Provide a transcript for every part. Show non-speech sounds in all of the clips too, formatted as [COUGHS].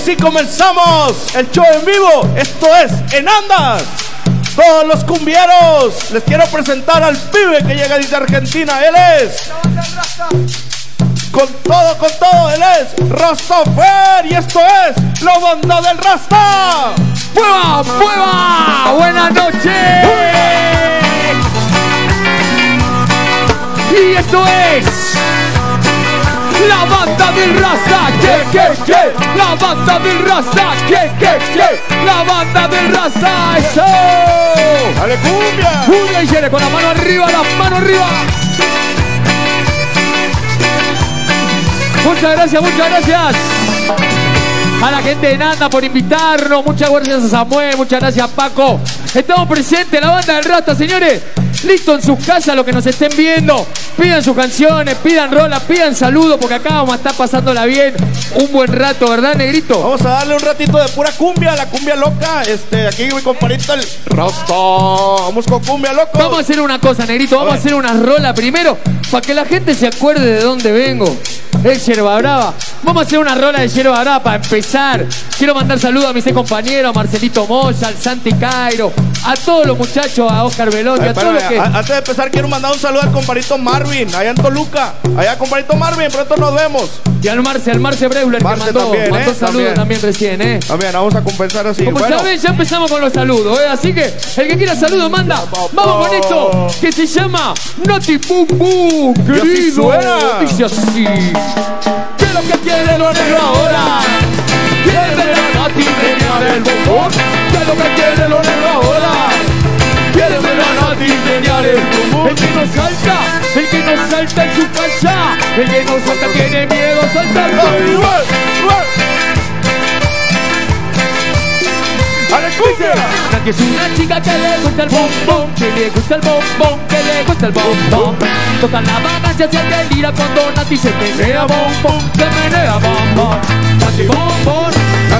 así comenzamos el show en vivo. Esto es En Andas. Todos los cumbieros. Les quiero presentar al pibe que llega desde Argentina. Él es. Con todo, con todo. Él es Rastafer. Y esto es la banda del Rasta. ¡Prueba! ¡Prueba! ¡Buenas noches! Y esto es la banda del Rasta, que, que, que, la banda del Rasta, que, que, que, la banda del Rasta, eso. ¡Dale cumbia! Cumbia y Yere con la mano arriba, la mano arriba. Muchas gracias, muchas gracias. A la gente de Nanda por invitarnos. Muchas gracias a Samuel, muchas gracias Paco. Estamos presentes, la banda del Rasta, señores. Listo en sus casas, los que nos estén viendo. Pidan sus canciones, pidan rolas, pidan saludos, porque acá vamos a estar pasándola bien un buen rato, ¿verdad, negrito? Vamos a darle un ratito de pura cumbia, la cumbia loca. Este, aquí mi compadrito el Rasta. Vamos con cumbia loco. Vamos a hacer una cosa, negrito. Vamos a hacer una rola primero para que la gente se acuerde de dónde vengo. Es Yerba Brava. Vamos a hacer una rola de Yerba Brava para empezar. Quiero mandar saludos a mis compañeros, a Marcelito Moya, al Santi Cairo, a todos los muchachos, a Oscar Velotti, a todos los que. A- Antes de empezar, quiero mandar un saludo al compadrito Marvin, allá en Toluca. Allá, compadrito Marvin, pronto nos vemos. Y al Marce, al Marce Breubler que Marce mandó, también, mandó ¿eh? saludos También. también. recién, ¿eh? También, vamos a compensar así. Como bueno, saben, ya empezamos con los saludos, ¿eh? Así que el que quiera saludos manda. Vamos con esto que se llama Noti Pum Pum, Y querido. suena. Dice así. ¿Qué es lo que quiere lo negro ahora? Quiere ver a Nati menear el bombón. ¿Qué es lo que quiere lo negro ahora? Quiere ver el que no salta, el que no salta en su casa. El que no salta tiene miedo a saltar. ¡Dale cumbia! Nati es una chica que le gusta el bombón, que le gusta el bombón, que le gusta el bombón. Toca la banda, se delira cuando Nati se menea bombón, se menea bombón. Nati bombón,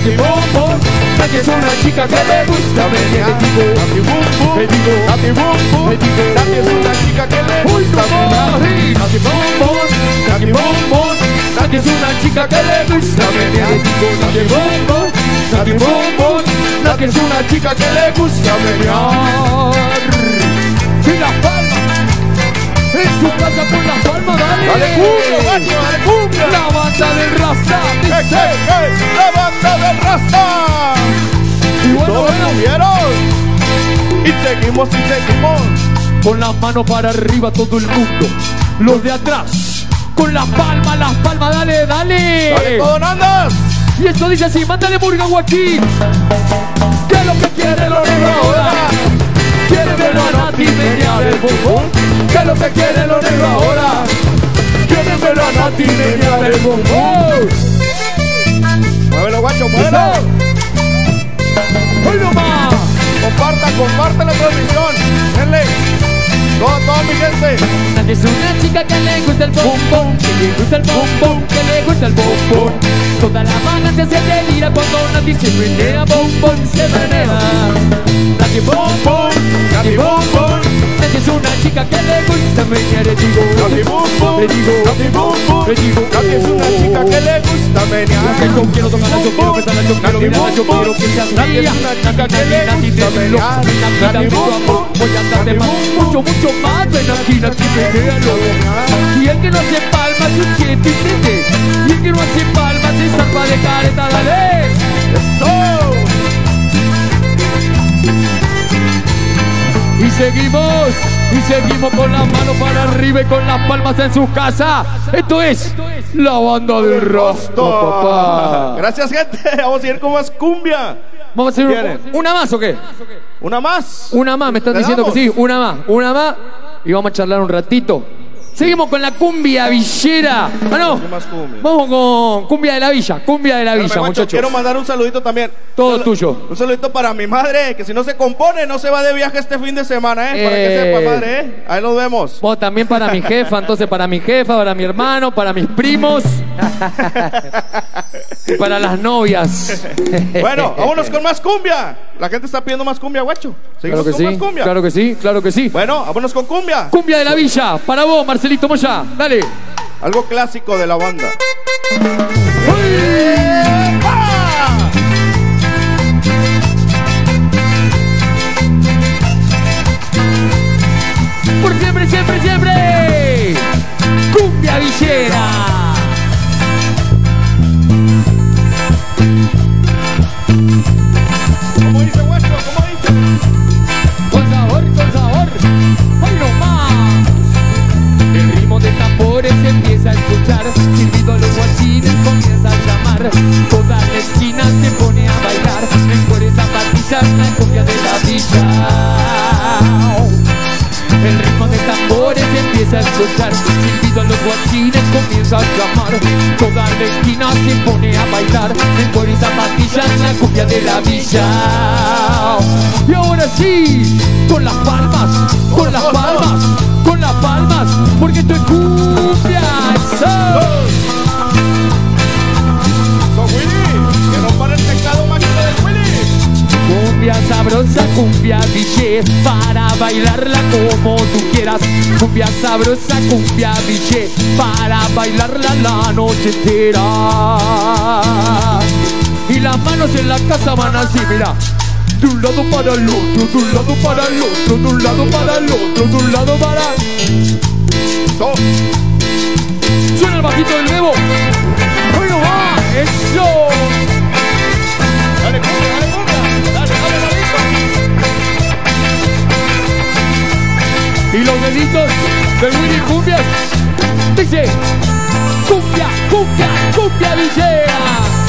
Nati bombón. Nati es una chica que le gusta digo, Nati bum bum, me digo, bum bum. me digo. Nati es una chica que Uy, gusta menear. no, sí, Nati bombón, Nati bombón. Nati es una chica que le gusta menear el digo, Nati bombón, Nati bombón. Nati es una chica que le gusta menear. Y su casa con las palmas, dale. ¡Dale cumbia! ¡Dale cumbia! La banda del Rasta, ¡Ey, dice. ey, ey! ¡La banda del Rasta! Y bueno, ¡Todos bueno! Y seguimos, y seguimos. con las manos para arriba todo el mundo. Los de atrás, con las palmas, las palmas, dale, dale. ¡Dale todo, Nandas! Y esto dice así, mándale Murga Joaquín. ¿Qué es lo que quiere lo negro ahora? Quiere ver a Nati menear el bombón. ¿Qué es lo que quiere lo negro ahora? Quiere ver a Nati menear el bombón. Muévelo, guacho, muévelo. ¡Hoy nomás! Compartan, compartan la transmisión. Denle. Todo, todo mi gente. Nati es una chica que le gusta el bombón, que le gusta el bombón, que le gusta el bombón. Toda la banda se hace delira cuando Nati se menea, bombón, se menea. Nati bombón, Nati bombón. Nati es una chica que le gusta menear, le digo. Nati bum bum. Le digo, Nati bum bum. le digo. Nati es una chica que le gusta Que menear. yo quiero tocarla, yo quiero besarla, yo quiero mirarla, yo quiero que sea Nati mía. es una chica que le gusta menear. Nati, Nati, Nati, dame tu bum, amor, bum. voy a darte más, mucho, mucho más. Ven aquí, Nati, menéalo. Y el que no hace palmas, un chete. Y el que no hace palmas, se salva de careta, dale. ¡Eso! Seguimos, y seguimos con las manos para arriba y con las palmas en su casa. Esto es la banda del rostro, papá. [LAUGHS] Gracias, gente. [LAUGHS] Vamos a ir con más cumbia. Vamos a hacer una más o qué? Una más. Una más, me están ¿Le diciendo que sí, una más, una más. Y vamos a charlar un ratito. Seguimos con la cumbia villera. Ah. Vamos con cumbia de la villa. Cumbia de la villa, muchachos. Quiero mandar un saludito también. Todo tuyo. Un saludito para mi madre, que si no se compone, no se va de viaje este fin de semana, ¿eh? Para que Eh. sepa, madre, ¿eh? Ahí nos vemos. Vos también para mi jefa, entonces para mi jefa, para mi hermano, para mis primos y [LAUGHS] para las novias. Bueno, vámonos con más cumbia. La gente está pidiendo más cumbia, guacho. Claro que con sí, más cumbia. claro que sí, claro que sí. Bueno, vámonos con cumbia. Cumbia de la villa, para vos, Marcelito Moya, dale. Algo clásico de la banda. Por siempre, siempre, siempre. Cumbia villera. Silbido los guachines comienza a llamar. Toda la esquina se pone a bailar. Mejores zapatillas, la cumbia de la villa. El ritmo de tambores empieza a escuchar. Silbido los guachines comienza a llamar. Toda la esquina se pone a bailar. Mejores zapatillas, la cumbia de la villa. Y ahora sí, con las palmas, con las palmas, con las palmas, porque esto es. El. Cumbia sabrosa, cumbia villé, para bailarla como tú quieras. Cumbia sabrosa, cumbia villé, para bailarla la noche entera. Y las manos en la casa van así, mira. De un lado para el otro, de un lado para el otro, de un lado para el otro, de un lado para... So, Suena el bajito del bebo. Bueno, va, eso. dale cumbia, dale cumbia. Dale, dale, dale. Y los deditos de Willy Cumbias. Dice, cumbia, cumbia, cumbia villera.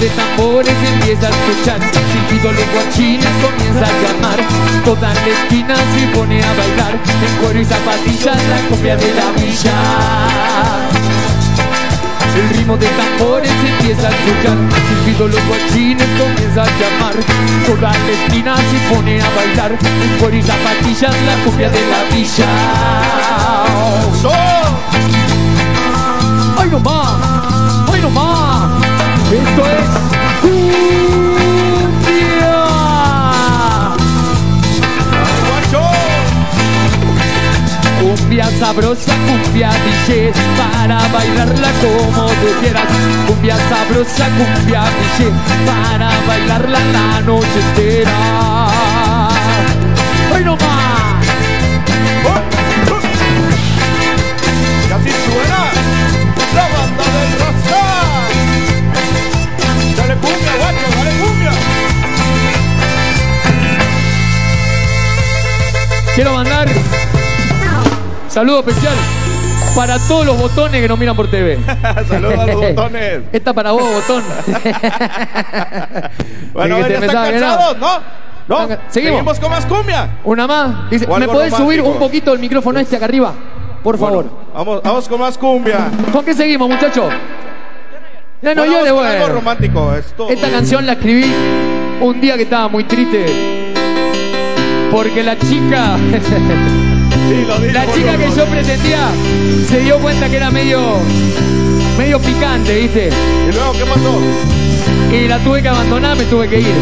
De tambores empieza a escuchar. Silbido los guachines comienza a llamar. Toda la esquina se pone a bailar. En cuero y zapatillas la cumbia de la villa. El ritmo de tambores empieza a escuchar. Silbido los guachines comienza a llamar. Toda la esquina se pone a bailar. En cuero y zapatillas la cumbia de la villa. ¡Ay no más! ¡Ay no más! Esto es cumbia. Cumbia sabrosa, cumbia DJ para bailarla como tú quieras. Cumbia sabrosa, cumbia DJ para bailarla la noche entera. ¡Ay no más! Y Quiero mandar saludo especial para todos los botones que nos miran por TV. [LAUGHS] Saludos a los botones. Esta para vos, botón. [LAUGHS] Bueno, que te ¿ya están no. cansados? ¿No? ¿No? Ca- ¿Seguimos? con más cumbia. Una más. Dice, ¿me podés subir un poquito el micrófono este acá arriba? Por favor. Bueno, vamos, vamos con más cumbia. ¿Con qué seguimos, muchachos? Ya no Bueno, llores, con algo bueno. romántico. Esta canción la escribí un día que estaba muy triste. Porque la chica, [LAUGHS] la chica que yo pretendía, se dio cuenta que era medio, medio picante, ¿viste? ¿Y luego qué pasó? Y la tuve que abandonar, me tuve que ir.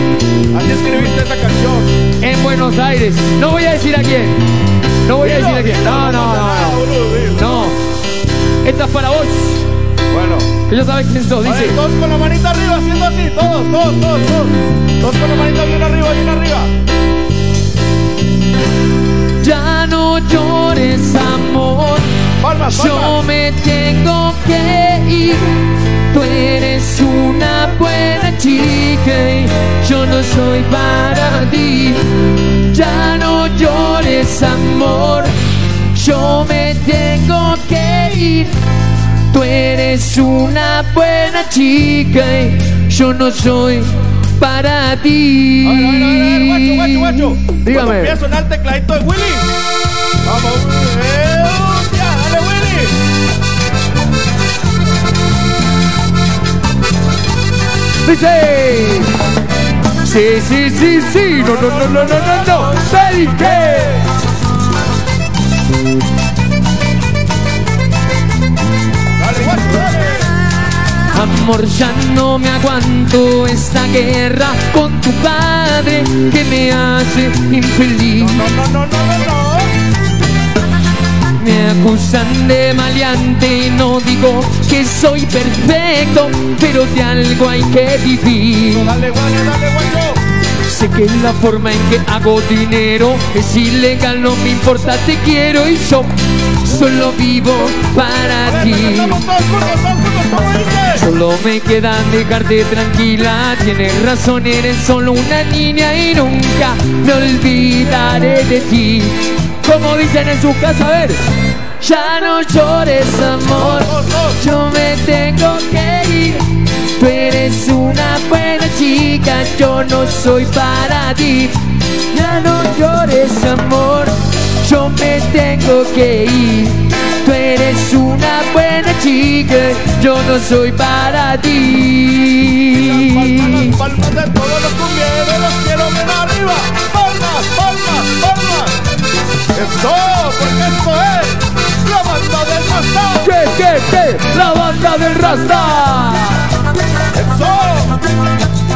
Así escribiste esa canción. En Buenos Aires. No voy a decir a quién. No voy a decir a quién. No, no, no. No. Esta es para vos. Bueno. Que ya sabes quién sos. Vale, Dice. todos con la manita arriba, haciendo así. Todos, todos, todos, todos. Todos con la manita bien arriba, bien arriba. Ya no llores, amor. Palmas, Yo me tengo que ir. Tú eres una buena chica y yo no soy para ti. Ya no llores, amor. Yo me tengo que ir. Tú eres una buena chica y yo no soy para ti. A ver, a ver, a ver, guacho, guacho, guacho. Dígame. Cuando empieza a sonar el tecladito de Willy. Vamos, eh, ya, dale Willy. Dice. Sí, sí, sí, sí. No, no, no, no, no, no, no. Amor, ya no me aguanto esta guerra con tu padre que me hace infeliz. No, no, no, no, no, no. Me acusan de maleante y no digo que soy perfecto, pero de algo hay que vivir. Dale, dale, dale, guacho. Sé que la forma en que hago dinero es ilegal, no me importa, te quiero y yo solo vivo para ti. Solo me queda dejarte tranquila, tienes razón, eres solo una niña y nunca me olvidaré de ti. Como dicen en su casa, a ver, ya no llores amor, yo me tengo que ir. Tú eres una buena chica, yo no soy para ti. Ya no llores amor, yo me tengo que ir. Tú eres una buena chica, yo no soy para Palmas, ti. las palmas de todos los cumbieros, los quiero ver arriba. Palmas, palmas, palmas. Esto, porque esto es la banda del Rasta. ¿Qué, qué, qué? La banda del Rasta. Eso.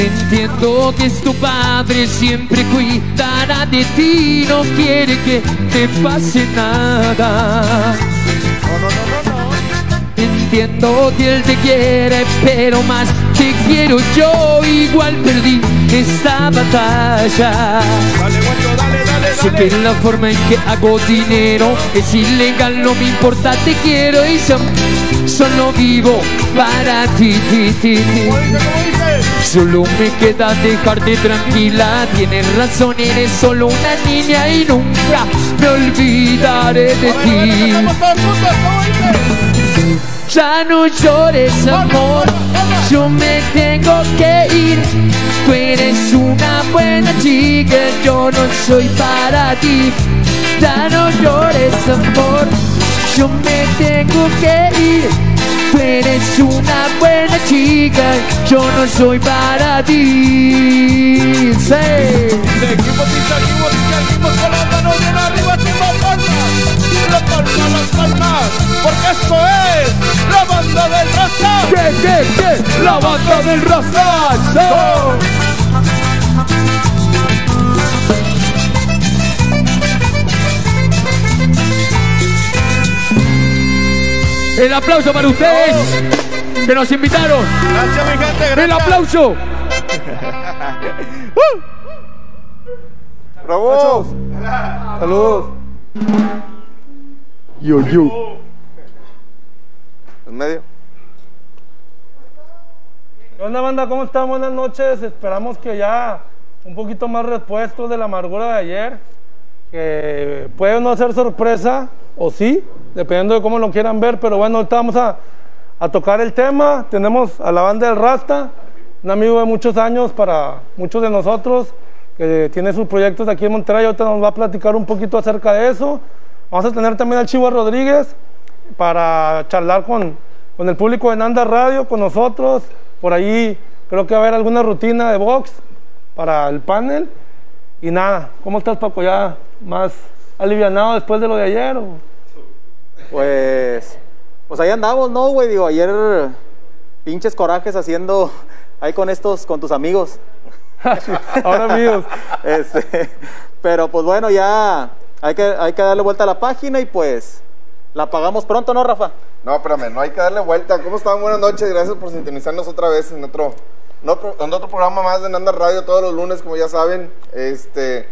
Entiendo que es tu padre, siempre cuidará de ti, no quiere que te pase nada. Entiendo que él te quiere, pero más te quiero yo. Igual perdí esta batalla. Dale, guacho, dale, dale, Sé que la forma en que hago dinero es ilegal, no me importa, te quiero y so- solo vivo para ti, ti, ti, ti. Solo me queda dejarte tranquila, tienes razón, eres solo una niña y nunca me olvidaré de ti. Ya no llores, amor, yo me tengo que ir. Tú eres una buena chica, yo no soy para ti. Ya no llores, amor, yo me tengo que ir. Tú eres una buena chica, yo no soy para ti. Sí. Seguimos y seguimos y seguimos con las manos bien arriba, chicos, palmas. Las palmas, las palmas. Porque esto es la banda del Rasta. ¿Qué, qué, qué? La banda del Rasta. El aplauso para ustedes que nos invitaron. Gracias, mi gente. Gracias. El aplauso. [LAUGHS] ¡Bravo! ¡Saludos! Yo, yo. En medio. ¿Qué onda, banda? ¿Cómo están? Buenas noches. Esperamos que ya un poquito más repuestos de la amargura de ayer. Que puede no ser sorpresa, o sí, dependiendo de cómo lo quieran ver. Pero bueno, ahorita vamos a, a tocar el tema. Tenemos a la banda del Rasta, un amigo de muchos años para muchos de nosotros, que tiene sus proyectos aquí en Monterrey. Ahorita nos va a platicar un poquito acerca de eso. Vamos a tener también al Chivo Rodríguez para charlar con, con el público de Nanda Radio, con nosotros. Por ahí creo que va a haber alguna rutina de box para el panel. Y nada, ¿cómo estás Paco? ¿Ya más alivianado después de lo de ayer? o? Pues. Pues ahí andamos, ¿no, güey? Digo, ayer. Pinches corajes haciendo. Ahí con estos, con tus amigos. [LAUGHS] Ahora amigos, Este. Pero pues bueno, ya. Hay que, hay que darle vuelta a la página y pues. La pagamos pronto, ¿no, Rafa? No, espérame, no hay que darle vuelta. ¿Cómo están? Buenas noches, gracias por sintonizarnos otra vez en otro, en otro, en otro programa más de Nanda Radio todos los lunes, como ya saben. Este,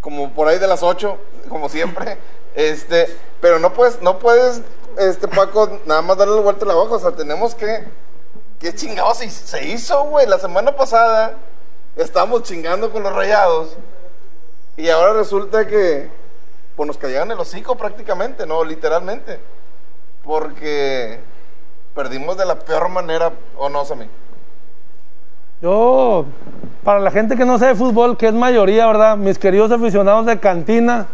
como por ahí de las 8, como siempre. [LAUGHS] Este, pero no puedes, no puedes, este, Paco, nada más darle vuelta a la hoja. O sea, tenemos que. ¿Qué chingados se, hizo, güey? La semana pasada estábamos chingando con los rayados. Y ahora resulta que pues nos caían el hocico prácticamente, ¿no? Literalmente. Porque perdimos de la peor manera, ¿o no, Sammy? Yo, para la gente que no sabe fútbol, que es mayoría, ¿verdad? Mis queridos aficionados de cantina,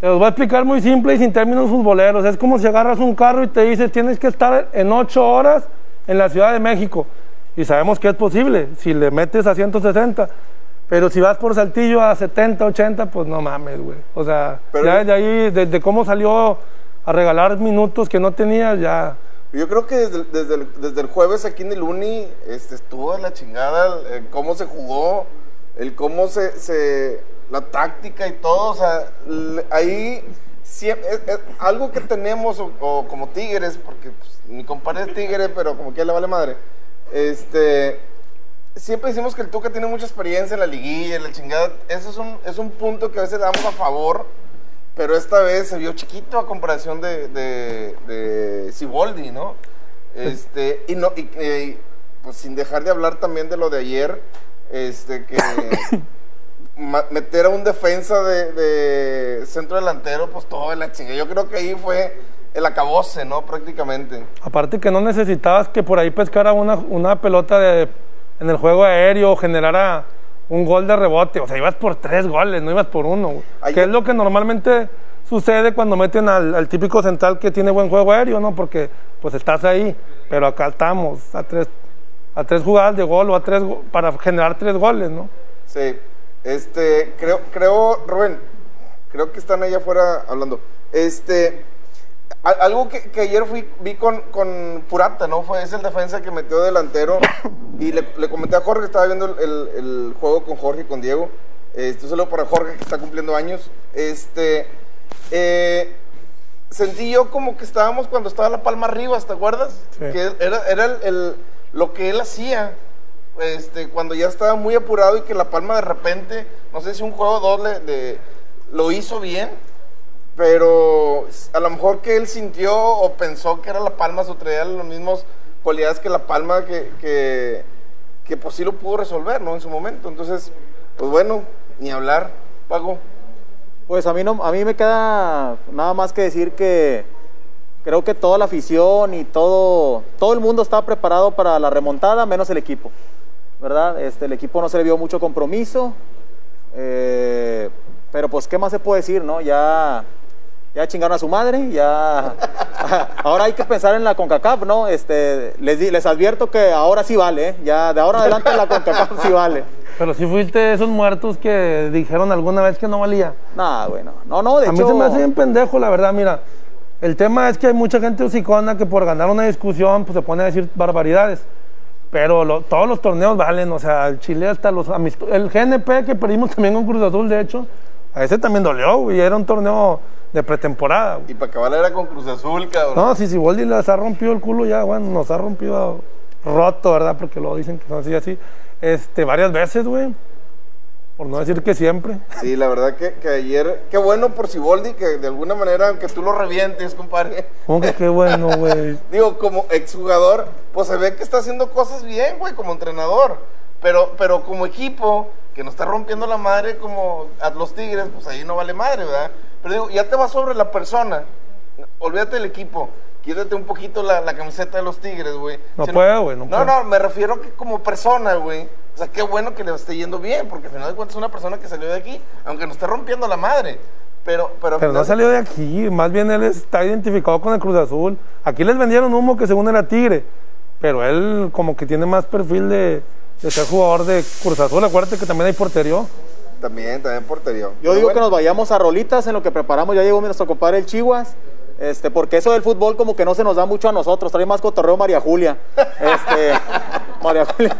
te los voy a explicar muy simple y sin términos futboleros. Es como si agarras un carro y te dices, tienes que estar en ocho horas en la Ciudad de México. Y sabemos que es posible, si le metes a 160. Pero si vas por Saltillo a 70, 80, pues no mames, güey. O sea, Pero- ya de ahí, desde cómo salió a regalar minutos que no tenías, ya... Yo creo que desde, el- desde, el, desde el jueves aquí en el Uni este, estuvo la chingada el, el cómo se jugó, el cómo se, se- la táctica y todo. O sea, ahí siem- es- es algo que tenemos, o, o como Tigres, porque pues, mi compadre es Tigre, pero como que le vale madre. Este, siempre decimos que el Tuca tiene mucha experiencia en la liguilla, en la chingada. Eso es un, es un punto que a veces damos a favor. Pero esta vez se vio chiquito a comparación de, de, de Siboldi, ¿no? Este, y no, y, eh, pues sin dejar de hablar también de lo de ayer, este, que [COUGHS] meter a un defensa de, de centro delantero, pues todo de la chinga. Yo creo que ahí fue el acabose, ¿no? Prácticamente. Aparte que no necesitabas que por ahí pescara una, una pelota de, en el juego aéreo o generara un gol de rebote. O sea, ibas por tres goles, no ibas por uno. Ayer- Que es lo que normalmente sucede cuando meten al, al típico central que tiene buen juego aéreo, ¿no? Porque pues estás ahí, pero acá estamos a tres, a tres jugadas de gol o a tres para generar tres goles, ¿no? Sí, este, creo, creo, Rubén, creo que están allá afuera hablando. Este, a- algo que, que ayer fui, vi con, con Purata, ¿no? Fue es el defensa que metió delantero y le, le comenté a Jorge, estaba viendo el, el- el juego con Jorge y con Diego. Este, un saludo para Jorge que está cumpliendo años. Este, eh, sentí yo como que estábamos cuando estaba la palma arriba, ¿te acuerdas? Sí. Que era, era el- lo que él hacía. Este, cuando ya estaba muy apurado y que la palma de repente, no sé si un juego o dos le, le- lo hizo bien, pero a lo mejor que él sintió o pensó que era la palma, o traía las mismas cualidades que la palma que, que, que pues sí lo pudo resolver, ¿no? En su momento. Entonces, pues bueno, ni hablar, Pago. Pues a mí, no, a mí me queda nada más que decir que creo que toda la afición y todo, todo el mundo está preparado para la remontada, menos el equipo. ¿Verdad? Este, el equipo no se le vio mucho compromiso. eh, pero pues, ¿qué más se puede decir, no? Ya, ya chingaron a su madre, ya... [LAUGHS] Ahora hay que pensar en la CONCACAF, ¿no? Este, les, les advierto que ahora sí vale, ¿eh? Ya de ahora adelante la CONCACAF sí vale. Pero si fuiste de esos muertos que dijeron alguna vez que no valía. Nah, bueno. No, no, de A mí hecho... se me hace bien pendejo, la verdad, mira. El tema es que hay mucha gente hocicona que por ganar una discusión pues se pone a decir barbaridades. Pero lo- todos los torneos valen, o sea, el Chile hasta los amistosos. El GNP que perdimos [LAUGHS] también con Cruz Azul, de hecho, a ese también dolió, güey. Era un torneo de pretemporada. güey. Y para acabar era con Cruz Azul, cabrón. No, si Siboldi les ha rompido el culo ya, bueno, nos ha rompido roto, ¿verdad? Porque lo dicen que son así, así. Este, varias veces, güey. Por no decir que siempre. Sí, la verdad que, que ayer, qué bueno por Siboldi, que de alguna manera, aunque tú lo revientes, compadre. Como que qué bueno, güey. [LAUGHS] Digo, como exjugador, pues se ve que está haciendo cosas bien, güey, como entrenador. Pero, pero como equipo, que nos está rompiendo la madre como a los Tigres, pues ahí no vale madre, ¿verdad? Pero digo, ya te va sobre la persona. Olvídate del equipo. Quítate un poquito la, la camiseta de los Tigres, güey. No Si puedo, güey, no No, puedo. no, me refiero que como persona, güey. O sea, qué bueno que le esté yendo bien, porque al final de cuentas es una persona que salió de aquí, aunque nos esté rompiendo la madre. Pero, pero, Pero no salió de aquí, más bien él está identificado con el Cruz Azul. Aquí les vendieron humo que según era Tigre, pero él como que tiene más perfil de, de ser jugador de Cruz Azul. Acuérdate que también hay portería. También, también portería. Yo Pero digo que nos vayamos a rolitas en lo que preparamos. Ya llegó nuestro compadre el Chihuas. Este, porque eso del fútbol como que no se nos da mucho a nosotros. Trae más cotorreo María Julia. Este, [LAUGHS] María Julia.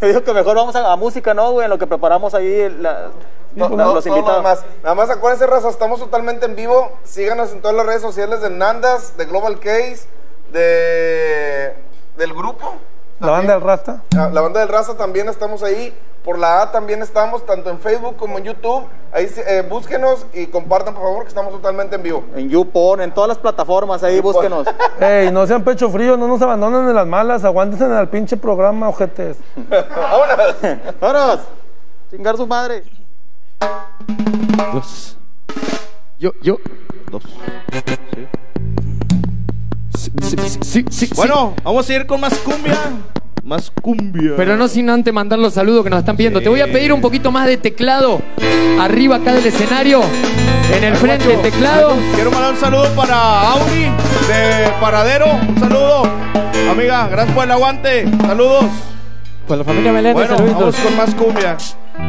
Yo digo que mejor vamos a, a música, ¿no, güey? En lo que preparamos ahí la- No, la- no, los invitados. demás. Nada más acuérdense, raza, estamos totalmente en vivo. Síganos en todas las redes sociales de Nandas, de Global Case, de del grupo. La banda del Rasta. Ah, La banda del Raza también estamos ahí. Por la A también estamos, tanto en Facebook como en YouTube. Ahí eh, búsquenos y compartan, por favor, que estamos totalmente en vivo. En YouPorn, en todas las plataformas, ahí YouPorn. búsquenos. [LAUGHS] Ey, no sean pecho frío, no nos abandonen en las malas, aguántense en el pinche programa, ojetes. [LAUGHS] Vámonos. ¡Vámonos! ¡Chingar su madre! Dos. Yo, yo. Dos. Sí, sí, sí, sí, sí. Bueno, vamos a ir con más cumbia. Más cumbia. Pero no sin antes mandar los saludos que nos están pidiendo. Te voy a pedir un poquito más de teclado arriba acá del escenario. En el Ay, frente guacho, teclado. Quiero mandar un saludo para Audi de Paradero. Un saludo. Amiga, gracias por el aguante. Saludos. Con la familia Meléndez, Bueno, saluditos. vamos con más cumbia.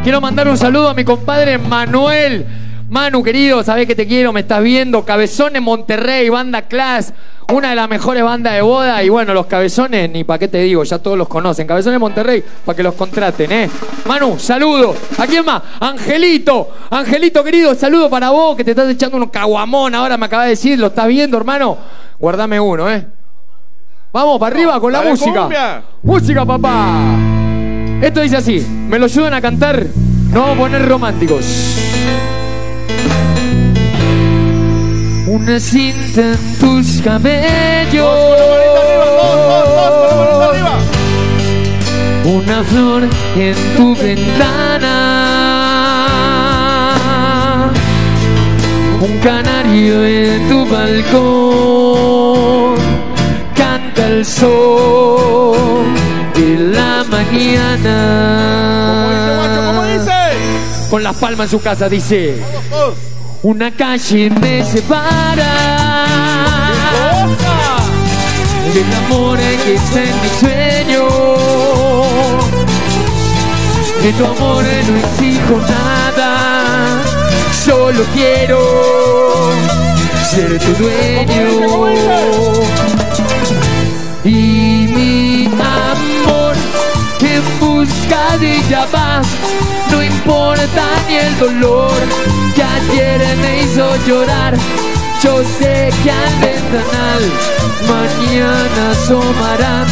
Quiero mandar un saludo a mi compadre Manuel. Manu, querido, sabés que te quiero, me estás viendo. Cabezones Monterrey, banda Class, una de las mejores bandas de boda. Y bueno, los cabezones, ni para qué te digo, ya todos los conocen. Cabezones Monterrey, para que los contraten, ¿eh? Manu, saludo. ¿A quién más? Angelito. Angelito, querido, saludo para vos, que te estás echando un caguamón ahora, me acabas de decir. ¿Lo estás viendo, hermano? Guardame uno, ¿eh? Vamos, para arriba con la Dale, música. cumbia. Música, papá. Esto dice así, me lo ayudan a cantar, no vamos a poner románticos. Una cinta en tus cabellos, una flor en tu ventana, un canario en tu balcón, canta el sol de la ¿Cómo dice, guacho? ¿Cómo mañana. dice? Con las palmas en su casa dice. Una calle me separa del amor que está en mi sueño. De tu amor no exijo nada, solo quiero ser tu dueño. Y mi amor en busca de ella va, no importa ni el dolor que ayer me hizo llorar. Yo sé que al ventanal mañana asomará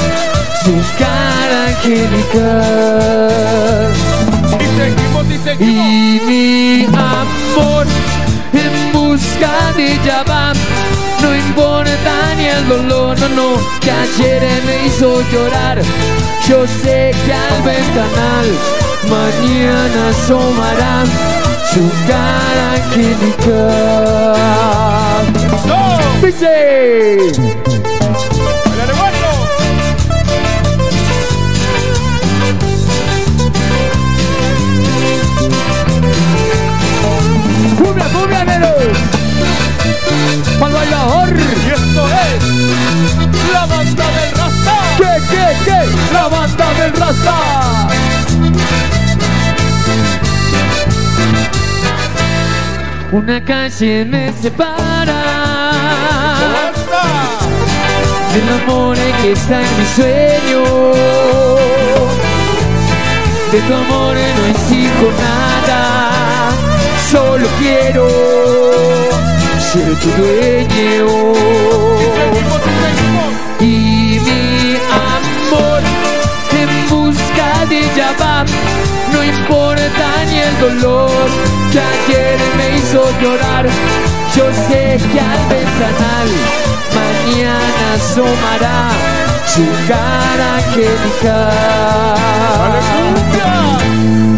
su cara angelical. Y seguimos, y seguimos. Y mi amor en busca de ella va. No importa ni el dolor, no, no, que ayer me hizo llorar. Yo sé que al ventanal mañana asomará su cara angelical. Dos. Dice. Dale, guacho. ¡Cumbia, cumbia, nero! ¡Pa'l bailador! Y esto es la banda del La banda del Rasta. Una calle me separa del amor que está en mi sueño. De tu amor no exijo nada, solo quiero ser tu dueño. Va, no importa ni el dolor que ayer me hizo llorar. Yo sé que al ventanal mañana asomará su cara Dale, angelical.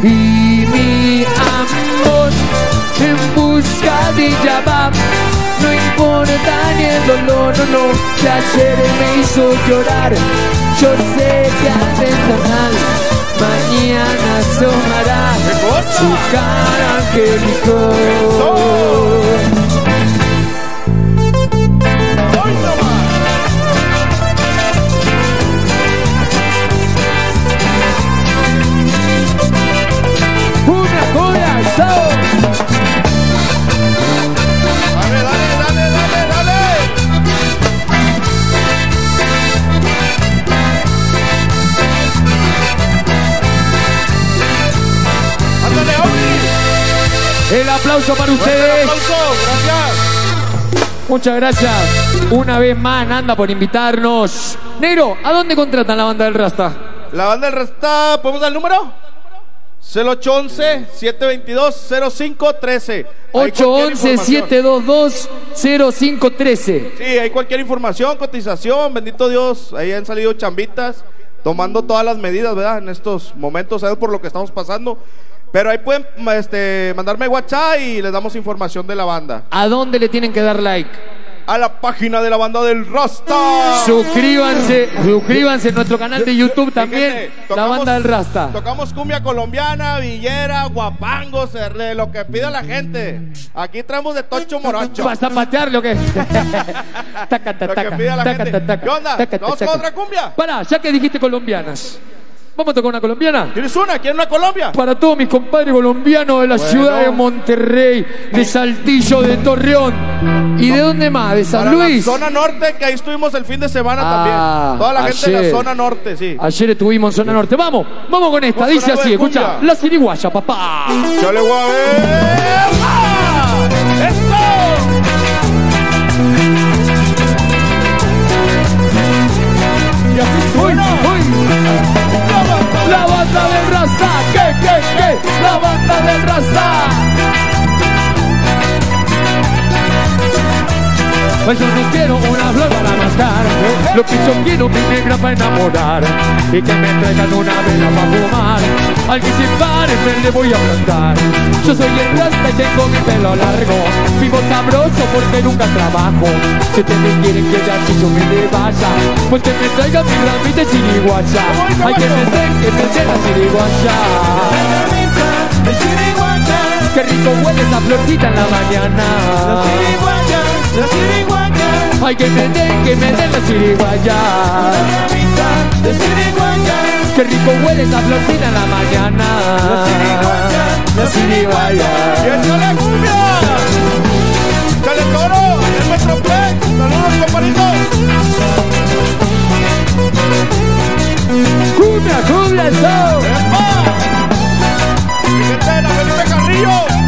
Y mi amor en busca de va. No importa ni el dolor, no, no, que ayer me hizo llorar. Yo sé que al ventanal mañana asomará su cara angelical. El aplauso para ustedes. aplauso, gracias. Muchas gracias. Una vez más, Nanda, por invitarnos. Negro, ¿a dónde contratan la banda del Rasta? La banda del Rasta, ¿podemos dar el número? 0811-722-0513. Hay cualquier información. 811-722-0513. Sí, hay cualquier información, cotización, bendito Dios. Ahí han salido chambitas, tomando todas las medidas, ¿verdad? En estos momentos, ¿sabes por lo que estamos pasando? Pero ahí pueden este, mandarme WhatsApp y les damos información de la banda. ¿A dónde le tienen que dar like? A la página de la banda del Rasta. Suscríbanse, suscríbanse en nuestro canal de YouTube también, Fíjate, la banda del Rasta. Tocamos cumbia colombiana, villera, guapangos, de lo que pida la gente. Aquí traemos de tocho morocho. ¿Vas a patear lo que? Taca, Lo que taca, la gente. taca, ¿Qué onda? ¿Vamos con otra cumbia? Pará, ya que dijiste colombianas. ¿Vamos a tocar una colombiana? ¿Quieres una? ¿Quieres una Colombia? Para todos mis compadres colombianos de la ciudad de Monterrey, de Saltillo, de Torreón. ¿Y de dónde más? ¿De San Para la Luis? zona norte, que ahí estuvimos el fin de semana Ah, también. Toda la gente de la zona norte, sí. Ayer estuvimos en Zona Norte. Vamos, vamos con esta. Vamos Dice así, escucha. La ciriguaya, papá. Chale, guave. Banda del Rasta. ¿Qué, qué, qué? La banda del Rasta. Pues yo no quiero una flor para mascar Lo que yo quiero mi negra para enamorar Y que me traigan una vela para fumar Al que se pare me le voy a plantar Yo soy el rasta y tengo mi pelo largo Vivo sabroso porque nunca trabajo Si ustedes quieren que ya yo me le vaya Pues que me traigan mi ramita chiriguacha Hay que me den, que me den Rico huele esa florcita en la mañana Ay, que me den, que me den la chiriguaya Qué rico huele esa florcita en la mañana La chiriguaya ¡Y échale cumbia! ¡Chale toro! ¡Es nuestro play! ¡Saludos, compadritos! Cumbia, cumbia, show ¡Epa! Gente de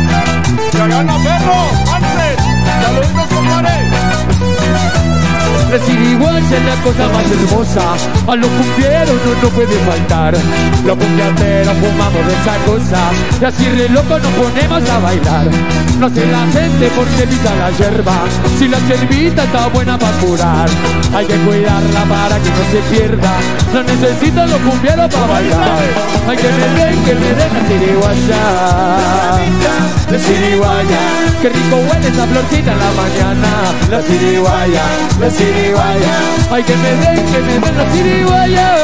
Yagana Perro. Manses. Saluditos, compadre. La chiriguaya es la cosa más hermosa. A los cumbieros no nos puede faltar. Los cumbiateros fumamos de esa cosa. Y así re loco nos ponemos a bailar. No sé la gente por qué pisa la yerba. Si la yerbita está buena para curar. Hay que cuidarla para que no se pierda. No necesito los cumbieros para bailar. Hay que me den, que me den la chiriguaya La chiriguaya Qué rico huele esa florcita en la mañana. La chiriguaya, la chiriguaya Ay, que me den, que me den la chiriguaya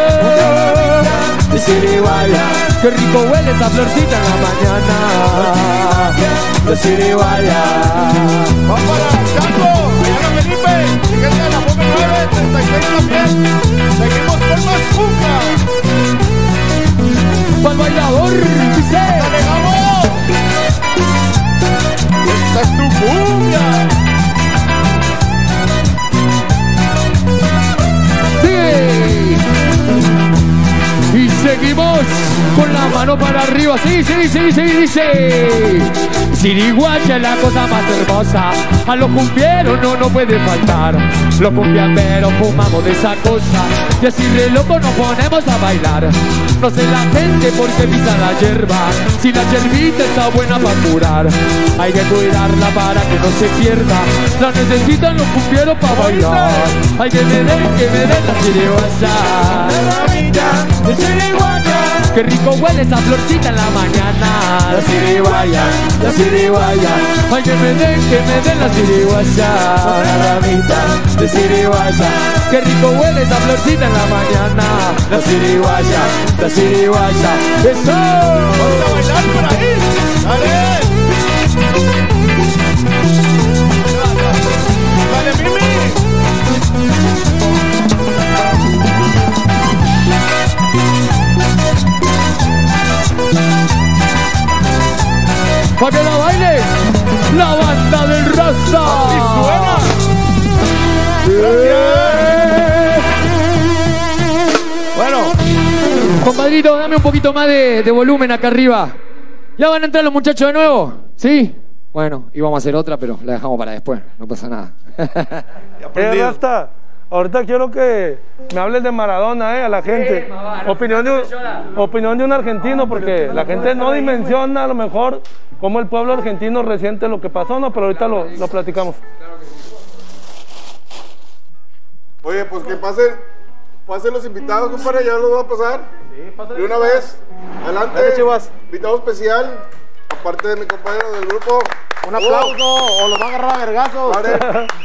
La chiriguaya Qué rico huele esa florcita en la mañana La chiriguaya Vamos para Chaco. Yagana Felipe. Gente de la Boca 9. 36 también. Seguimos con más cumbia. Pa'l bailador, dice ¡Dale, vamos! Esta es tu cumbia. Seguimos con la mano para arriba. Sí, sí, sí, sí, dice. Siriguacha es la cosa más hermosa. A los cumbieros no nos puede faltar. Los cumbiamberos fumamos de esa cosa. Y así de loco nos ponemos a bailar. No sé la gente por qué pisa la hierba. Si la yerbita está buena para curar. Hay que cuidarla para que no se pierda. La necesitan los cumbieros para bailar. Hay que me den, que me den la siriguacha. Qué rico huele esa florcita en la mañana. La siriguaya, la siriguaya. Ay, que me den, que me den la siriguaya. La ramita de siriguaya. Qué rico huele esa florcita en la mañana. La siriguaya, la siriguaya. ¡Eso! Vamos a bailar por ahí. Dale, ¡Para que la baile! ¡La banda del Rasta! Y suena. Bueno, Compadrito, dame un poquito más de, de volumen acá arriba. ¿Ya van a entrar los muchachos de nuevo? ¿Sí? Bueno, íbamos a hacer otra, pero la dejamos para después. No pasa nada. [LAUGHS] ya aprendido. Rasta, ahorita quiero que me hables de Maradona, eh, a la gente. opinión, de un, opinión de un argentino, porque la gente no dimensiona a lo mejor cómo el pueblo argentino resiente lo que pasó, ¿no? Pero ahorita lo, lo platicamos. Oye, pues que pasen, pasen los invitados, compadre, ya los voy a pasar. De una vez, adelante. Dale, Chivas. Invitado especial, aparte de mi compañero del grupo. Un aplauso o lo va a agarrar a vergazos. Compadre. [LAUGHS]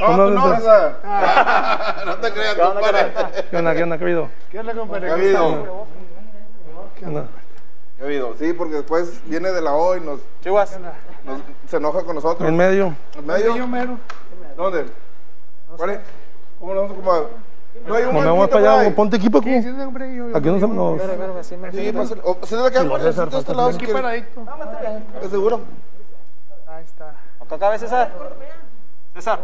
No, ¿Cómo tú no, estás? César. [LAUGHS] No te creas, ¿Qué onda, compadre. ¿Qué onda, qué onda, qué ha habido? ¿Qué onda, compadre? ¿Qué ha habido? ¿Qué onda? ¿Qué ha habido? Sí, porque después viene de la O y nos, Chivas. nos- se enoja con nosotros. En medio. ¿En medio? Mero. ¿Dónde? ¿Cuál es? ¿Cómo lo vamos a acomodar? No hay un Como me vamos banquito para allá, ahí. ponte sí, compadre. Yo, Aquí no se nos... Espérame, así me Sí, pásale. O, se le queda por este lado Aquí paradito. ¿Estás seguro? Ahí está. Acá cabe César. César.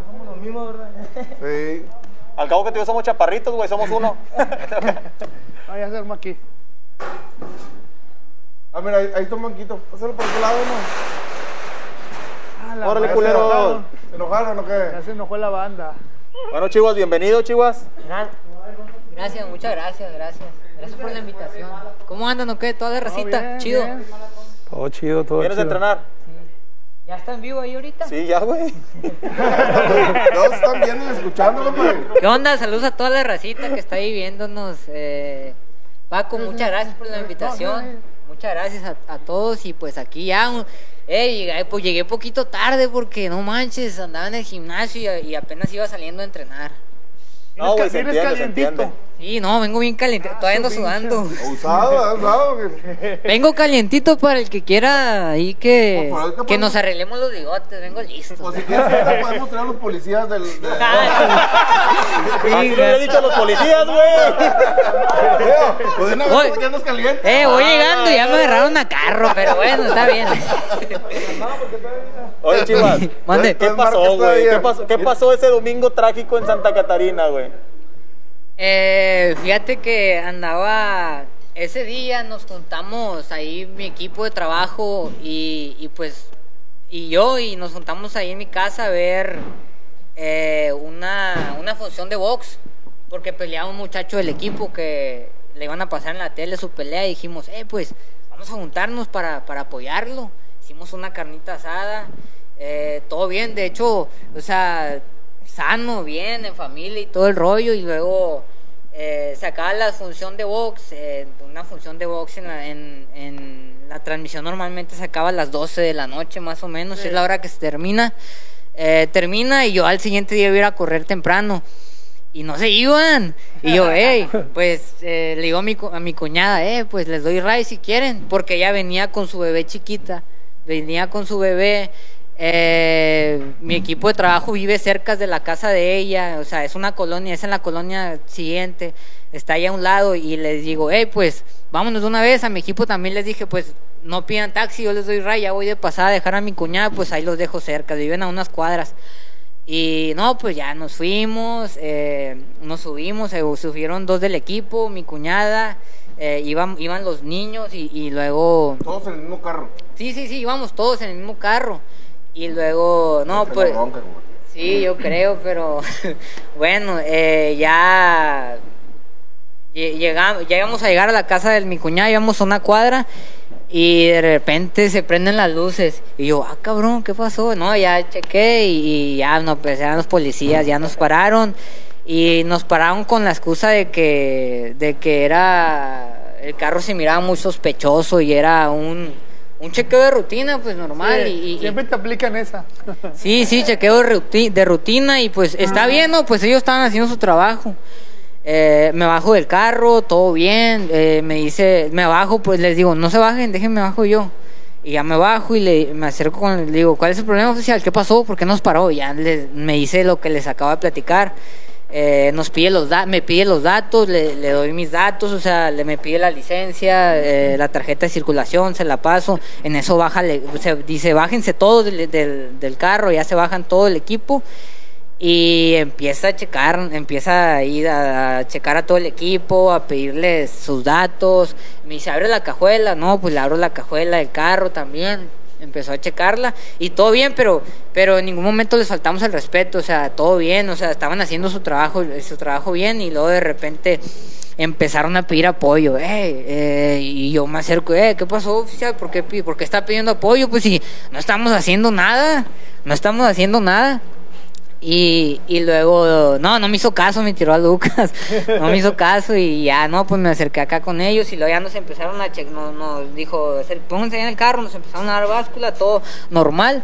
Sí. Al cabo que tú y yo somos chaparritos, güey, somos uno. Ah, ya se arma aquí. Ah, mira, ahí, ahí está un banquito. Pásalo por aquel lado, ¿no? Ah, la Órale, culero. ¿Se enojaron o qué? Ya se enojó la banda. Bueno, Chivas, bienvenido, Chivas. Gracias, muchas gracias, gracias. Gracias por la invitación. ¿Cómo andan o qué? Toda la recita, bien, chido. bien. Todo chido, todo ¿Quieres chido. entrenar? ¿Ya está en vivo ahí ahorita? Sí, ya, güey. [LAUGHS] [LAUGHS] Todos están viendo y escuchando, compadre. ¿Qué onda? Saludos a toda la racita que está ahí viéndonos. Eh, Paco, muchas gracias por la invitación. Muchas gracias a, a todos y pues aquí ya... un- eh, llegué, pues llegué poquito tarde porque no manches, andaba en el gimnasio y, y apenas iba saliendo a entrenar. No, güey, se entiende. Sí, no, vengo bien caliente, todavía ando sudando. [LAUGHS] Usado, usado. que- [LAUGHS] Vengo calientito para el que quiera ahí que, Pues, que que nos arreglemos los bigotes, vengo listo. Pues si quieres, ahorita [LAUGHS] podemos traer a los policías del. de- Así le hubiera dicho a los policías, güey. Pues una vez porque andas caliente. Eh, voy llegando y ya me agarraron a carro, pero bueno, está bien. Oye, Chivas. ¿Qué pasó, güey? ¿Qué pasó, ¿Qué pasó ese domingo trágico en Santa Catarina, güey? Eh, fíjate que andaba, ese día nos juntamos ahí mi equipo de trabajo y, y pues, y yo, y nos juntamos ahí en mi casa a ver eh, una, una función de box, porque peleaba un muchacho del equipo que le iban a pasar en la tele su pelea y dijimos, eh, pues vamos a juntarnos para, para apoyarlo. Hicimos una carnita asada, eh, todo bien, de hecho, o sea, sano, bien, en familia y todo el rollo, y luego eh, se acaba la función de box, eh, una función de box en la, en, en la transmisión normalmente se acaba a las 12 de la noche más o menos, es la hora que se termina. Eh, termina y yo al siguiente día iba a ir a correr temprano y no se iban. Y yo, hey, [LAUGHS] pues eh, le digo a mi, a mi cuñada, eh, pues les doy ray si quieren, porque ella venía con su bebé chiquita, venía con su bebé. Eh, mi equipo de trabajo vive cerca de la casa de ella, o sea, es una colonia, es en la colonia siguiente, está ahí a un lado y les digo, hey, pues vámonos de una vez. A mi equipo también les dije, pues no pidan taxi, yo les doy ray, ya voy de pasada a dejar a mi cuñada, pues ahí los dejo cerca, viven a unas cuadras. Y no, pues ya nos fuimos, eh, nos subimos, se subieron dos del equipo, mi cuñada, eh, iban, iban los niños y, y luego... Todos en el mismo carro. Sí, sí, sí, íbamos todos en el mismo carro. Y luego, no, pues... bronca. Sí, yo creo, pero [LAUGHS] bueno, eh, ya lle- llegamos, ya íbamos a llegar a la casa de mi cuñada, íbamos a una cuadra y de repente se prenden las luces y yo, ah cabrón, ¿qué pasó? No, ya chequé y, y ya no, pues eran los policías, ya nos pararon y nos pararon con la excusa de que, de que era, el carro se miraba muy sospechoso y era un, un chequeo de rutina, pues normal. Sí, y, y- Siempre te aplican esa. [LAUGHS] Sí, sí, chequeo de, ruti- de rutina y pues está bien, ¿no? Pues ellos estaban haciendo su trabajo. Eh, me bajo del carro, todo bien. eh, me dice, me bajo, pues les digo, no se bajen, déjenme bajo yo. Y ya me bajo y le, me acerco con, le digo, ¿cuál es el problema oficial? ¿Qué pasó? ¿Por qué nos paró? Y ya les- me dice lo que les acabo de platicar. Eh, nos pide los da- me pide los datos, le, le doy mis datos, o sea, le me pide la licencia, eh, la tarjeta de circulación, se la paso. En eso baja, o sea, dice, bájense todos del, del, del carro, ya se bajan todo el equipo y empieza a checar, empieza a ir a, a checar a todo el equipo, a pedirles sus datos. Me dice, abre la cajuela, no, pues le abro la cajuela del carro también. Empezó a checarla y todo bien, pero, pero en ningún momento les faltamos el respeto, o sea, todo bien, o sea, estaban haciendo su trabajo, su trabajo bien y luego de repente empezaron a pedir apoyo, eh, eh, y yo me acerco, eh, ¿qué pasó oficial? ¿Por qué, por qué está pidiendo apoyo? Pues si no estamos haciendo nada, no estamos haciendo nada. Y, y luego, no, no me hizo caso, me tiró a Lucas. [LAUGHS] No me hizo caso y ya, no, pues me acerqué acá con ellos y luego ya nos empezaron a checar, nos, nos dijo, "Acer- pónganse en el carro, nos empezaron a dar báscula, todo normal.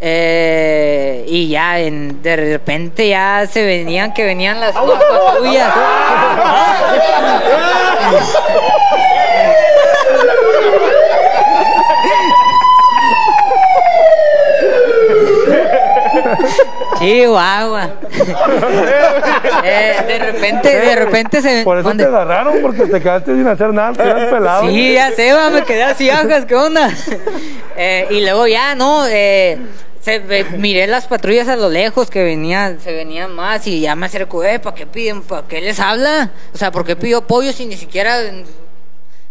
Eh, y ya en- de repente ya se venían que venían las, las [LAUGHS] [LAUGHS] patrullas. Chihuahua. [LAUGHS] Eh, de repente, de repente se Por eso te agarraron, porque te quedaste sin hacer nada, te quedas pelado. Sí, ya sé, va, me quedé así, ajas, ¿qué onda? [LAUGHS] Eh, y luego ya, ¿no? Eh, se, ve- miré las patrullas a lo lejos que venían, se venían más y ya me acerco, eh, ¿para qué piden? ¿Para qué les habla? O sea, ¿por qué pidió apoyo si ni siquiera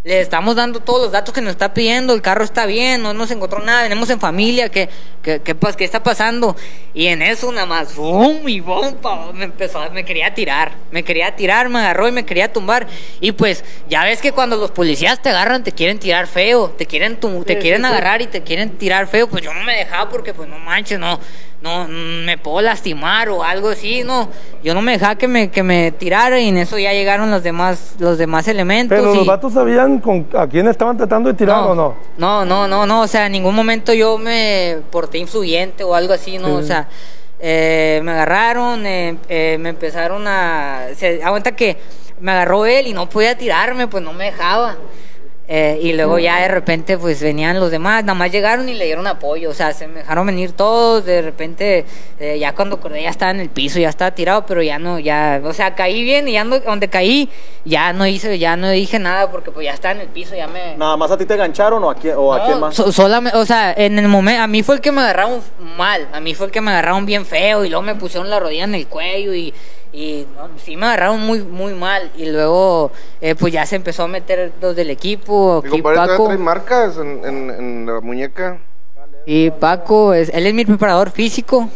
le estamos dando todos los datos que nos está pidiendo, el carro está bien, no nos encontró nada, venimos en familia, ¿qué, qué, qué, pas- qué está pasando? Y en eso nada más, ¡bum! y pa, me empezó, a- me quería tirar, me quería tirar, me agarró y me quería tumbar. Y pues, ya ves que cuando los policías te agarran, te quieren tirar feo, te quieren, tum- te quieren agarrar y te quieren tirar feo, pues yo no me dejaba porque pues no manches, no, no, me puedo lastimar o algo así, no, yo no me dejaba que me, que me tirara y en eso ya llegaron los demás, los demás elementos. Pero los vatos sabían con, a quién estaban tratando de tirar o no. no, no, no, no, o sea, en ningún momento yo me porté influyente o algo así, ¿no? O sea, eh, me agarraron, eh, eh, me empezaron a... Se aguanta que me agarró él y no podía tirarme, pues no me dejaba. Eh, y luego ya de repente pues venían los demás, nada más llegaron y le dieron apoyo, o sea, se me dejaron venir todos, de repente eh, ya cuando acordé ya estaba en el piso, ya estaba tirado, pero ya no, ya, o sea, caí bien y ya no- donde caí ya no hice, ya no dije nada porque pues ya estaba en el piso, ya me... ¿Nada más a ti te engancharon o a quién, o a No, quién más? so- solamente, o sea, en el momento, a mí fue el que me agarraron mal, a mí fue el que me agarraron bien feo y luego me pusieron la rodilla en el cuello y, y no, sí me agarraron muy, muy mal y luego eh, pues ya se empezó a meter los del equipo, Mi aquí compadre todavía Paco trae marcas en, en, en la muñeca. y Paco, es, él es mi preparador físico,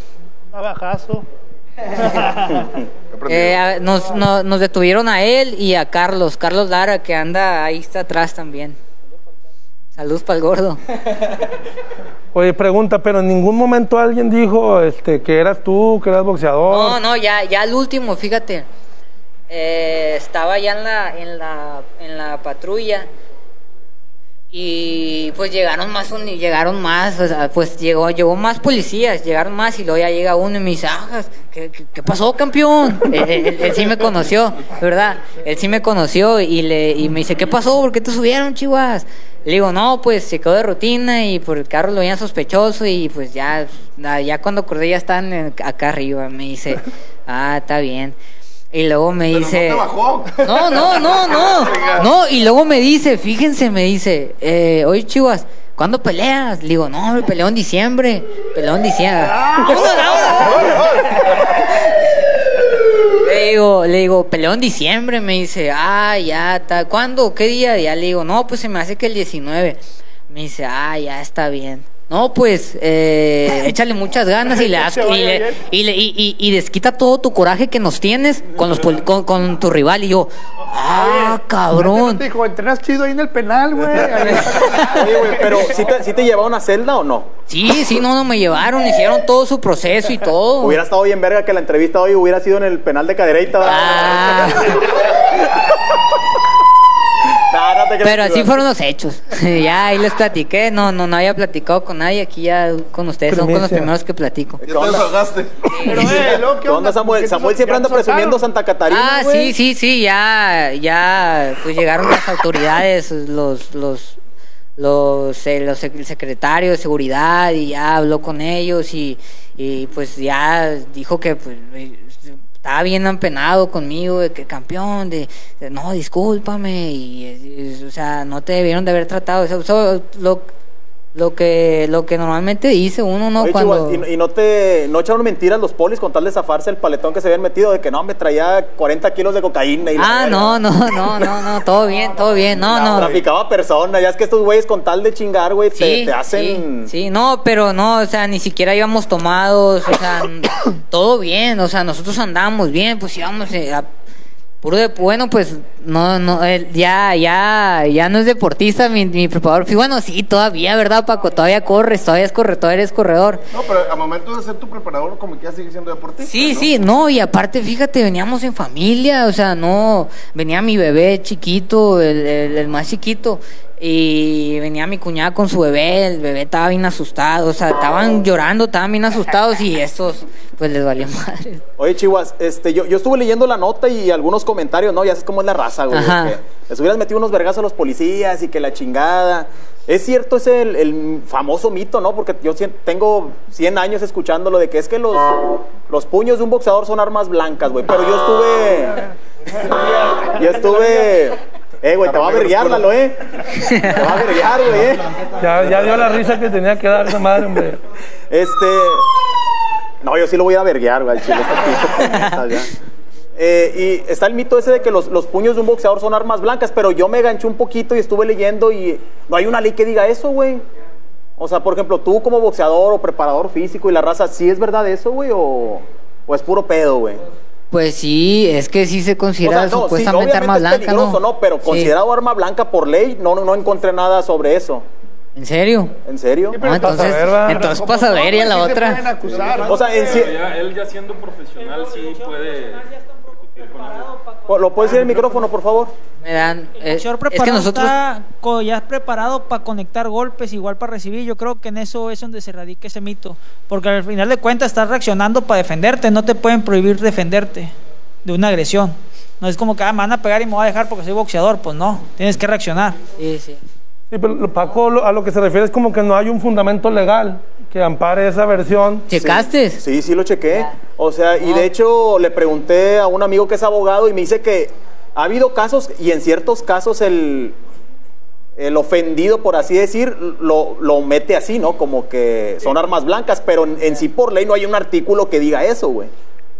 Navajazo. [LAUGHS] Eh, nos, no- nos detuvieron a él y a Carlos, Carlos Lara que anda ahí está atrás también. Saludos para el gordo. [LAUGHS] Oye, pregunta, pero en ningún momento alguien dijo este, que eras tú, que eras boxeador. No, no, ya, ya el último, fíjate. Eh, estaba ya en la, en la, en la patrulla y pues llegaron más, llegaron más, o sea, pues llegó, llegó más policías, llegaron más y luego ya llega uno y me dice, ah, ¿qué, qué, pasó, campeón? [LAUGHS] él, sí me conoció, ¿verdad? Él sí me conoció y le y me dice, ¿qué pasó? ¿Por qué te subieron, chivas? Le digo, no, pues se quedó de rutina y por el carro lo veían sospechoso y pues ya, ya cuando acordé ya en- acá arriba. Me dice, ah, está bien. Y luego me Pero dice... no te bajó. No, no, no, no. [LAUGHS] No, y luego me dice, fíjense, me dice, eh, oye, chivas, ¿cuándo peleas? Le digo, no, peleo en diciembre. Peleo en diciembre. Vámonos. [LAUGHS] Le digo, le digo, peleo en diciembre. Me dice, ah, ya, está. ¿Cuándo? ¿Qué día? Ya le digo, no, pues se me hace que el 19. Me dice, ah, ya está bien. No, pues, eh, [LAUGHS] échale muchas ganas y le [LAUGHS] das, y, le- y, le- y- y- y desquita todo tu coraje que nos tienes con los con, con tu rival. Y yo, ah, cabrón. Dijo, entrenas chido ahí en el penal, güey. Ahí- [LAUGHS] Oye, güey, pero ¿sí te, sí te llevaron a celda o no? Sí, sí, no, no me llevaron, hicieron todo su proceso y todo. Hubiera estado bien verga que la entrevista hoy hubiera sido en el penal de Cadereyta. ¿verdad? Ah, Nah, no te creas, pero así fueron los hechos. [LAUGHS] ya ahí les platiqué, no, no, no había platicado con nadie, aquí ya con ustedes son con los primeros que platico. Te desahogaste. Pero, eh, ¿Qué onda, Samuel? ¿Por qué Samuel siempre anda presumiendo? Santa Catarina, Ah, sí, sí, sí, ya, ya, pues llegaron las autoridades, los, los, los, eh, los el secretario de seguridad y ya habló con ellos y, y pues ya dijo que pues estaba bien empenado conmigo de que campeón, de, no, discúlpame y, o sea, no te debieron de haber tratado, eso, eso, lo, lo que, lo que normalmente dice uno, ¿no? Oye, Cuando... ¿y, y no te no echaron mentiras los polis con tal de zafarse el paletón que se habían metido de que no, me traía 40 kilos de cocaína y la Ah, no, no, no, no, no, todo bien, todo bien, no, no. Traficaba personas, ya es que estos güeyes con tal de chingar, güey, te, te hacen... Sí, sí, no, pero no, o sea, ni siquiera íbamos tomados, o sea, [COUGHS] todo bien, o sea, nosotros andábamos bien, pues íbamos eh, a- Puro de, bueno, pues no, no, él ya, ya, ya no es deportista mi, mi preparador. Bueno, sí, todavía, ¿verdad, Paco? Todavía corres, todavía es corredor, eres corredor. No, pero al momento de ser tu preparador, como que ya sigue siendo deportista. Sí, ¿no? sí, no, y aparte, fíjate, veníamos en familia, o sea, no, venía mi bebé chiquito, el, el- el más chiquito, y venía mi cuñada con su bebé, el bebé estaba bien asustado, o sea, estaban llorando, estaban bien asustados, y estos, pues les valía madre. Oye, Chihuas, este, yo, yo estuve leyendo la nota y algunos comentarios, ¿no? Ya sabes cómo es la raza, güey. Que les hubieras metido unos vergazos a los policías y que la chingada. Es cierto ese el, el famoso mito, ¿no? Porque yo tengo 100 años escuchándolo de que es que los, los puños de un boxeador son armas blancas, güey. Pero yo estuve... Yo estuve... Eh, güey, te va a verguiar, Lalo, eh. Te va a verguiar, güey, eh. Ya, ya dio la risa que tenía que dar esa madre, hombre. Este. No, yo sí lo voy a verguear, güey, al chile, ya. Eh, y está el mito ese de que los, los puños de un boxeador son armas blancas, pero yo me ganché un poquito y estuve leyendo y no hay una ley que diga eso, güey. O sea, por ejemplo, tú como boxeador o preparador físico y la raza, ¿sí es verdad eso, güey? O, o es puro pedo, güey? Pues sí, es que sí se O considera sea, no, sí, supuestamente arma obviamente es blanca, ¿no? ¿no? Pero Sí. considerado arma blanca por ley, no, no, no encontré nada sobre eso. ¿En serio? ¿En serio? No, entonces, ver, va. entonces pasa a ver y a la Sí otra. acusar. O sea, en sí- ya, él ya siendo profesional sí puede. ¿Lo puedes decir el micrófono, por favor? Me dan, eh, es que preparado nosotros está ya preparado para conectar golpes, igual para recibir. Yo creo que en eso es donde se radica ese mito. Porque al final de cuentas estás reaccionando para defenderte. No te pueden prohibir defenderte de una agresión. No es como que ah, me van a pegar y me voy a dejar porque soy boxeador. Pues no, tienes que reaccionar. Sí, sí. Sí, pero lo- Paco a lo que se refiere es como que no hay un fundamento legal que ampare esa versión. ¿Checaste? Sí, sí lo chequé. O sea, y de hecho le pregunté a un amigo que es abogado y me dice que ha habido casos y en ciertos casos el, el ofendido, por así decir, lo, lo mete así, ¿no? Como que son armas blancas, pero en, en sí por ley no hay un artículo que diga eso, güey.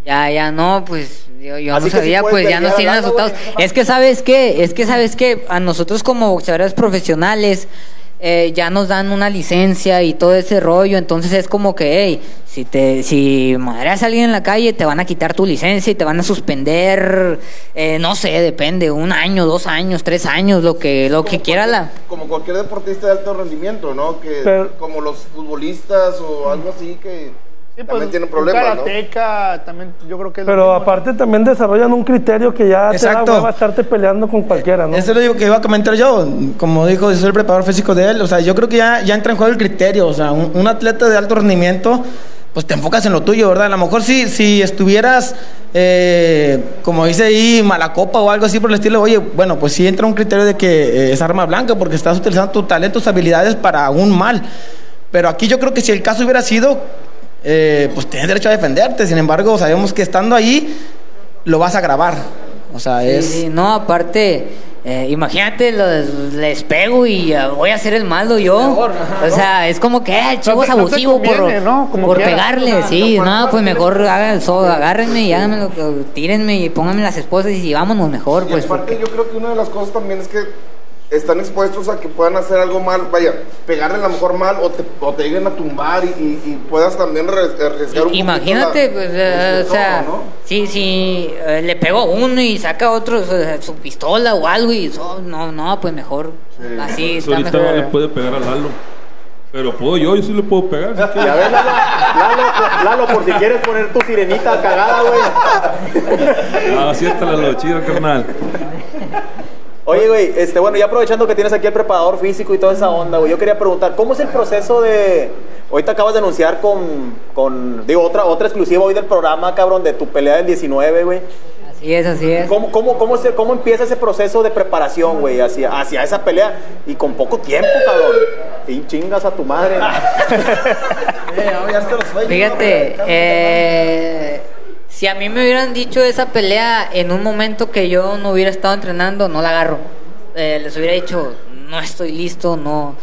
Ya, ya, no, pues yo, yo Así no sí sabía, pues ya nos tienen asustados. Es que, ¿sabes qué? Es que, ¿sabes qué? A nosotros como boxeadores profesionales eh, ya nos dan una licencia y todo ese rollo, entonces es como que, hey, si te si madreas a alguien en la calle, te van a quitar tu licencia y te van a suspender, eh, no sé, depende, un año, dos años, tres años, lo que, lo que quiera la... Como cualquier deportista de alto rendimiento, ¿no? Que Pero- como los futbolistas o algo así que Sí, también pues, tienen un problemas, ¿no? karateca también yo creo que es lo Pero mismo, aparte también desarrollan un criterio que ya Exacto. te da hueva estarte peleando con cualquiera, ¿no? Eso es lo que iba a comentar yo. Como dijo, yo soy el preparador físico de él. O sea, yo creo que ya, ya entra en juego el criterio. O sea, un, un atleta de alto rendimiento, pues te enfocas en lo tuyo, ¿verdad? A lo mejor si, si estuvieras, eh, como dice ahí, mala copa o algo así por el estilo, oye, bueno, pues sí entra un criterio de que eh, es arma blanca porque estás utilizando tu talento, tus habilidades para un mal. Pero aquí yo creo que si el caso hubiera sido, eh, pues tienes derecho a defenderte. Sin embargo, sabemos que estando ahí, lo vas a grabar. O sea, Sí, es... sí, no, aparte, eh, imagínate, los- les pego y ah, voy a hacer el malo yo. o sea, es como que eh, el chivo es no abusivo conviene, por, ¿no? Como por pegarle. Sí, no, pues mejor hagan so- agárrenme y háganme lo que, tírenme y pónganme las esposas y vámonos mejor, Y pues. aparte porque- yo creo que una de las cosas también es que están expuestos a que puedan hacer algo mal, vaya, pegarle a lo mejor mal o te, o te lleguen a tumbar y, y- y puedas también arries- arriesgar un Imagínate, la- pues, eh, o sea, ¿no? sí, sí, eh, le pego a uno y saca otro su pistola o algo y so- no, no, pues mejor. Así Pues está ahorita no mejor. le puede pegar a Lalo. Pero puedo yo, yo sí le puedo pegar. si quiere. Ya ves, Lalo, Lalo, Lalo, por si quieres poner tu sirenita cagada, güey. Ah, siéntala lo chido, carnal. Oye, güey, este, bueno, ya aprovechando que tienes aquí el preparador físico y toda esa onda, güey, yo quería preguntar, ¿cómo es el proceso de... Ahorita acabas de anunciar con, con digo, otra, otra exclusiva hoy del programa, cabrón, de tu pelea del 19, güey. Así es, así es. ¿Cómo, cómo, cómo, se- ¿Cómo empieza ese proceso de preparación, güey, hacia, hacia esa pelea? Y con poco tiempo, cabrón. Y chingas a tu madre. [LAUGHS] [LAUGHS] Fíjate, eh, si a mí me hubieran dicho esa pelea en un momento que yo no hubiera estado entrenando, no la agarro. Eh, les hubiera dicho, no estoy listo, no,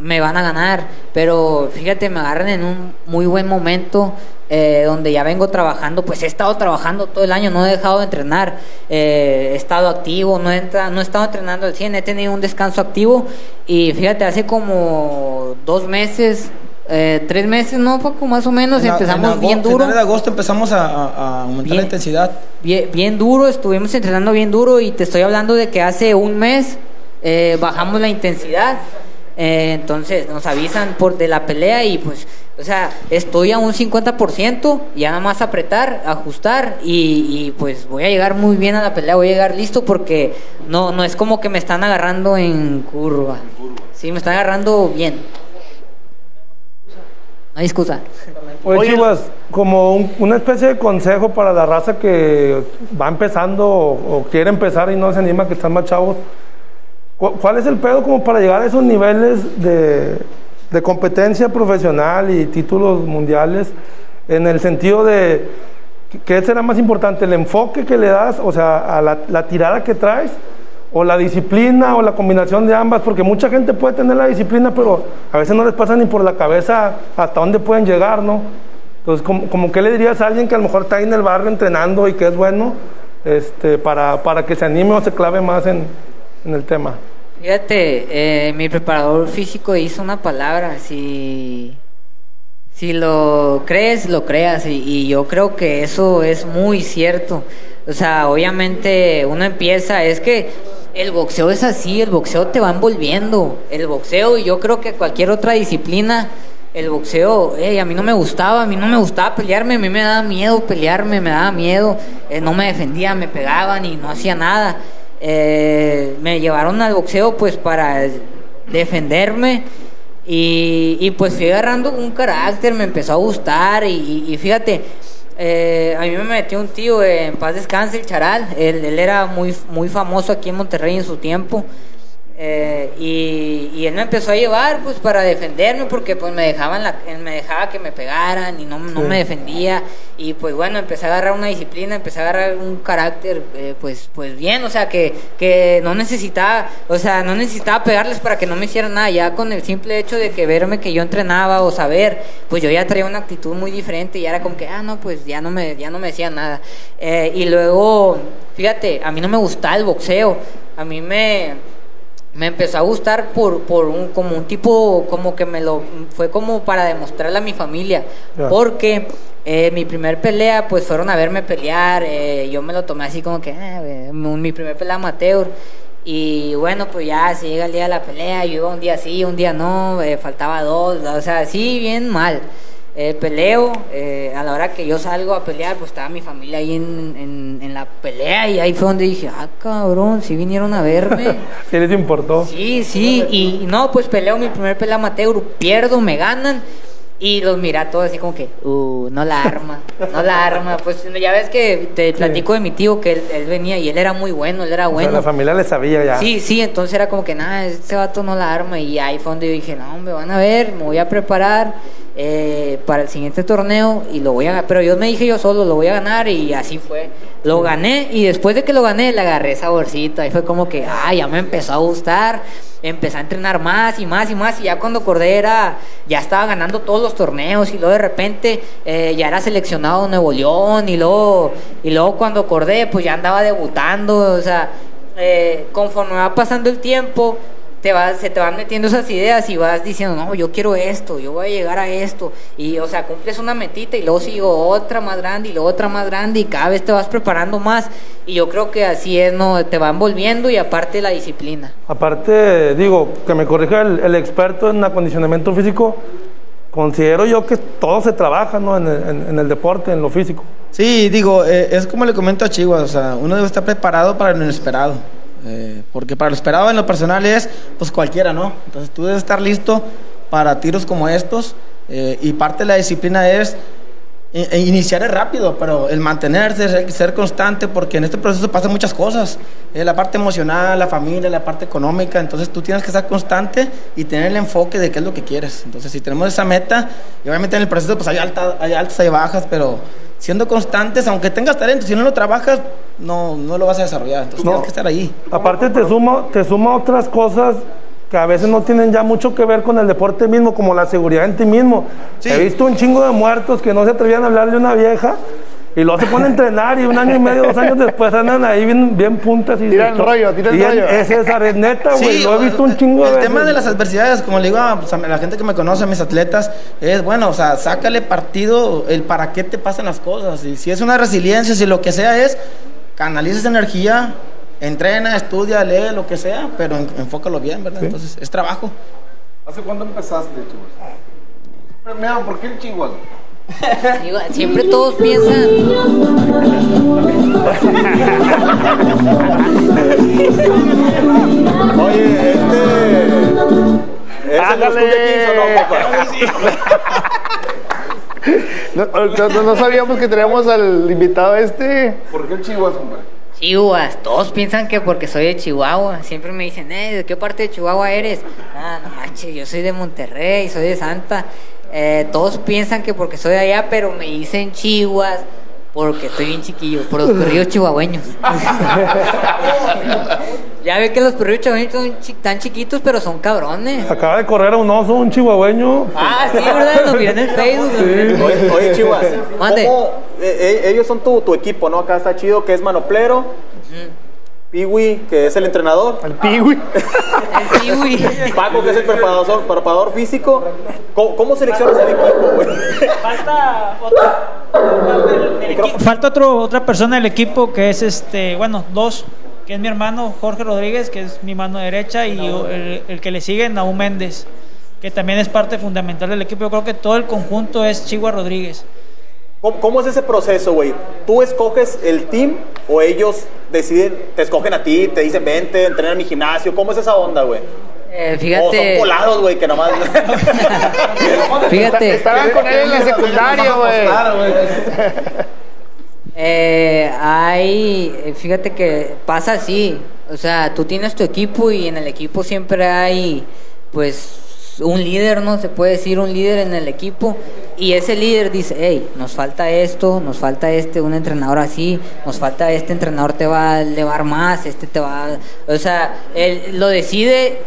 me van a ganar. Pero fíjate, me agarran en un muy buen momento. eh, donde ya vengo trabajando, pues he estado trabajando todo el año, no he dejado de entrenar, eh, he estado activo, no he, no he estado entrenando al 100, he tenido un descanso activo y fíjate, hace como dos meses eh, tres meses, ¿no, Paco? Más o menos. En Empezamos en bien duro. de agosto empezamos a, a- a aumentar Bien. la intensidad. Bien, bien duro, estuvimos entrenando bien duro y te estoy hablando de que hace un mes eh, bajamos la intensidad. Eh, entonces nos avisan por de la pelea y pues, o sea, estoy a un 50%, ya nada más apretar, ajustar y, y, pues voy a llegar muy bien a la pelea, voy a llegar listo porque no, no es como que me están agarrando en curva. Sí, me están agarrando bien. No hay excusa. Oye, Chivas, como un- una especie de consejo para la raza que va empezando o, o quiere empezar y no se anima, que están más chavos, ¿cu- ¿cuál es el pedo como para llegar a esos niveles de, de competencia profesional y títulos mundiales? En el sentido de, ¿qué será más importante? ¿El enfoque que le das, o sea, a la, la tirada que traes? O la disciplina o la combinación de ambas, porque mucha gente puede tener la disciplina, pero a veces no les pasa ni por la cabeza hasta dónde pueden llegar, ¿no? Entonces, como, como que le dirías a alguien que a lo mejor está ahí en el barrio entrenando y que es bueno, este, para, para que se anime o se clave más en, en el tema? Fíjate, eh, mi preparador físico hizo una palabra, si, si lo crees, lo creas, y, y yo creo que eso es muy cierto. O sea, obviamente uno empieza, es que el boxeo es así, el boxeo te va envolviendo, el boxeo y yo creo que cualquier otra disciplina, el boxeo, a mí no me gustaba, a mí no me gustaba pelearme, a mí me daba miedo pelearme, me daba miedo, eh, no me defendía, me pegaban y no hacía nada. Eh, me llevaron al boxeo pues para defenderme y, pues fui agarrando un carácter, me empezó a gustar y- y fíjate, eh, a mí me metió un tío, en paz descanse, el Charal, él, él era muy, muy famoso aquí en Monterrey en su tiempo. Eh, y, y él me empezó a llevar pues para defenderme porque pues me dejaban la, él me dejaba que me pegaran y no, no Sí. me defendía. Y pues bueno empecé a agarrar una disciplina empecé a agarrar un carácter eh, pues pues bien o sea que, que no necesitaba o sea no necesitaba pegarles para que no me hicieran nada. Ya con el simple hecho de que verme que yo entrenaba o saber pues yo ya traía una actitud muy diferente y era como que ah no pues ya no me ya no me decían nada Eh, y luego fíjate a mí no me gustaba el boxeo. A mí me me empezó a gustar por, por un, como un tipo, como que me lo, fue como para demostrarle a mi familia, porque eh, mi primer pelea, pues fueron a verme pelear, eh, yo me lo tomé así como que, güey, mi primer pelea amateur, y bueno, pues ya se llega el día de la pelea, yo iba un día sí, un día no, eh, faltaba dos, o sea, así bien mal. Eh, peleo, eh, a la hora que yo salgo a pelear, pues estaba mi familia ahí en, en, en la pelea y ahí fue donde dije, ah, cabrón, si vinieron a verme. [LAUGHS] ¿Qué les importó? Sí, sí, y, y no, pues peleo mi primer pelea amateur, pierdo, me ganan. Y los mira todos así como que, uh, no la arma, no la arma. [LAUGHS] Pues ya ves que te platico de mi tío que él, él venía y él era muy bueno, él era O sea, bueno. la familia le sabía ya. Sí, sí, entonces era como que nada, este vato no la arma. Y ahí fue donde yo dije, no, me van a ver, me voy a preparar eh, para el siguiente torneo y lo voy a Pero yo me dije yo solo, lo voy a ganar y así fue. Lo gané y después de que lo gané le agarré saborcito. Ahí fue como que, ah, ya me empezó a gustar. Empecé a entrenar más y más y más y ya cuando acordé era, ya estaba ganando todos los torneos y luego de repente eh, ya era seleccionado Nuevo León y luego, y luego cuando acordé pues ya andaba debutando, o sea, eh, conforme va pasando el tiempo, te vas, se te van metiendo esas ideas y vas diciendo, no, yo quiero esto, yo voy a llegar a esto. Y, o sea, cumples una metita y luego sigo otra más grande y luego otra más grande y cada vez te vas preparando más. Y yo creo que así es, ¿no? Te va envolviendo y aparte la disciplina. Aparte, digo, que me corrija el, el experto en acondicionamiento físico, considero yo que todo se trabaja, ¿no? En el, en- en el deporte, en lo físico. Sí, digo, eh, es como le comento a Chihuahua, o sea, uno debe estar preparado para lo inesperado. Eh, porque para lo esperado en lo personal es, pues cualquiera, ¿no? Entonces tú debes estar listo para tiros como estos. eh, y parte de la disciplina es eh, iniciar es rápido, pero el mantenerse, ser, constante, porque en este proceso pasan muchas cosas. eh, la parte emocional, la familia, la parte económica. Entonces tú tienes que estar constante y tener el enfoque de qué es lo que quieres. Entonces si tenemos esa meta, y obviamente en el proceso pues hay, alta, hay altas, hay bajas, pero siendo constantes, aunque tengas talento, si no lo trabajas, no, no lo vas a desarrollar. Entonces No. tienes que estar ahí. Aparte te suma, te suma otras cosas que a veces no tienen ya mucho que ver con el deporte mismo, como la seguridad en ti mismo. Sí. He visto un chingo de muertos que no se atrevían a hablarle a una vieja Y luego se ponen a entrenar y un año y medio, dos años después andan ahí bien, bien puntas. Y Tira el rollo, tira el y rollo. Es esa es neta, güey. lo he visto un chingo de El veces. tema de las adversidades, como le digo a, pues, a la gente que me conoce, a mis atletas, es bueno, o sea, sácale partido el para qué te pasan las cosas. Y si es una resiliencia, si lo que sea es, canaliza esa energía, entrena, estudia, lee, lo que sea, pero en- enfócalo bien, ¿verdad? Entonces, es trabajo. ¿Hace cuándo empezaste, Chihuahua? Mira, ¿por qué el Chihuahua? Digo, siempre todos piensan. Oye, este. ¿Es o no, papá? No, no- no sabíamos que teníamos al invitado este. ¿Por qué Chihuahua, compadre? Chihuahuas, todos piensan que porque soy de Chihuahua, siempre me dicen, eh, ¿de qué parte de Chihuahua eres? Ah, no manches, yo soy de Monterrey, soy de Santa. Eh, todos piensan que porque soy de allá, pero me dicen Chihuas porque estoy bien chiquillo, por los perrillos chihuahueños. [LAUGHS] ya ve que los perrillos chihuahueños son chi- tan chiquitos, pero son cabrones. Acaba de correr a un oso, un chihuahueño. Ah, sí, ¿verdad? Lo miré en el Facebook. el Oye, oye Chihuahua, Mande. ¿cómo, eh, eh, ellos son tu, tu equipo, ¿no? Acá está chido, que es Manoplero, Piwi, que es el entrenador, El piwi. El kiwi. Paco, que es el preparador, preparador físico. ¿Cómo, cómo seleccionas el equipo, güey? Falta otra, falta otro, otra persona del equipo que es este, bueno, dos, que es mi hermano Jorge Rodríguez, que es mi mano derecha, y yo, el, el que le sigue, Naúm Méndez, que también es parte fundamental del equipo. Yo creo que todo el conjunto es Chihuahua Rodríguez. ¿Cómo, cómo es ese proceso, güey? ¿Tú escoges el team o ellos deciden, te escogen a ti, te dicen, vente, entrena en mi gimnasio? ¿Cómo es esa onda, güey? Eh, O son fíjate. volados, güey, que nomás... [LAUGHS] Fíjate. Estaban con él en la secundaria, güey. [LAUGHS] Eh, hay, eh, fíjate que pasa así, o sea, tú tienes tu equipo y en el equipo siempre hay, pues, un líder, ¿no? Se puede decir un líder en el equipo y ese líder dice, hey, nos falta esto, nos falta este, un entrenador así, nos falta este entrenador te va a elevar más, este te va, a-". o sea, él lo decide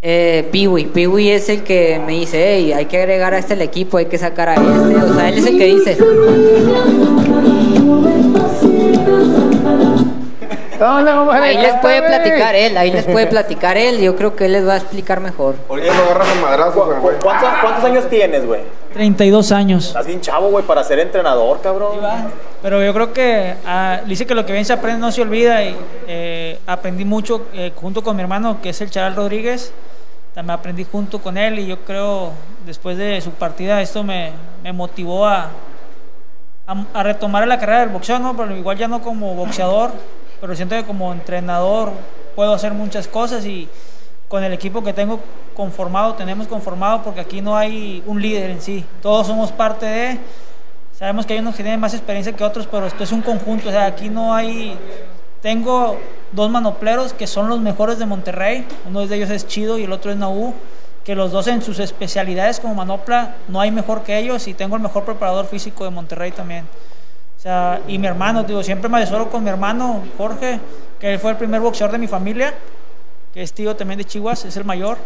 eh, Piwi, Piwi es el que me dice, hey, hay que agregar a este al equipo, hay que sacar a este, o sea, él es el que dice. ¿Dónde vamos a Ahí les puede platicar él, ahí les puede platicar él, yo creo que él les va a explicar mejor. Ahorita lo agarras a madrazos, güey. ¿Cu- ¿Cuántos, cuántos años tienes, güey? 32 años. Estás bien chavo, güey, para ser entrenador, cabrón. Pero yo creo que ah, dice que lo que bien se aprende no se olvida y eh, aprendí mucho eh, junto con mi hermano que es el Charal Rodríguez. También aprendí junto con él y yo creo después de su partida esto me, me motivó a, a, a retomar la carrera del boxeo, ¿no? Pero igual ya no como boxeador, pero siento que como entrenador puedo hacer muchas cosas y con el equipo que tengo conformado, tenemos conformado, porque aquí no hay un líder en sí, todos somos parte de, sabemos que hay unos que tienen más experiencia que otros, pero esto es un conjunto, o sea, aquí no hay, tengo dos manopleros que son los mejores de Monterrey, uno de ellos es Chido y el otro es Naú, que los dos en sus especialidades como manopla no hay mejor que ellos y tengo el mejor preparador físico de Monterrey también. Sea, y mi hermano, digo, siempre me asesoro con mi hermano Jorge, que él fue el primer boxeador de mi familia, que es tío también de Chihuahua, es el mayor.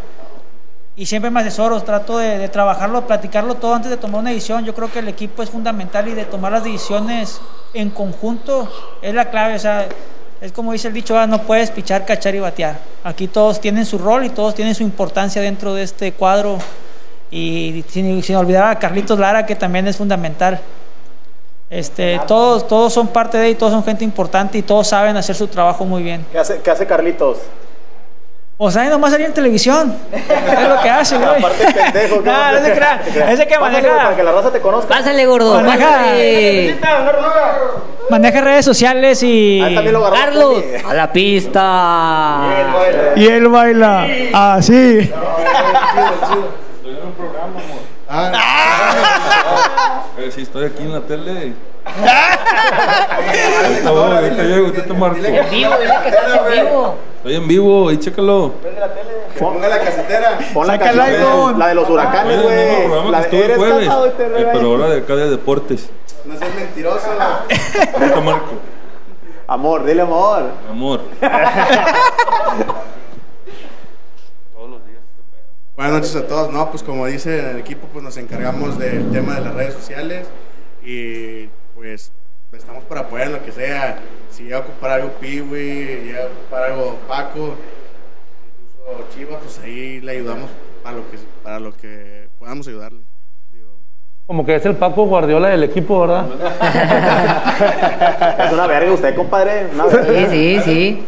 Y siempre me asesoro, trato de, de trabajarlo, platicarlo todo antes de tomar una decisión. Yo creo que el equipo es fundamental y de tomar las decisiones en conjunto es la clave. O sea, es como dice el dicho, ah, no puedes pichar, cachar y batear. Aquí todos tienen su rol y todos tienen su importancia dentro de este cuadro. Y sin, sin olvidar a Carlitos Lara, que también es fundamental. Este, todos, todos son parte de y todos son gente importante y todos saben hacer su trabajo muy bien. ¿Qué hace, qué hace Carlitos? O sea, nomás salir en televisión. Es lo que hace, güey. Aparte, pendejo. ¿qué No, no se crea. Ese que Pásale, maneja- güey, Para que la raza te conozca. Pásale, gordo, Maneja- pásale. Maneja redes sociales y. Ah, también lo agarró. Carlos, a la pista. Y él baila así. Estoy en un programa, amor. Eh, sí, estoy aquí en la tele. Ahorita voy, ahorita llego, ahorita te marco. En vivo, dile que estás en vivo. Estoy en vivo, ahí chécalo. Ponga la casetera. Pon la Saca el canción, iPhone. La de los huracanes, güey. La que de Eres jueves. Eh, pero ahora de acá de deportes. No seas mentiroso. Ahorita marco. Amor, dile amor. Amor. [LAUGHS] Buenas noches a todos. No, pues como dice el equipo, pues nos encargamos del tema de las redes sociales y pues estamos para apoyar en lo que sea. Si llega a ocupar algo Piwi, llega a ocupar algo Paco, incluso Chivas, pues ahí le ayudamos para lo que, para lo que podamos ayudarle. Como que es el Paco Guardiola del equipo, ¿verdad? [LAUGHS] Es una verga usted, compadre. Una verga. Sí, sí, sí.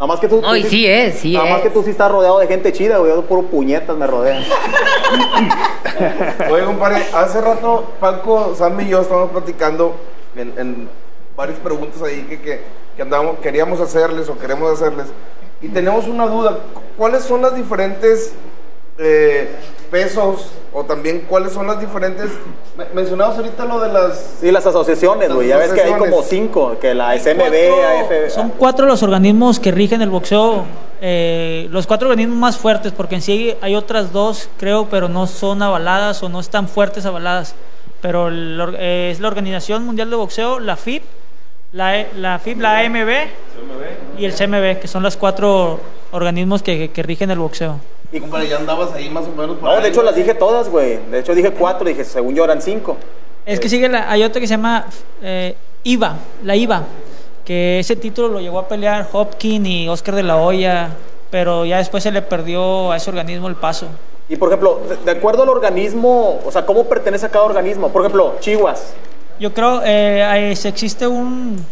Nada más que tú. No, y tú sí es, sí Nada más que tú sí estás rodeado de gente chida, güey. Yo puro puñetas me rodean. [LAUGHS] Oye, compadre, hace rato Paco, Sam y yo estábamos platicando en, en varias preguntas ahí que, que, que andamos, queríamos hacerles o queremos hacerles. Y tenemos una duda. ¿Cuáles son las diferentes eh, pesos o también cuáles son las diferentes... me- Mencionabas ahorita lo de las... Sí, las asociaciones, güey. Ya ves que hay como cinco, que la SMB. Son cuatro los organismos que rigen el boxeo. eh, los cuatro organismos más fuertes, porque en sí hay otras dos, creo, pero no son avaladas o no están fuertes avaladas. Pero el eh, es la Organización Mundial de Boxeo, la FIB, la, E- la FIB, la AMB y el CMB, que son los cuatro organismos que, que rigen el boxeo. Y compadre, ya andabas ahí más o menos... por No, ahí, de hecho ¿no? las dije todas, güey. De hecho dije cuatro, dije, según yo eran cinco. Es que sigue la, hay otra que se llama eh, IVA, la IVA, que ese título lo llegó a pelear Hopkins y Oscar de la Hoya, pero ya después se le perdió a ese organismo el paso. Y por ejemplo, de, de acuerdo al organismo, o sea, ¿cómo pertenece a cada organismo? Por ejemplo, Chihuas, Yo creo eh, existe un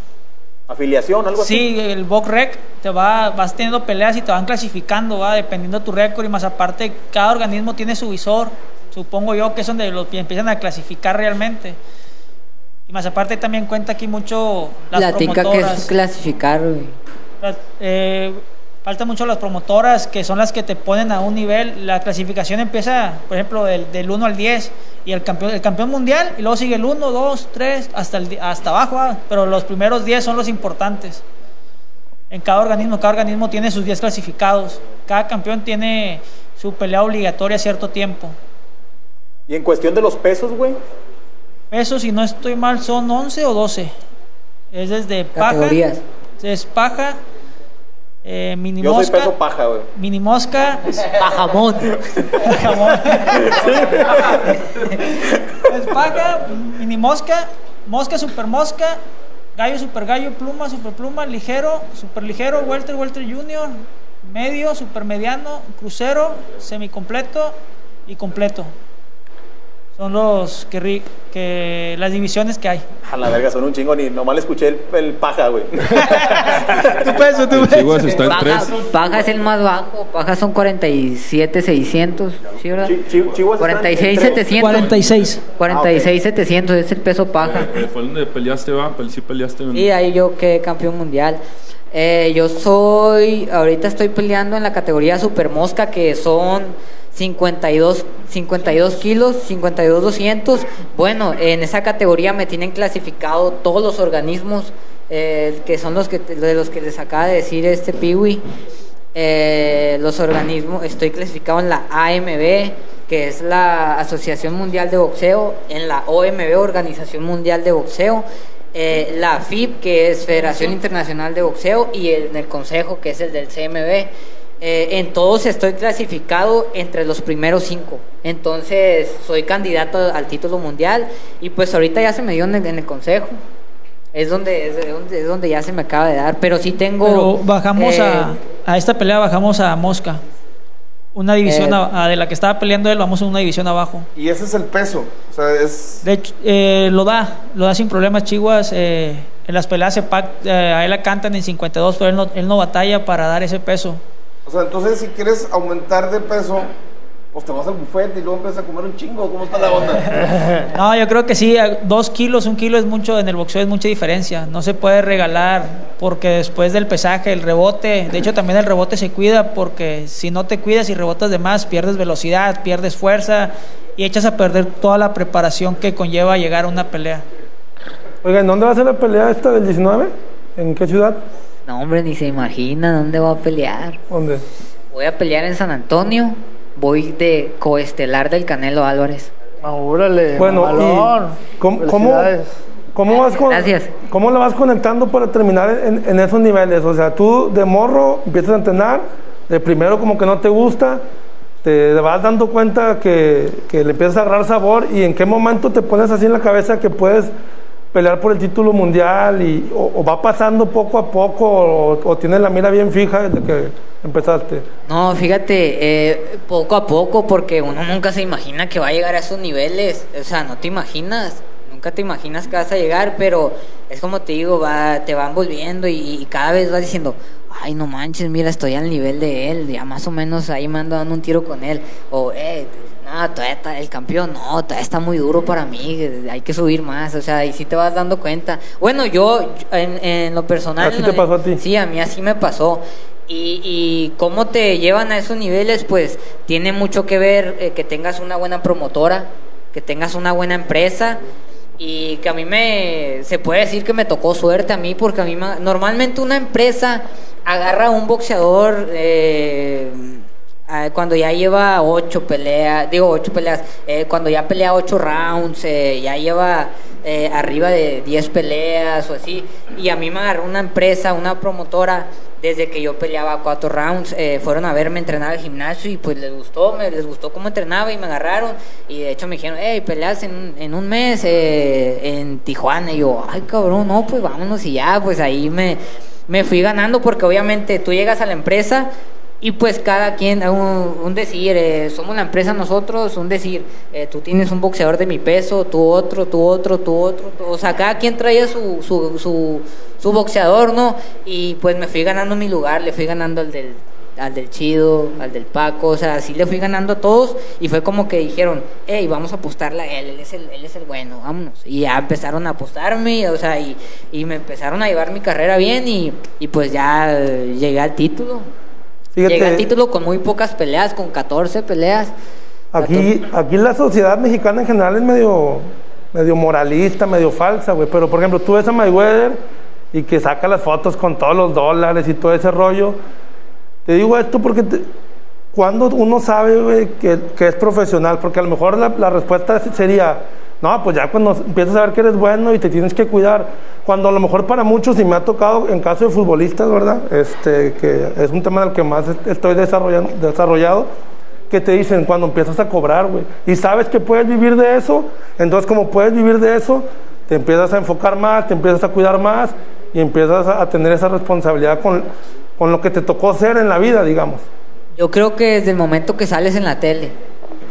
afiliación, algo así. sí el box rec te va vas teniendo peleas y te van clasificando va dependiendo de tu récord y más aparte cada organismo tiene su visor supongo yo que es donde los empiezan a clasificar realmente y más aparte también cuenta aquí mucho las La tica que promotoras es clasificar, güey. Eh, falta mucho las promotoras que son las que te ponen a un nivel. La clasificación empieza, por ejemplo, del, del 1 al 10 y el campeón, el campeón mundial y luego sigue el 1, 2, 3 hasta, el, hasta abajo, ah, pero los primeros 10 son los importantes. En cada organismo, cada organismo tiene sus 10 clasificados. Cada campeón tiene su pelea obligatoria a cierto tiempo. Y en cuestión de los pesos, güey, Pesos, si no estoy mal, son 11 o 12. Es desde paja. Categorías. Es paja, eh, mini yo soy mosca, peso paja, güey. mini mosca, Pajamón. Jamón. es paja, mini mosca, mosca, super mosca, gallo, super gallo, pluma, super pluma, ligero, super ligero, welter, welter junior, medio, super mediano, crucero, semicompleto y completo. Son los que, ri- que las divisiones que hay. A la verga, son un chingo, ni nomás le escuché el, el paja, güey. Tu peso, tu peso. Chihuahua está en Paja, 3. paja es el más bajo. Paja son 47, 600. ¿Sí, verdad? Chi- chi- Chihuas está en- 46, en tres. 700. 46. 46, 700 es el peso paja. Eh, Fue donde peleaste, va, sí peleaste. en- Y ahí yo quedé campeón mundial. Eh, yo soy, ahorita estoy peleando en la categoría Super Mosca, que son 52, 52 kilos, 52, 200. Bueno, en esa categoría me tienen clasificado todos los organismos, eh, que son los que, de los que les acaba de decir este Piwi. Eh, los organismos, estoy clasificado en la AMB, que es la Asociación Mundial de Boxeo, en la OMB, Organización Mundial de Boxeo, eh, la FIB, que es Federación Internacional de Boxeo, y en el Consejo, que es el del CMB. Eh, en todos estoy clasificado entre los primeros cinco. Entonces, soy candidato al título mundial, y pues ahorita ya se me dio en el, en el Consejo. Es donde, es donde, es donde ya se me acaba de dar, pero sí tengo... Pero bajamos eh, a, a esta pelea, bajamos a Mosca. Una división Eh, a- a de la que estaba peleando él, vamos a una división abajo. Y ese es el peso. O sea, es... De hecho, eh, lo da, lo da sin problemas Chihuas. eh, en las peleas se eh, a él la cantan en 52, pero él no, él no batalla para dar ese peso. O sea, entonces si quieres aumentar de peso, pues te vas al buffet y luego empiezas a comer un chingo. ¿Cómo está la onda? [LAUGHS] No, yo creo que sí, a- dos kilos, un kilo es mucho, en el boxeo es mucha diferencia. No se puede regalar porque después del pesaje, el rebote, de hecho también el rebote se cuida porque si no te cuidas y rebotas de más, pierdes velocidad, pierdes fuerza y echas a perder toda la preparación que conlleva llegar a una pelea. Oigan, ¿dónde va a ser la pelea esta del 19? ¿En qué ciudad? No, hombre, ni se imagina dónde voy a pelear. ¿Dónde? Voy a pelear en San Antonio. Voy de coestelar del Canelo Álvarez. Ah, órale, Bueno, y ¿cómo, cómo, cómo vas con, Gracias. ¿Cómo la vas conectando para terminar en, en esos niveles? O sea, tú de morro empiezas a entrenar, de primero como que no te gusta, te vas dando cuenta que, que le empiezas a agarrar sabor y en qué momento te pones así en la cabeza que puedes pelear por el título mundial y, o, va pasando poco a poco o, o tienes la mira bien fija desde que empezaste? No, fíjate, eh, poco a poco, porque uno nunca se imagina que va a llegar a esos niveles. O sea, no te imaginas, nunca te imaginas que vas a llegar, pero es como te digo, va, te van volviendo y, cada vez vas diciendo, ay, no manches, mira, estoy al nivel de él, ya más o menos ahí me ando dando un tiro con él. O, eh, no, todavía está el campeón, no, todavía está muy duro para mí, hay que subir más, o sea, y sí te vas dando cuenta. Bueno, yo, en, en lo personal... ¿Así te pasó a ti? Sí, a mí así me pasó. Y, y cómo te llevan a esos niveles, pues tiene mucho que ver eh, que tengas una buena promotora, que tengas una buena empresa y que a mí me, se puede decir que me tocó suerte a mí, porque a mí me- normalmente una empresa agarra a un boxeador eh, ah, cuando ya lleva ocho peleas, digo ocho peleas, eh, cuando ya pelea ocho rounds, eh, ya lleva eh, arriba de 10 peleas o así. Y a mí me agarró una empresa, una promotora, desde que yo peleaba cuatro rounds, eh, fueron a verme entrenar al gimnasio y pues les gustó, me, les gustó cómo entrenaba y me agarraron. Y de hecho me dijeron, hey, peleas en, en un mes eh, en Tijuana. Y yo, ay cabrón, no, pues vámonos y ya, pues ahí me, me fui ganando porque obviamente tú llegas a la empresa y pues cada quien, un, decir, eh, somos la empresa nosotros, un decir, eh, tú tienes un boxeador de mi peso, tú otro, tú otro, tú otro, o sea, cada quien traía su, su, su, su boxeador, ¿no? Y pues me fui ganando mi lugar, le fui ganando al del, al del Chido, al del Paco, o sea, así le fui ganando a todos y fue como que dijeron, hey, vamos a apostarle a él, él es el, él es el bueno, vámonos. Y ya empezaron a apostarme, o sea, y, y me empezaron a llevar mi carrera bien y, y pues ya eh, llegué al título. Fíjate. Llegué al título con muy pocas peleas, con 14 peleas. Aquí, aquí la sociedad mexicana en general es medio, medio moralista, medio falsa, güey. Pero, por ejemplo, tú ves a Mayweather y que saca las fotos con todos los dólares y todo ese rollo. Te digo esto porque te- cuando uno sabe, güey, que, que es profesional, porque a lo mejor la, la respuesta sería, no, pues ya cuando empiezas a ver que eres bueno y te tienes que cuidar. Cuando a lo mejor para muchos, y me ha tocado en caso de futbolistas, ¿verdad? Este, que es un tema del que más estoy desarrollando, desarrollado, que te dicen cuando empiezas a cobrar, güey. Y sabes que puedes vivir de eso, entonces como puedes vivir de eso, te empiezas a enfocar más, te empiezas a cuidar más y empiezas a, tener esa responsabilidad con, con lo que te tocó ser en la vida, digamos. Yo creo que desde el momento que sales en la tele.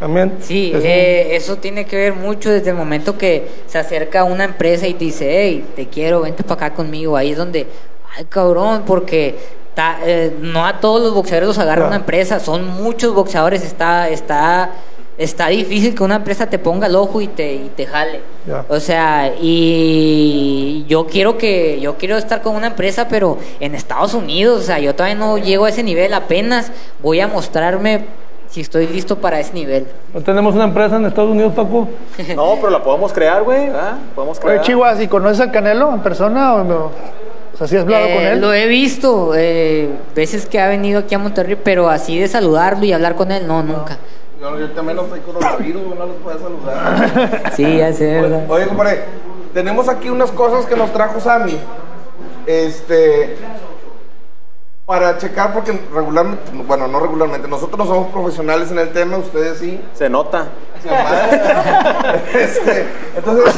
También. Sí, es un- eh, eso tiene que ver mucho desde el momento que se acerca una empresa y te dice, hey, te quiero, vente para acá conmigo. Ahí es donde, ay cabrón, porque ta- eh, no a todos los boxeadores los agarra una empresa, son muchos boxeadores, está, está, está difícil que una empresa te ponga el ojo y te, y te jale. O sea, y yo quiero que yo quiero estar con una empresa, pero en Estados Unidos, o sea, yo todavía no llego a ese nivel, apenas voy a mostrarme si estoy listo para ese nivel. ¿No tenemos una empresa en Estados Unidos, Paco? [LAUGHS] No, pero la podemos crear, güey. ¿ah? Podemos crear. Oye, Chihuahua, ¿y conoces al Canelo en persona o no? O sea, ¿sí has hablado Eh, con él? Lo he visto, eh, veces que ha venido aquí a Monterrey, pero así de saludarlo y hablar con él, no, nunca. No, yo también no soy coronavirus, no los puedo saludar. [LAUGHS] Sí, ya sé, ¿verdad? Oye, compadre, tenemos aquí unas cosas que nos trajo Sammy. Este. Para checar, porque regularmente, bueno, no regularmente, nosotros no somos profesionales en el tema, ustedes sí. Se nota. Madre. [LAUGHS] Este, entonces,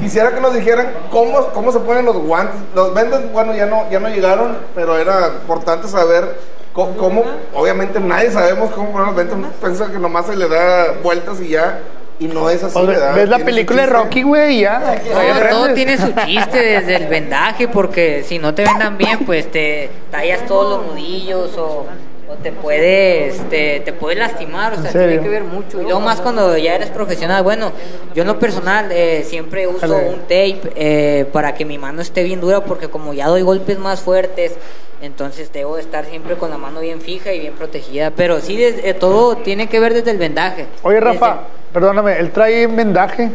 quisiera que nos dijeran cómo, cómo se ponen los guantes. Los vendes, bueno, ya no, ya no llegaron, pero era importante saber cómo, cómo- obviamente nadie sabemos cómo poner los ventas. Piensa que nomás se le da vueltas y ya, y no es así, Pues, ¿verdad? ¿Ves la película de. Rocky, güey? y Ya. No, todo tiene su chiste desde el vendaje, porque si no te vendan bien, pues te tallas todos los nudillos o, o te puedes te, te puede lastimar, o sea, tiene que ver mucho. Y luego más cuando ya eres profesional. Bueno, yo en lo personal eh, siempre uso un tape eh, para que mi mano esté bien dura, porque como ya doy golpes más fuertes, entonces debo de estar siempre con la mano bien fija y bien protegida. Pero sí, desde- eh, todo tiene que ver desde el vendaje. Oye, Rafa, perdóname, él trae vendaje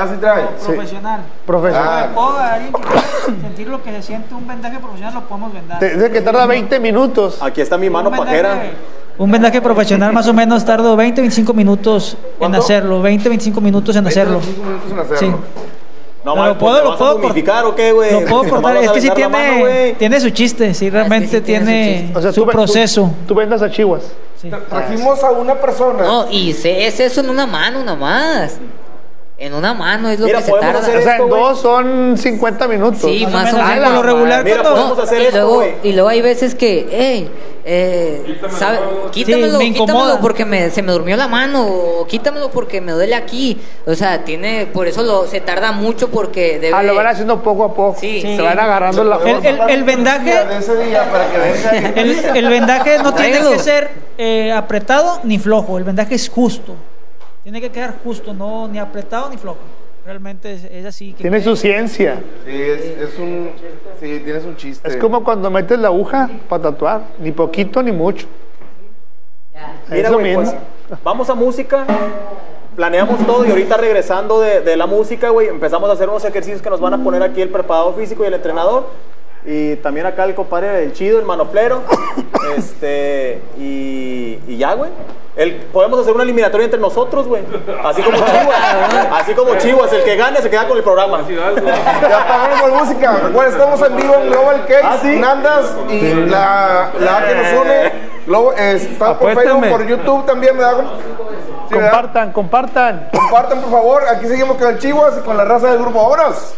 Ah, sí trae. Profesional. profesional. Ah. Puedo a alguien que quiera sentir lo que se siente un vendaje profesional, lo podemos vendar. Dice que tarda 20 minutos. Aquí está mi mano Un pajera. vendaje- Un vendaje profesional más o menos tardo 20-25 minutos en ¿Cuánto? hacerlo, 20-25 minutos en hacerlo. 25 minutos en hacerlo. Sí. No, Pero mames, puedo- ¿me lo puedo a cort- modificar o qué, güey? Lo puedo [LAUGHS] cortar, es que sí tiene, mano, tiene su chiste, sí, realmente sí tiene su tiene chiste. O sea, su tú, ve- tú- proceso. Tú, vendas a Chihuas. Sí. Tra- Trajimos a una persona. No, y se, es eso en una mano nomás. En una mano es lo Mira, que se tarda. hacer O sea, esto, en dos son 50 minutos. Sí, más o menos. Por lo regular, Mira, podemos hacer y, esto, luego, y luego hay veces que, hey, eh, ¿sabe? quítamelo, me quítamelo incomoda. porque me, se me durmió la mano, o quítamelo porque me duele aquí. O sea, tiene, por eso lo, se tarda mucho porque debe... Ah, lo van haciendo poco a poco. Sí, Se sí. van agarrando la El, forma. el- el vendaje, [LAUGHS] el, el vendaje no tiene que ser eh, apretado ni flojo. El vendaje es justo. Tiene que quedar justo, no ni apretado ni flojo. Realmente es, es así. que Tiene quede- su ciencia. Sí, es, es un. Sí, tienes un chiste. Es como cuando metes la aguja para tatuar. Ni poquito ni mucho. Mira, es lo güey, mismo. pues, vamos a música. Planeamos todo y ahorita regresando de, de la música, güey, empezamos a hacer unos ejercicios que nos van a poner aquí el preparador físico y el entrenador. Y también acá el compadre, el chido, el manoplero. [COUGHS] este, y, y ya, güey. El, podemos hacer una eliminatoria entre nosotros, güey. Así como Chihuas. Así como Chihuas. El que gane se queda con el programa. Ya pagamos por música. Recuerden, estamos en vivo en Global Case, ¿Ah, sí? Nandas y la, la que nos une. Globo- eh, está por. Facebook, por YouTube también, ¿verdad? Sí, ¿verdad? Compartan, compartan. Compartan, por favor. Aquí seguimos con el Chihuas y con la raza del grupo. ¡Vámonos!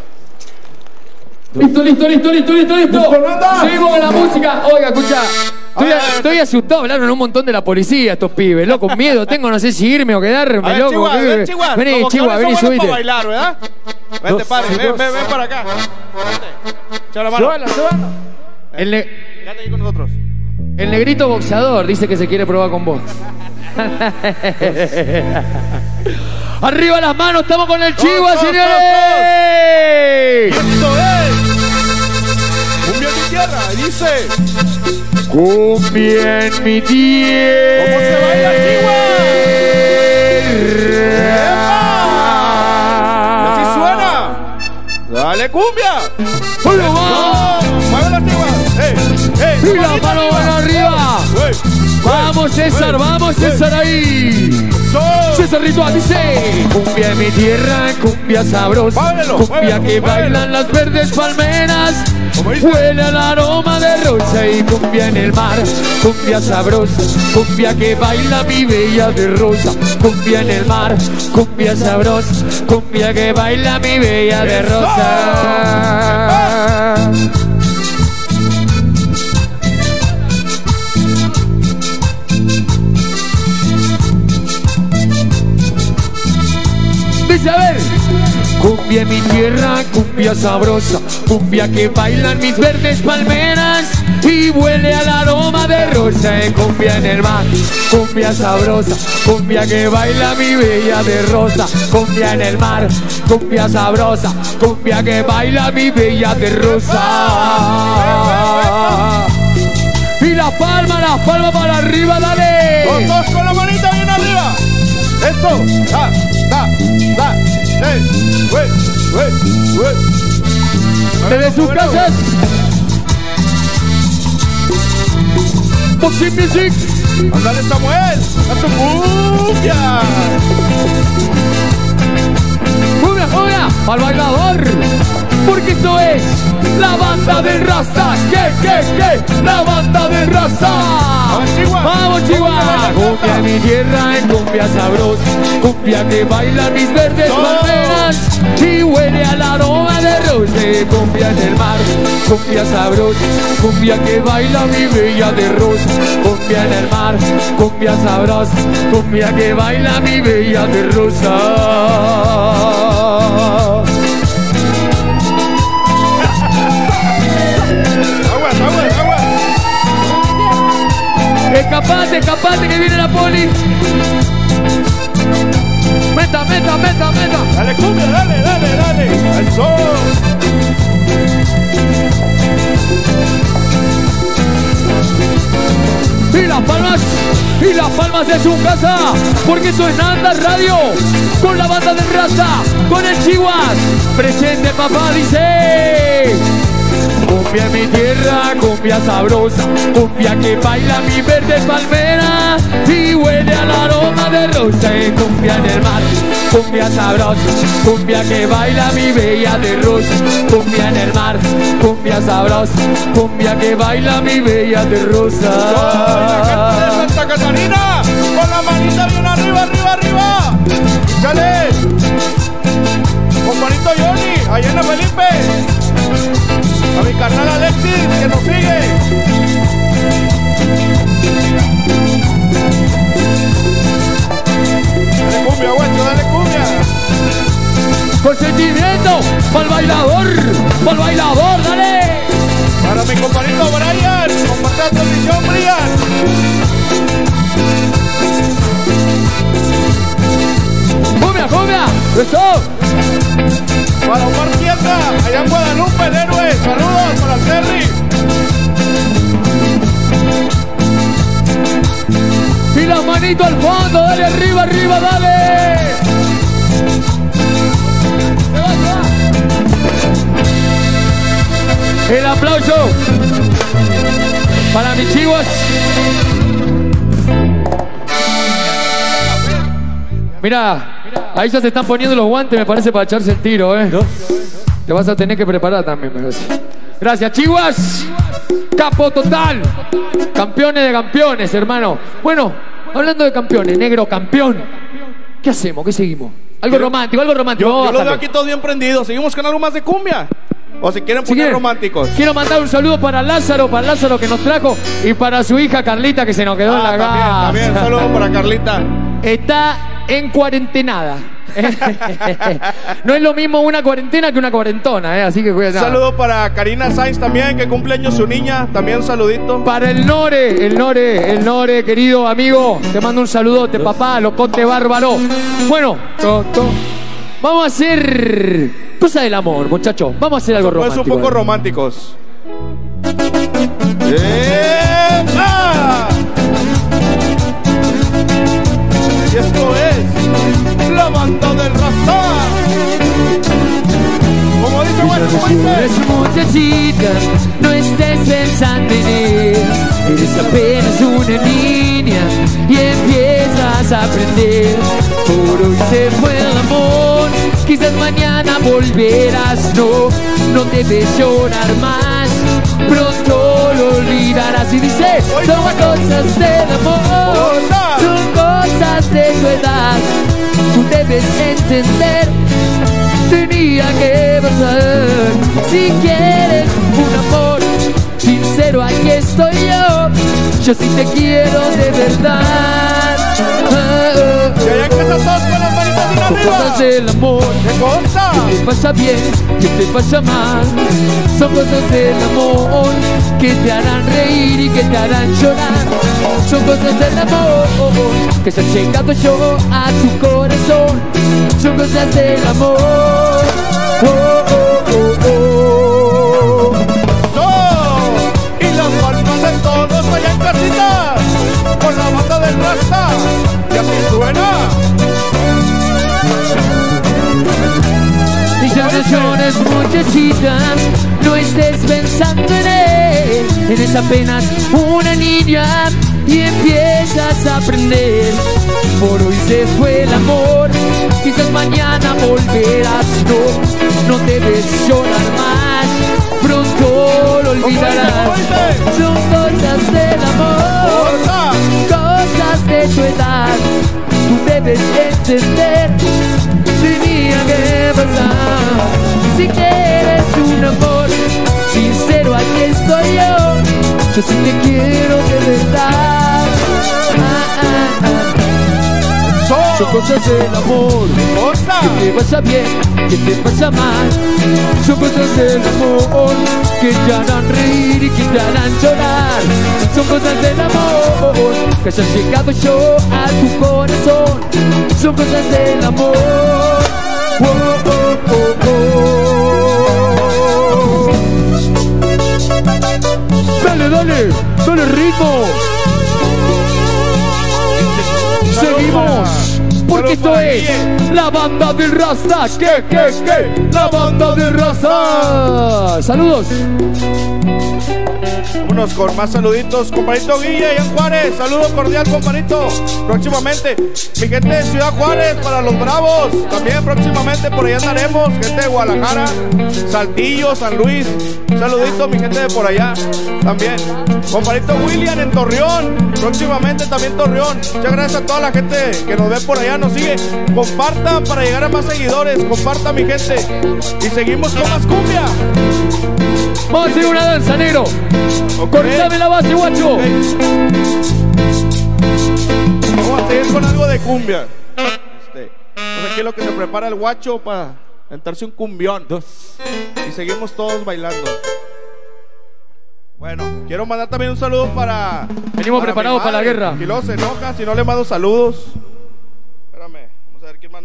Listo, listo, listo, listo, listo, listo. Seguimos con la música. Oiga, escucha. Estoy, estoy asustado, hablaron un montón de la policía estos pibes, loco, miedo tengo, no sé si irme o quedarme, ver, loco. Chihuahua, ¿qué- ven, Chihuahua. Vení, Chihuahua, vení, subite. para bailar, ¿verdad? Vente, Dos, padre, ven, dos. ven, ven para acá. Echa la mano. El, ne- ahí con nosotros. el negrito boxeador dice que se quiere probar con vos. [LAUGHS] Arriba las manos, estamos con el Chihuahua, señores. Esto tierra. Dice. Cumbia en mi tierra. ¿Cómo se baila, Y así suena. Dale, cumbia. Mueve la Chihuahua. Hey, hey. Y la mano mano arriba. Vamos César, vamos César ahí. César Ritual dice Cumbia en mi tierra, cumbia sabrosa Cumbia que bailan las verdes palmeras. Huele al aroma de rosa y cumbia en el mar. Cumbia sabrosa, cumbia que baila mi bella de rosa Cumbia en el mar, cumbia sabrosa Cumbia que baila mi bella de rosa Dice a ver. Cumbia en mi tierra, cumbia sabrosa Cumbia que bailan mis verdes palmeras Y huele al aroma de rosa eh, Cumbia en el mar, cumbia sabrosa Cumbia que baila mi bella de rosa Cumbia en el mar, cumbia sabrosa Cumbia que baila mi bella de rosa Y la palma, la palma para arriba, dale Los dos con la manita bien arriba. Eso. Da, da, da. Hey, wey, wey, wey. Desde sus casas. Boxing Music. Ándale, Samuel. A tu cumbia. Una joya al bailador. Porque esto es la banda del Rasta. ¿Qué, qué, qué? La banda del Rasta. Vamos, Chihuahua. Vamos, Chihuahua. Cumbia mi tierra, en cumbia sabrosa. Cumbia que baila mis verdes palmeras. Y huele al aroma de rosa. Cumbia en el mar, cumbia sabrosa. Cumbia que baila mi bella de rosa. Cumbia en el mar, cumbia sabrosa. Cumbia que baila mi bella de rosa. Escapate, escapate que viene la poli. Meta, meta, meta, meta. Dale, cumbia, dale, dale, dale. Eso. Y las palmas, y las palmas de su casa. Porque esto es Nanda Radio. Con la banda de raza, con el Chihuas. Presente papá, dice. Cumbia en mi tierra, cumbia sabrosa, cumbia que baila mi verde palmera y huele al aroma de rosa, eh, cumbia en el mar, cumbia sabrosa, cumbia que baila mi bella de rosa, cumbia en el mar, cumbia sabrosa, cumbia que baila mi bella de Soy la gente de rosa. Santa Catarina. Con la manita bien arriba, arriba, arriba. Échale. compadrito Johnny, allá en la Felipe. A mi carnal Alexis, que nos sigue. Dale cumbia, güey, dale cumbia. Con sentimiento, pa'l bailador, pa'l bailador, dale. Para mi compadrito Brian, comparte la transmisión, Brian. Cumbia, cumbia, eso. Para Omar Piedra, allá en Guadalupe, el héroe. Saludos para Terry. Y la manito al fondo, dale arriba, arriba, dale. El aplauso para mis chivas. Mira, ahí ya se están poniendo los guantes, me parece, para echarse el tiro, ¿eh? Te vas a tener que preparar también, me parece. Gracias, chivas. Capo total. Campeones de campeones, hermano. Bueno, hablando de campeones, negro campeón. ¿Qué hacemos? ¿Qué seguimos? Algo romántico, algo romántico. Yo, yo los veo aquí todos bien prendidos. Seguimos con algo más de cumbia. O si quieren Si poner quieren, románticos. Quiero mandar un saludo para Lázaro, para Lázaro que nos trajo y para su hija Carlita que se nos quedó en la Ah, también, casa. también. Saludos para Carlita. Está en cuarentenada. [LAUGHS] no es lo mismo una cuarentena que una cuarentona, ¿eh? así que cuidado. Saludo para Karina Sainz también, que cumpleaños su niña. También un saludito. Para el Nore, el Nore, el Nore, querido amigo. Te mando un saludote, papá, locote bárbaro. Bueno, to- to- vamos a hacer cosa del amor, muchachos. Vamos a hacer algo Pues romántico. un poco románticos. ¡Epa! Banda del Rasta. Como dice, bueno, como muchachita, no estés pensando en él. Eres apenas una niña y empiezas a aprender. Por hoy se fue el amor, quizás mañana volverás. No, no debes llorar más, pronto lo olvidarás. Y dice, son cosas del amor, son cosas de tu edad. Tú debes entender tenía que pasar. Si quieres un amor sincero, aquí estoy yo. Yo sí te quiero de verdad. Ah, ah, Y arriba. cosas del amor. ¿Qué te pasa bien? ¿Qué te pasa mal? Son cosas del amor que te harán reír y que te harán llorar. Son cosas del amor que se han llegado yo a tu corazón. Son cosas del amor. Oh, oh, oh, oh. Y todos allá en casita con la banda del Rasta. Y así suena. Y ya no llores muchachita, no estés pensando en él. Eres apenas una niña y empiezas a aprender. Por hoy se fue el amor, quizás mañana volverás. No, no debes llorar más, pronto lo olvidarás. Son cosas del amor, cosas de tu edad. Debes entender tenía que pasar. Si quieres un amor sincero, aquí estoy yo. Yo sí te quiero de verdad. Son cosas del amor. Que te pasa bien, que te pasa mal. Son cosas del amor que te harán reír y que te harán llorar. Son cosas del amor que se han llegado yo a tu corazón. Son cosas del amor. Oh, oh, oh, oh. Dale, dale, dale ritmo. Seguimos. Porque esto es la banda del Rasta. ¿Qué, qué, qué? La banda del Rasta. Saludos. Vámonos con más saluditos. Compadrito Guille, en Juárez. Saludo cordial, compadrito. Próximamente, mi gente de Ciudad Juárez para los Bravos. También próximamente por allá andaremos. Gente de Guadalajara, Saltillo, San Luis. Saludito, mi gente de por allá. También. Compadrito William en Torreón. Próximamente también Torreón. Muchas gracias a toda la gente que nos ve por allá, nos sigue. Comparte comparta para llegar a más seguidores. Comparta, mi gente. Y seguimos con más cumbia. Vamos a hacer una danza, negro. Cortame la base, guacho. Vamos a seguir con algo de cumbia. Este, pues aquí es lo que se prepara el guacho para entrarse un cumbión. Y seguimos todos bailando. Bueno, quiero mandar también un saludo para. Venimos para preparados para la guerra. Y luego se enoja si no le mando saludos.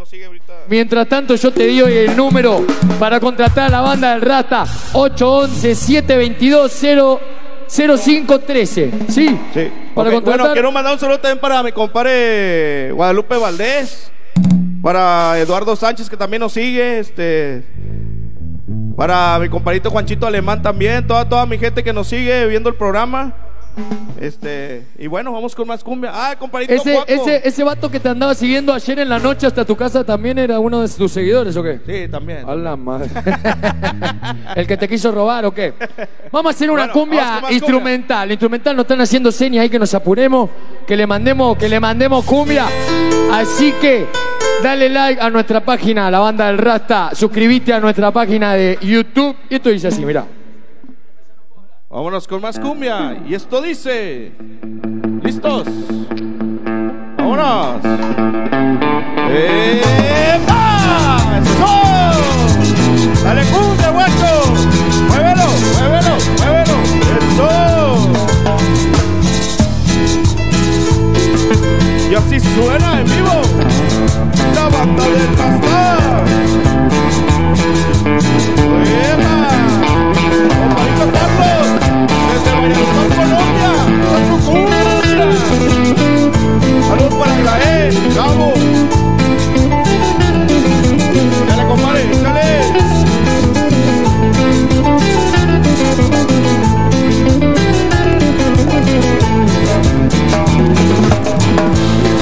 Sigue ahorita. Mientras tanto, yo te digo el número para contratar a la banda del Rasta: 811-722-0513. ¿Sí? Sí. Para contratar. Bueno, quiero mandar un saludo también para mi compadre Guadalupe Valdés. Para Eduardo Sánchez, que también nos sigue. Este. Para mi compadrito Juanchito Alemán también. Toda, toda mi gente que nos sigue viendo el programa. Este. Y bueno, vamos con más cumbia. Ah, compadrito Ese, Cuaco. ese, ese vato que te andaba siguiendo ayer en la noche hasta tu casa también era uno de tus seguidores, ¿o qué? Sí, también. A la madre. [LAUGHS] El que te quiso robar, ¿o qué? Vamos a hacer una Bueno, cumbia con más instrumental. Instrumental, nos están haciendo señas ahí que nos apuremos, que le mandemos, que le mandemos cumbia. Así que dale like a nuestra página, la banda del Rasta. Suscríbete a nuestra página de YouTube. Y esto dice así, mira. Vámonos con más cumbia. Y esto dice. ¿Listos? ¡Vámonos! ¡Epa! ¡Eso! ¡Dale cumbia, guacho! ¡Muévelo, muévelo, muévelo! ¡Eso! Y así suena en vivo la banda del pastor. ¡Epa! Israel, Gabo. Dale, compadre, échale.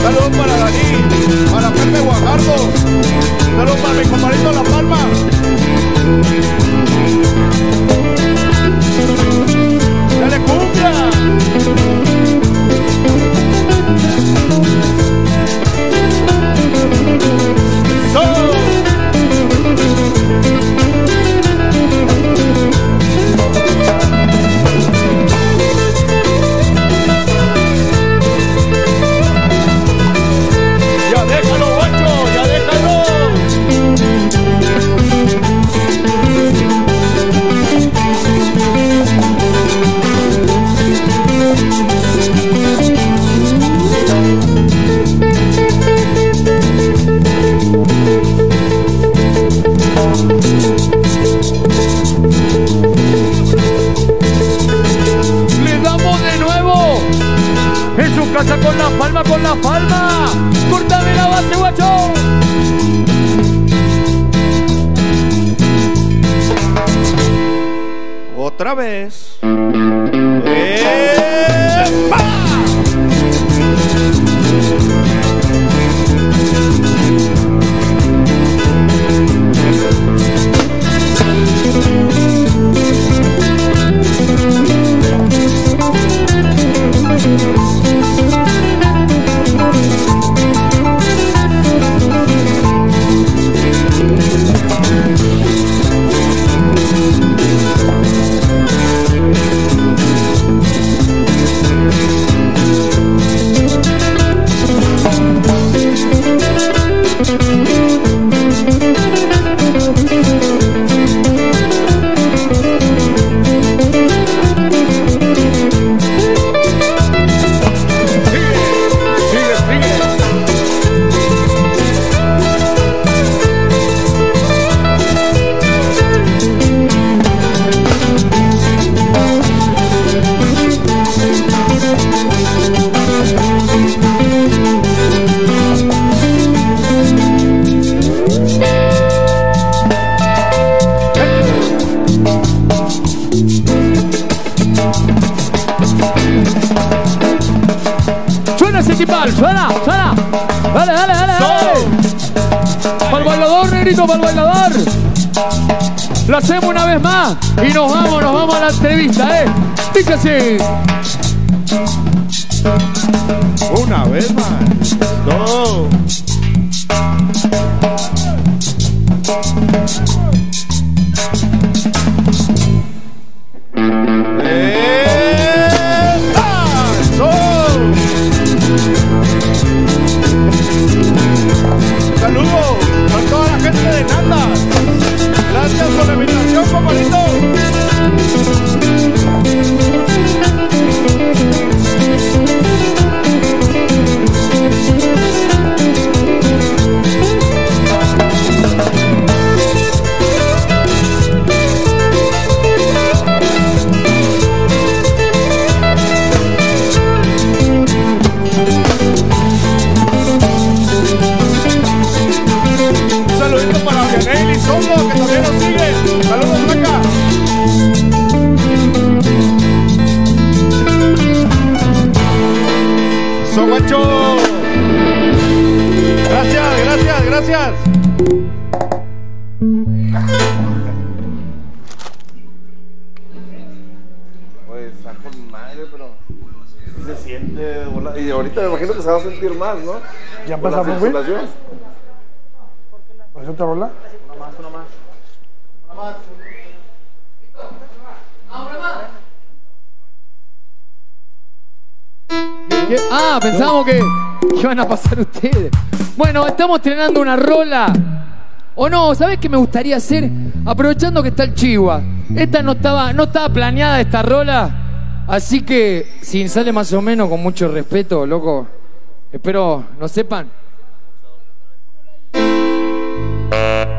Saludos para Dani, para Pepe Guajardo. Saludos para mi compadrito La Palma. Con la palma, con la palma. Cortame la base, guacho. Otra vez. ¡Epa! bailador, negrito, para el bailador. Lo hacemos una vez más y nos vamos, nos vamos a la entrevista, ¿eh? Dice así. Una vez más. Dos. A más, ¿no? Ya empezamos, güey. ¿Por eso te rola? Una más, una más. Una más. ¿Qué? Ah, pensábamos que iban a pasar ustedes. Bueno, estamos estrenando una rola. O no, ¿sabes qué me gustaría hacer? Aprovechando que está el Chihuahua. Esta no estaba, no estaba planeada esta rola. Así que, si sale más o menos con mucho respeto, loco. Espero no sepan.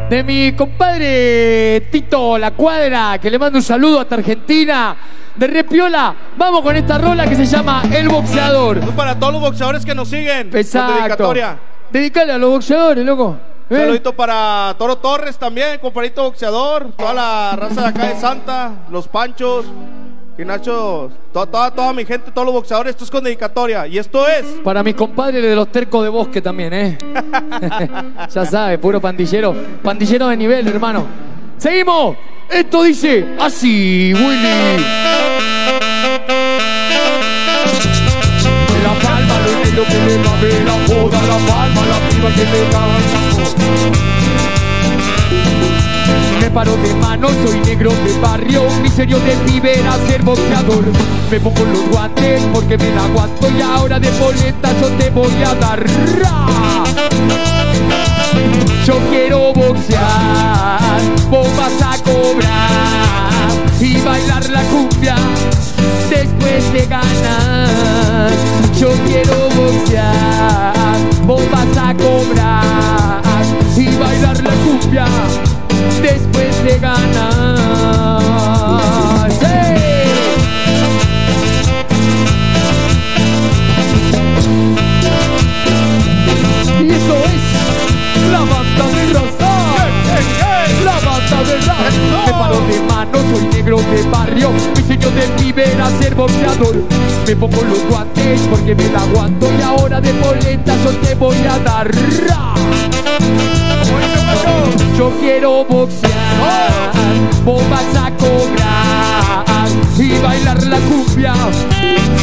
De mi compadre Tito La Cuadra, que le mando un saludo hasta Argentina. De Repiola, vamos con esta rola que se llama El Boxeador. Para todos los boxeadores que nos siguen. Exacto. dedicatoria. Dedicale a los boxeadores, loco. ¿Eh? saludito para Toro Torres también, compadrito boxeador, toda la raza de acá de Santa, los Panchos, y Nacho, toda, toda, toda mi gente, todos los boxeadores, esto es con dedicatoria. Y esto es. Para mis compadres de los tercos de bosque también, ¿eh? [LAUGHS] [LAUGHS] ya sabe, puro pandillero. Pandillero de nivel, hermano. Seguimos. Esto dice así, Willy. La palma, lo que mame la palma, la piba que me caga paro de mano, soy negro de barrio, mi sueño de pibe era ser boxeador. Me pongo los guantes porque me la aguanto y ahora de boleta yo te voy a dar. Yo quiero boxear, vos vas a cobrar y bailar la cumbia después de ganar. Yo quiero boxear, vos vas a cobrar y bailar la cumbia después de ganar. Y eso es la banda de raza. La banda de raza. Me paro de mano, soy negro de barrio. Mi sueño de pibe era ser boxeador. Me pongo los guantes porque me la aguanto. Y ahora de polenta yo te voy a dar. Yo quiero boxear, vos vas a cobrar y bailar la cumbia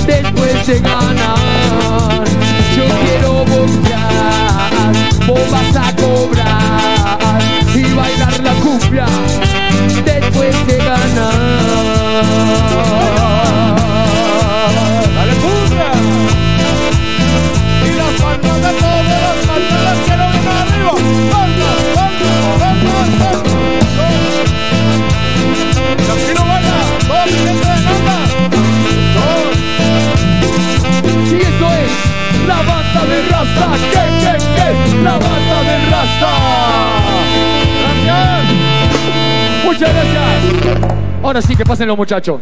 después de ganar. Yo quiero boxear, vos vas a cobrar y bailar la cumbia después de ganar. Rasta. ¿Qué, qué, qué? La banda de Rasta. Gracias. Muchas gracias. Ahora sí que pasen los muchachos.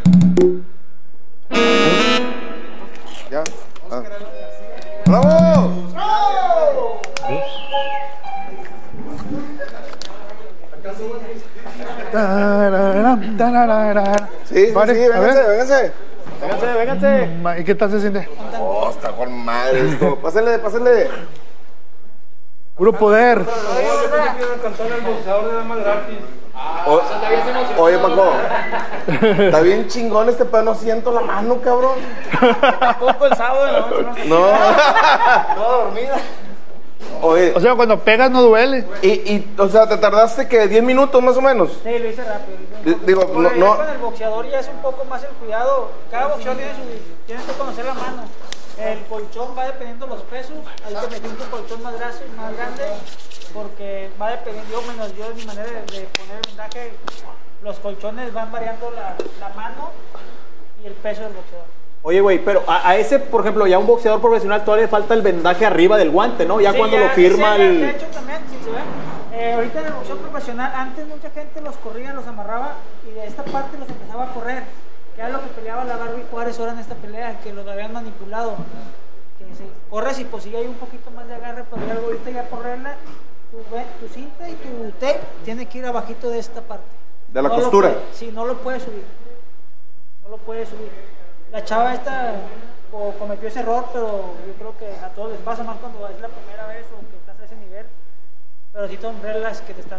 Ya. Ah. ¡Bravo! Tararara. Sí, sí, sí, vénganse, vénganse. Vénganse, vénganse. Ma- ¿Y qué tal se siente? Oh, está con madre esto. [LAUGHS] Pásenle, pásenle. Puro poder. O- Oye, Paco. Está bien chingón este pedo, no siento la mano, cabrón. [LAUGHS] Poco el sábado de la noche, No. [LAUGHS] Toda dormida. Oye. O sea, cuando pegas no duele. Y, y, o sea, te tardaste que 10 minutos más o menos. Sí, lo hice rápido. Di- Digo, no, no. con el boxeador ya es un poco más el cuidado. Cada boxeador tiene su, tienes que conocer la mano. El colchón va dependiendo de los pesos. Ahí te metí un colchón más grande, más grande porque va dependiendo, yo menos yo mi manera de, de poner el vendaje, los colchones van variando la, la mano y el peso del boxeador. Oye, güey, pero a, a ese, por ejemplo, ya un boxeador profesional todavía le falta el vendaje arriba del guante, ¿no? Ya Sí, cuando lo ese firma ya- el... De hecho, también, si se ve, eh, ahorita en el boxeo profesional, antes mucha gente los corría, los amarraba y de esta parte los empezaba a correr. Que era lo que peleaba la Barbie Juárez ahora en esta pelea, que los habían manipulado. Que se corres y pues sí hay un poquito más de agarre, pero ya ahorita ya correrla, tu, tu cinta y tu tape tiene que ir abajito de esta parte. De la No lo costura. puede- sí, no lo puedes subir. No lo puedes subir. La chava esta, co- cometió ese error, pero yo creo que a todos les pasa más cuando es la primera vez o que estás a ese nivel. Pero sí son reglas que te están.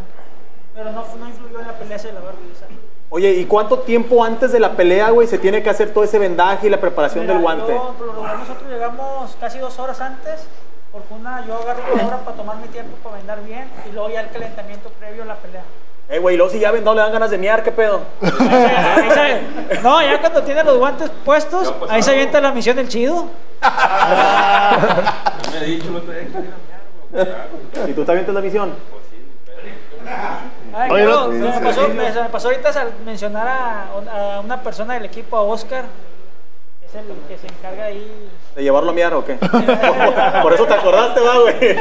Pero no, no influyó en la pelea de la Barbie. esa. Oye, ¿y cuánto tiempo antes de la pelea, güey, se tiene que hacer todo ese vendaje y la preparación Mira, del guante? yo, regular, nosotros llegamos casi dos horas antes, porque una, yo agarro una hora para tomar mi tiempo para vendar bien y luego ya el calentamiento previo a la pelea. Eh, güey, y luego si ya vendado le dan ganas de miar, ¿qué pedo? [LAUGHS] Ahí se- no, ya cuando tiene los guantes puestos, ahí se avienta la misión del chido. [LAUGHS] Me ha dicho, no te ¿Y tú te avientas la misión? Ay, Oye, claro, no- se me pasó, me, se me pasó ahorita sal- mencionar a, a una persona del equipo, a Oscar, que es el que se encarga ahí. ¿De llevarlo a miar o qué? [LAUGHS] Por eso te acordaste, va, güey.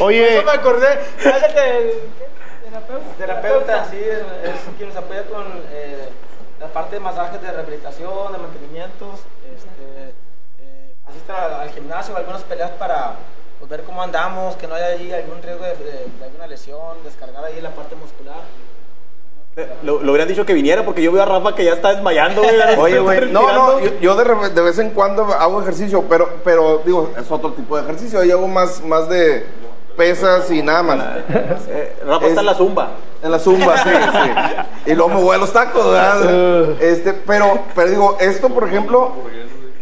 Oye, me acordé, ¿sabes el de- terapeuta? Terapeuta, sí, es, es quien nos apoya con eh, la parte de masajes de rehabilitación, de mantenimientos, este, eh, asiste al, al gimnasio, algunas peleas para pues, ver cómo andamos, que no haya ahí algún riesgo de, de- de alguna lesión, descargar ahí la parte muscular. Lo, lo hubieran dicho que viniera porque yo veo a Rafa que ya está desmayando, güey. [LAUGHS] Oye, güey, no, no, yo, yo de, de vez en cuando hago ejercicio, pero, pero digo, es otro tipo de ejercicio. Yo hago más, más de pesas y nada más. Eh, Rafa está en la zumba. En la zumba, sí, sí. Y luego me voy a los tacos, ¿verdad? Este, pero, pero digo, esto, por ejemplo,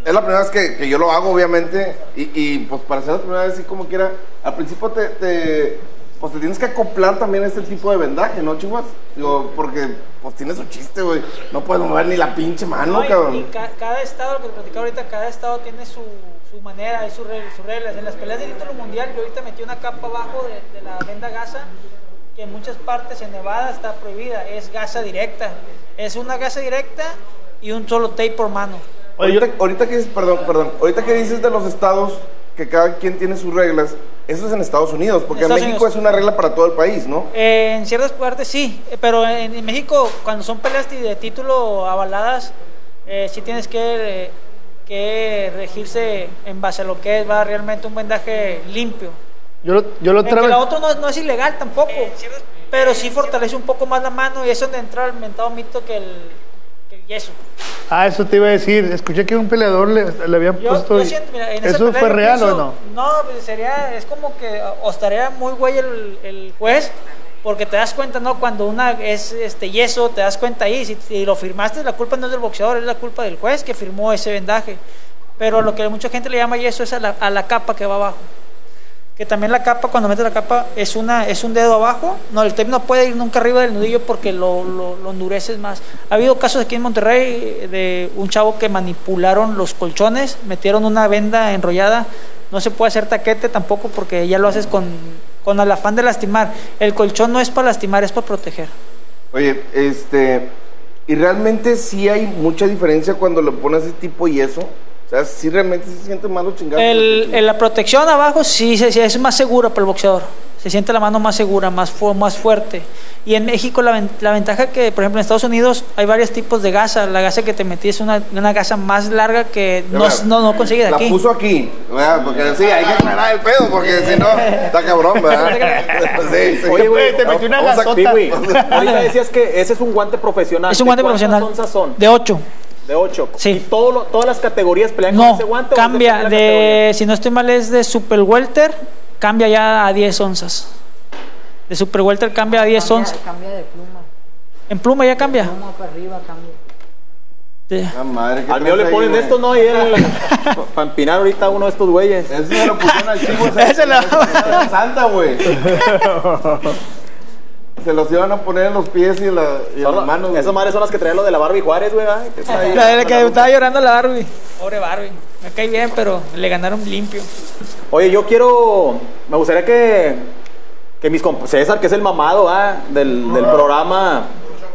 es la primera vez que, que yo lo hago, obviamente. Y, y, pues para ser la primera vez, sí, como quiera, al principio te, te, pues te tienes que acoplar también a este tipo de vendaje, ¿no, chivas? Digo, porque pues tiene su chiste, güey. No puedes mover ni la pinche mano, No, y- cabrón. y ca- cada estado, lo que te platicaba ahorita, cada estado tiene su, su manera y sus reglas, sus reglas. En las peleas del título mundial, yo ahorita metí una capa abajo de, de la venda gasa, que en muchas partes en Nevada está prohibida. Es gasa directa. Es una gasa directa y un solo tape por mano. Ahorita, ahorita que dices, perdón, perdón, ahorita que dices de los estados que cada quien tiene sus reglas, eso es en Estados Unidos, porque en Estados México Unidos. es una regla para todo el país, ¿no? Eh, en ciertas partes sí, eh, pero en, en México, cuando son peleas de de título avaladas, eh, sí tienes que, eh, que regirse en base a lo que es va realmente un vendaje limpio. yo, lo- yo lo que vez. la otra no, no es ilegal tampoco, pero sí fortalece un poco más la mano y es donde entra el mentado mito que el, que el yeso. Ah, eso te iba a decir. Escuché que un peleador le, le habían Yo, puesto. yo y- siento, mira, en esa ¿Eso fue real pienso- o no? No, pues, sería, es como que o estaría muy güey el, el juez, porque te das cuenta, ¿no? Cuando una es este yeso, te das cuenta ahí, si, lo firmaste, la culpa no es del boxeador, es la culpa del juez que firmó ese vendaje. Pero lo que mucha gente le llama yeso es a la, a la capa que va abajo. Que también la capa, cuando metes la capa, es, una, es un dedo abajo. No, el tape no puede ir nunca arriba del nudillo porque lo, lo, lo endureces más. Ha habido casos aquí en Monterrey de un chavo que manipularon los colchones, metieron una venda enrollada. No se puede hacer taquete tampoco porque ya lo haces con, con el afán de lastimar. El colchón no es para lastimar, es para proteger. Oye, este, y realmente sí hay mucha diferencia cuando le pones ese tipo y eso. O sea, sí realmente se siente más los chingados. El, el- la protección abajo sí, sí, sí, es más segura para el boxeador. Se siente la mano más segura, más, fu- más fuerte. Y en México la, ven- la ventaja que, por ejemplo, en Estados Unidos hay varios tipos de gasa. La gasa que te metí es una, una gasa más larga que no, no, no consigues La aquí. puso aquí, ¿verdad? Porque sí, hay que aclarar el pedo, porque si no, está cabrón, ¿verdad? [LAUGHS] Sí, sí. Oye, güey, Vamos a- Sí, güey. Ahorita decías que ese es un guante profesional. Es un ¿De guante cuántas profesional. onzas son? De 8. De 8. Sí. ¿Y todo lo- todas las categorías pelean con No, ese guante? o cambia. de la De, si no estoy mal, es de Super Welter, cambia ya a 10 onzas. De Super Welter cambia a 10 onzas. Cambia de pluma. En pluma ya cambia. Pluma para arriba cambia. Ah, madre, ¿qué Al mío le ahí, ponen güey? esto, ¿no? Y él, para empinar ahorita uno de estos güeyes. Ese se lo pusieron al chivo. [LAUGHS] Ese lo- [LAUGHS] Santa, güey. [LAUGHS] Se los iban a poner en los pies y, en la, y en Son- las manos. Esas madres son las que traían lo de la Barbie Juárez, güey. La de la que estaba llorando la Barbie. Pobre Barbie. Me cae bien, pero le ganaron limpio. Oye, yo quiero. Me gustaría que. Que mis comp César, que es el mamado ah, del, del programa.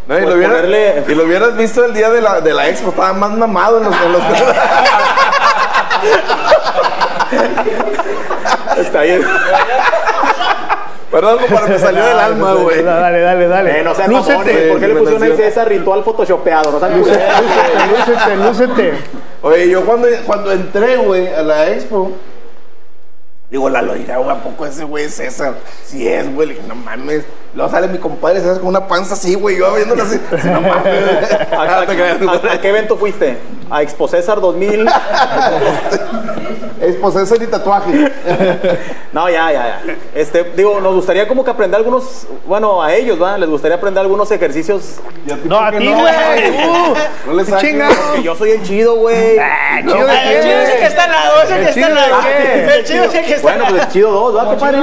No, y, pues, lo hubiera- ponerle- y lo hubieras visto el día de la, de la expo, estaba más mamado en los... En los... [LAUGHS] Está ahí. Perdón, para me [LAUGHS] salió del alma, güey. Dale, dale, dale. Eh, no sean Lúcete. mamones, ¿por qué le pusieron ahí César ritual photoshopeado? No sean Lúcete, lúcete, lúcete. Oye, yo cuando, cuando entré, güey, a la expo, Digo, Lalo, dirá, güey, ¿a poco ese güey es César? Sí es, güey. Le dije, no mames. Luego sale mi compadre César con una panza así, güey. Yo viéndolo así. [LAUGHS] Sí, no mames. ¿A, a- a- a qué evento fuiste? ¿A Expo César 2000? Expo César y tatuaje. No, ya, ya, ya. Este, digo, nos gustaría como que aprender algunos, bueno, a ellos, ¿va? Les gustaría aprender algunos ejercicios. No, a ti, güey. Uh, No le saques. chinga. Porque yo soy el chido, güey. Ah, chido No, el chido es el que está al lado, es el que ¿El está lado. qué? El chido es el que está Bueno, pues el chido 2, ¿va, compadre?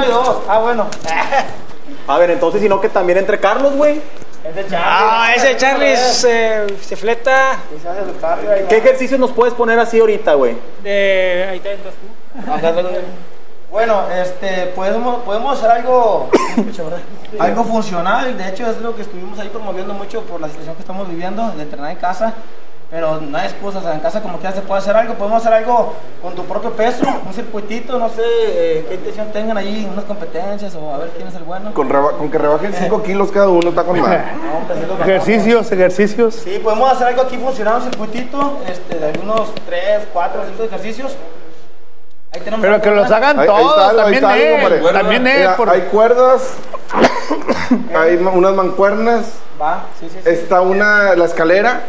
Ah, bueno. [LAUGHS] A ver, entonces, si no, que también entre Carlos, güey. Ah, ese Charlie se, se fleta. ¿Qué ejercicios nos puedes poner así ahorita, güey? De, ahí te entras tú. Bueno, este, podemos, podemos hacer algo, [COUGHS] algo funcional. De hecho, es lo que estuvimos ahí promoviendo mucho por la situación que estamos viviendo, de entrenar en casa. Pero no hay excusas, en casa como quiera se puede hacer algo. Podemos hacer algo con tu propio peso, un circuitito, no sé eh, qué intención tengan ahí, unas competencias o a ver quién es el bueno. Con, reba- con que rebajen 5 kilos cada uno, está con [LAUGHS] madre. No, pues, es que Ejercicios, ejercicios. Sí, podemos hacer algo aquí funcional, un circuitito, este, de algunos 3, 4, 5 ejercicios. Ahí tenemos Pero que los hagan Ahí- ahí todos, está ahí también está algo, él, compadre. también. Mira, por- Hay cuerdas, [COUGHS] hay unas mancuernas, Va, sí, sí, sí. está una, la escalera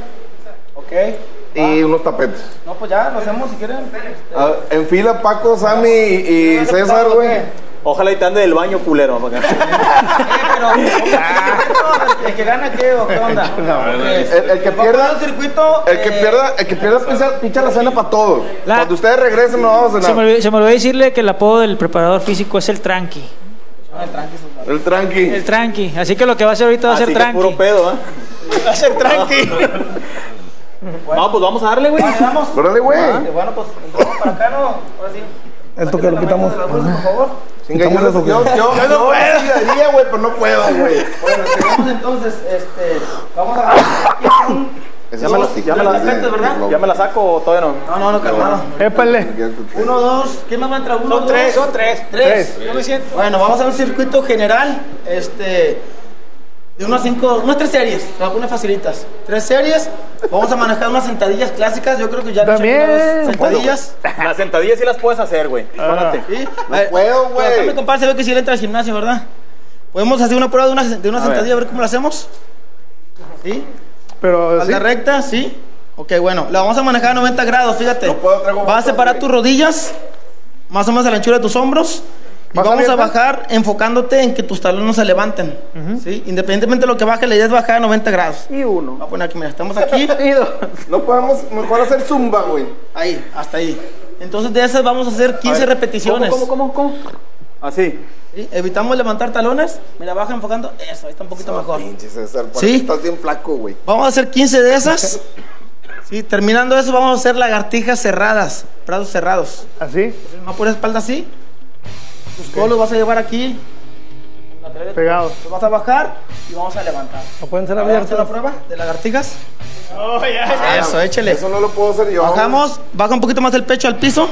Ok. y unos tapetes. No, pues ya, lo hacemos si quieren. Ah, en fila Paco, Sammy y, y César, güey. Ojalá y te ande del baño, culero. [LAUGHS] porque- [LAUGHS] ¿El que gana qué o qué onda? [LAUGHS] El, el que pierda, un circuito. el que pierda, el que pierda picha la cena para todos. La- Cuando ustedes regresen no vamos a Se me, cenar. olvidó, se me olvidó decirle que el apodo del preparador físico es el tranqui. El tranqui. El tranqui. Así que lo que va a hacer ahorita va a Así ser tranqui. puro pedo, ¿ah? Va a ser tranqui. No, pues vamos a darle, güey. Vamos. Órale, güey. Este, Bueno, pues entramos para acá, ¿no? Ahora sí. Esto que lo quitamos. Por favor. Chinga, yo, yo, yo, yo, [LAUGHS] yo no puedo. güey, pero no puedo, güey. Bueno, seguimos entonces, este, vamos a Ya me, la, ya, me la, ¿verdad? ¿Ya me la saco o todavía no? No, no, no, calmado. Épale. Uno, dos, ¿quién más va a entrar? Uno, Son tres, dos, son tres. Tres. Yo me siento. Bueno, vamos a un circuito general, este, de unas cinco, unas tres series, algunas facilitas. Tres series, vamos a manejar unas sentadillas clásicas, yo creo que ya hecho También. algunas sentadillas. Las sentadillas sí las puedes hacer, güey. Párate. ¿Sí? No ver, puedo, güey. mi compadre se ve que sí le entra al gimnasio, ¿verdad? Podemos hacer una prueba de una, de una A sentadilla, a ver. ver cómo la hacemos. ¿Sí? Pero sí. Recta, ¿sí? Ok, bueno, la vamos a manejar a 90 grados, fíjate. No puedo, traigo Vas a separar tus rodillas, más o menos a la anchura de tus hombros. Y ¿Más vamos a bajar enfocándote en que tus talones no se levanten. ¿sí? Independientemente de lo que baje, la idea es bajar a 90 grados. Y uno. Voy a poner aquí, mira, estamos aquí. [LAUGHS] No podemos mejor hacer zumba, güey. ahí, hasta ahí. Entonces de esas vamos a hacer 15 repeticiones. ¿Cómo, cómo, cómo, cómo? Así. ¿sí? Evitamos levantar talones. Mira, baja enfocando. Eso, ahí está un poquito mejor. Pinche César, por Sí. estás bien flaco, güey. Vamos a hacer 15 de esas. [LAUGHS] Sí, terminando eso, vamos a hacer lagartijas cerradas, brazos cerrados. Así, Vamos a poner espalda así. Tus codos los vas a llevar aquí. pegados. Los vas a bajar y vamos a levantar. ¿No pueden ser Vamos a hacer la abiertos? prueba de lagartijas. Oh, ya. Eso, échele. Eso no lo puedo hacer yo. Bajamos, baja un poquito más el pecho al piso.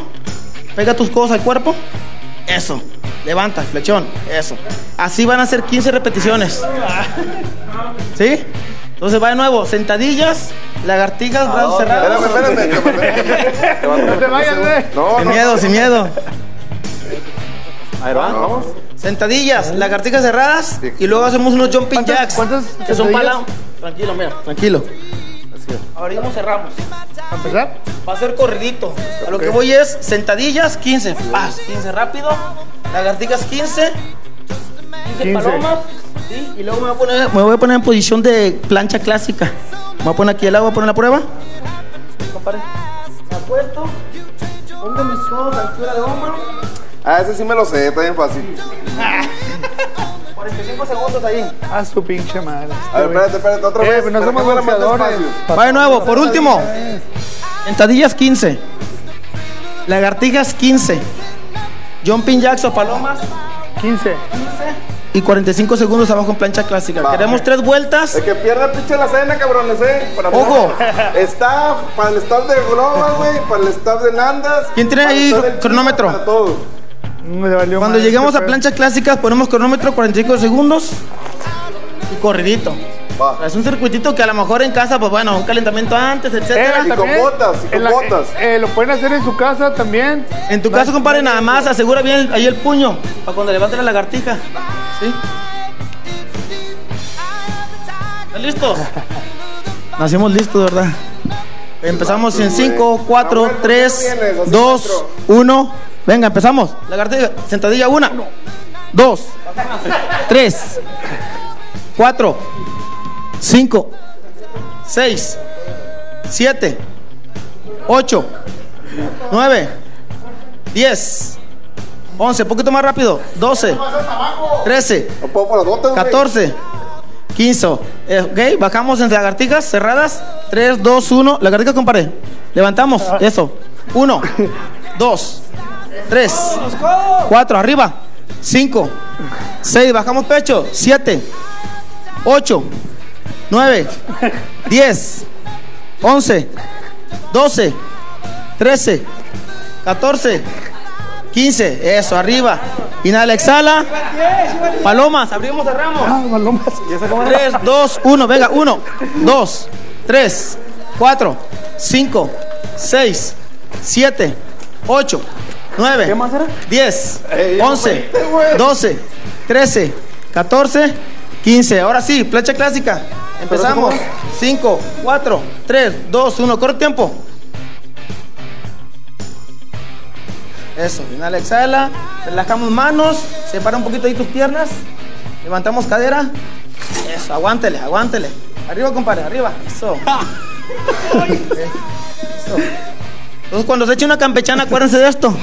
Pega tus codos al cuerpo. Eso. Levanta, flexión. Eso. Así van a ser 15 repeticiones. [LAUGHS] ¿Sí? Entonces va de nuevo. Sentadillas, lagartijas, brazos cerrados. Espérame, espérame. [LAUGHS] No te vayas, güey. No, Sin no. miedo, sin miedo. Ahí va, vamos. Sentadillas, lagartijas cerradas y luego hacemos unos jumping jacks. cuántas que son para Tranquilo, mira, tranquilo. Abrimos, cerramos. ¿A empezar? Va a ser corridito. A lo que voy es sentadillas 15, paz, 15 rápido. Lagartijas 15. 15, 15. palomas. ¿sí? Y luego me voy, a poner, me voy a poner en posición de plancha clásica. Me voy a poner aquí el agua, voy a poner la prueba. Compadre. Me apuesto. Pongo mis codos a altura de hombro. Ah, ese sí me lo sé, está bien fácil. [LAUGHS] 45 segundos ahí. A su pinche madre. A ver, espérate, espérate, otra Eh, vez. pues no somos boxeadores. Va de nuevo, por último. Sentadillas 15. Lagartijas 15. Jumping jacks o palomas 15. y 45 segundos abajo en plancha clásica. Va. Queremos tres vueltas. El que pierda pinche la cena, cabrones, eh. Para Ojo. Está para el staff de Global, güey, para el staff de Nandas. ¿Quién tiene ahí staff cronómetro? Para todos. Me valió Cuando madre lleguemos este a planchas clásicas ponemos cronómetro 45 segundos y corridito. Es un circuitito que a lo mejor en casa, pues bueno, un calentamiento antes, etcétera. Eh, también, en la- eh, eh, lo pueden hacer en su casa también. En tu caso, compadre, nada más asegura bien ahí el puño para cuando levante la lagartija. ¿Sí? ¿Están listos? [LAUGHS] Nacimos listos, ¿verdad? Empezamos en 5, 4, 3, 2, 1. Venga, empezamos. Lagartija, sentadilla 1, 2, 3, 4, 5, 6, 7, 8, 9, 10, 11, poquito más rápido, 12, 13, 14, 15. Eh, ok, bajamos en lagartijas cerradas. 3, 2, 1. Lagartijas, compadre. Levantamos. Eso. 1, 2, [LAUGHS] 3, 4. Arriba. 5, 6. Bajamos pecho. 7, 8, 9, 10, 11, 12, 13, 14, 15. Eso, arriba. Inhala, exhala. Palomas, abrimos, cerramos. palomas. 3, 2, 1. Venga, 1, 2, 3, 4, 5, 6, 7, 8, 9, 10, 11, 12, 13, 14, 15. Ahora sí, plancha clásica. Empezamos. 5, 4, 3, 2, 1. Corre tiempo. Eso, inhala, exhala. Relajamos manos. Separa un poquito ahí tus piernas. Levantamos cadera. Eso, aguántele, aguántele. Arriba, compadre, arriba. Eso. [LAUGHS] Eso. Entonces, cuando se eche una campechana, acuérdense de esto.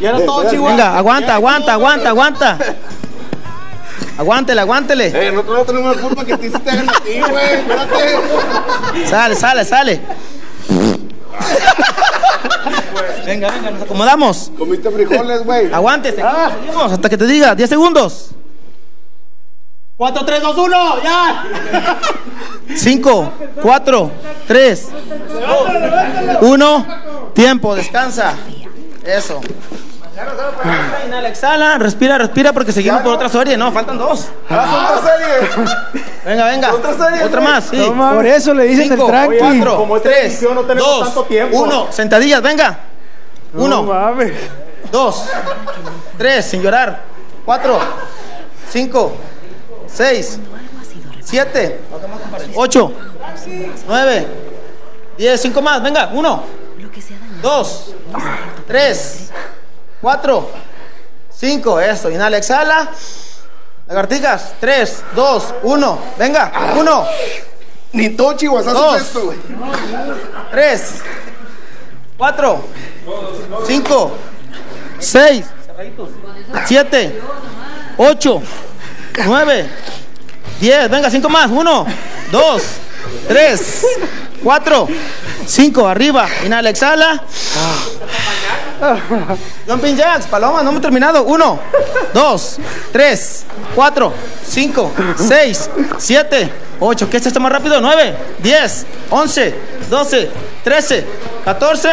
Y ahora todo, Chihuahua. Venga, aguanta, aguanta, aguanta, aguanta. Aguántele, aguántele. Eh, nosotros no tenemos la culpa que te hiciste a ti, güey. Espérate. Sale, sale, sale. venga, venga, nos acomodamos. Comiste frijoles, güey. Seguimos, seguimos, hasta que te diga. 10 segundos. 4, 3, 2, 1, ya. 5, 4, 3, 1. Tiempo, descansa. Eso. Inhala, exhala, respira, respira porque seguimos por otra serie. No, faltan dos. Ah, son series. [LAUGHS] Venga, venga. Otra serie, Otra más, sí. No mames. Por eso le dicen el Cinco, tranqui. cuatro, Como esta tres, edición no tenemos dos, tanto tiempo. uno. Sentadillas, venga. No Uno, dos, tres, sin llorar. Cuatro, cinco, seis, siete, ocho, nueve, diez, cinco más, venga. Uno, dos, tres, cuatro, cinco. Eso, inhala, exhala. Lagartijas, tres, dos, uno. Venga, uno. Ni todo chihuazazo Dos. es esto, güey. 3, 4, 5, 6, 7, 8, 9, 10. Venga, 5 más. 1, 2, 3, 4, 5. Arriba. Inhala, exhala. Jumping jacks, paloma, no me he terminado. 1, 2, 3, 4, 5, 6, 7, 8. ¿Qué es esto más rápido? 9, 10, 11, 12, 13, 14,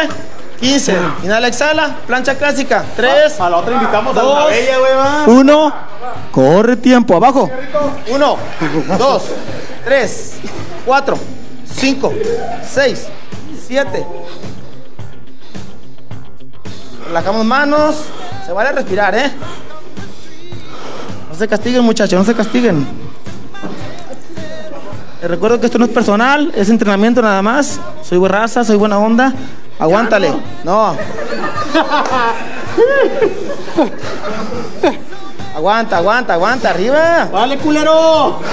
15. Inhala, exhala. Plancha clásica. 3, A la otra invitamos a Dos. la bella, güey, va. 1. Corre tiempo. Abajo. 1, 2, 3, 4, 5, 6, 7. Relajamos manos. Se vale respirar, ¿eh? No se castiguen, muchachos, no se castiguen. Les recuerdo que esto no es personal, es entrenamiento nada más. Soy buena raza, soy buena onda. Aguántale. No. [LAUGHS] Aguanta, aguanta, aguanta, arriba. Vale, culero. [LAUGHS]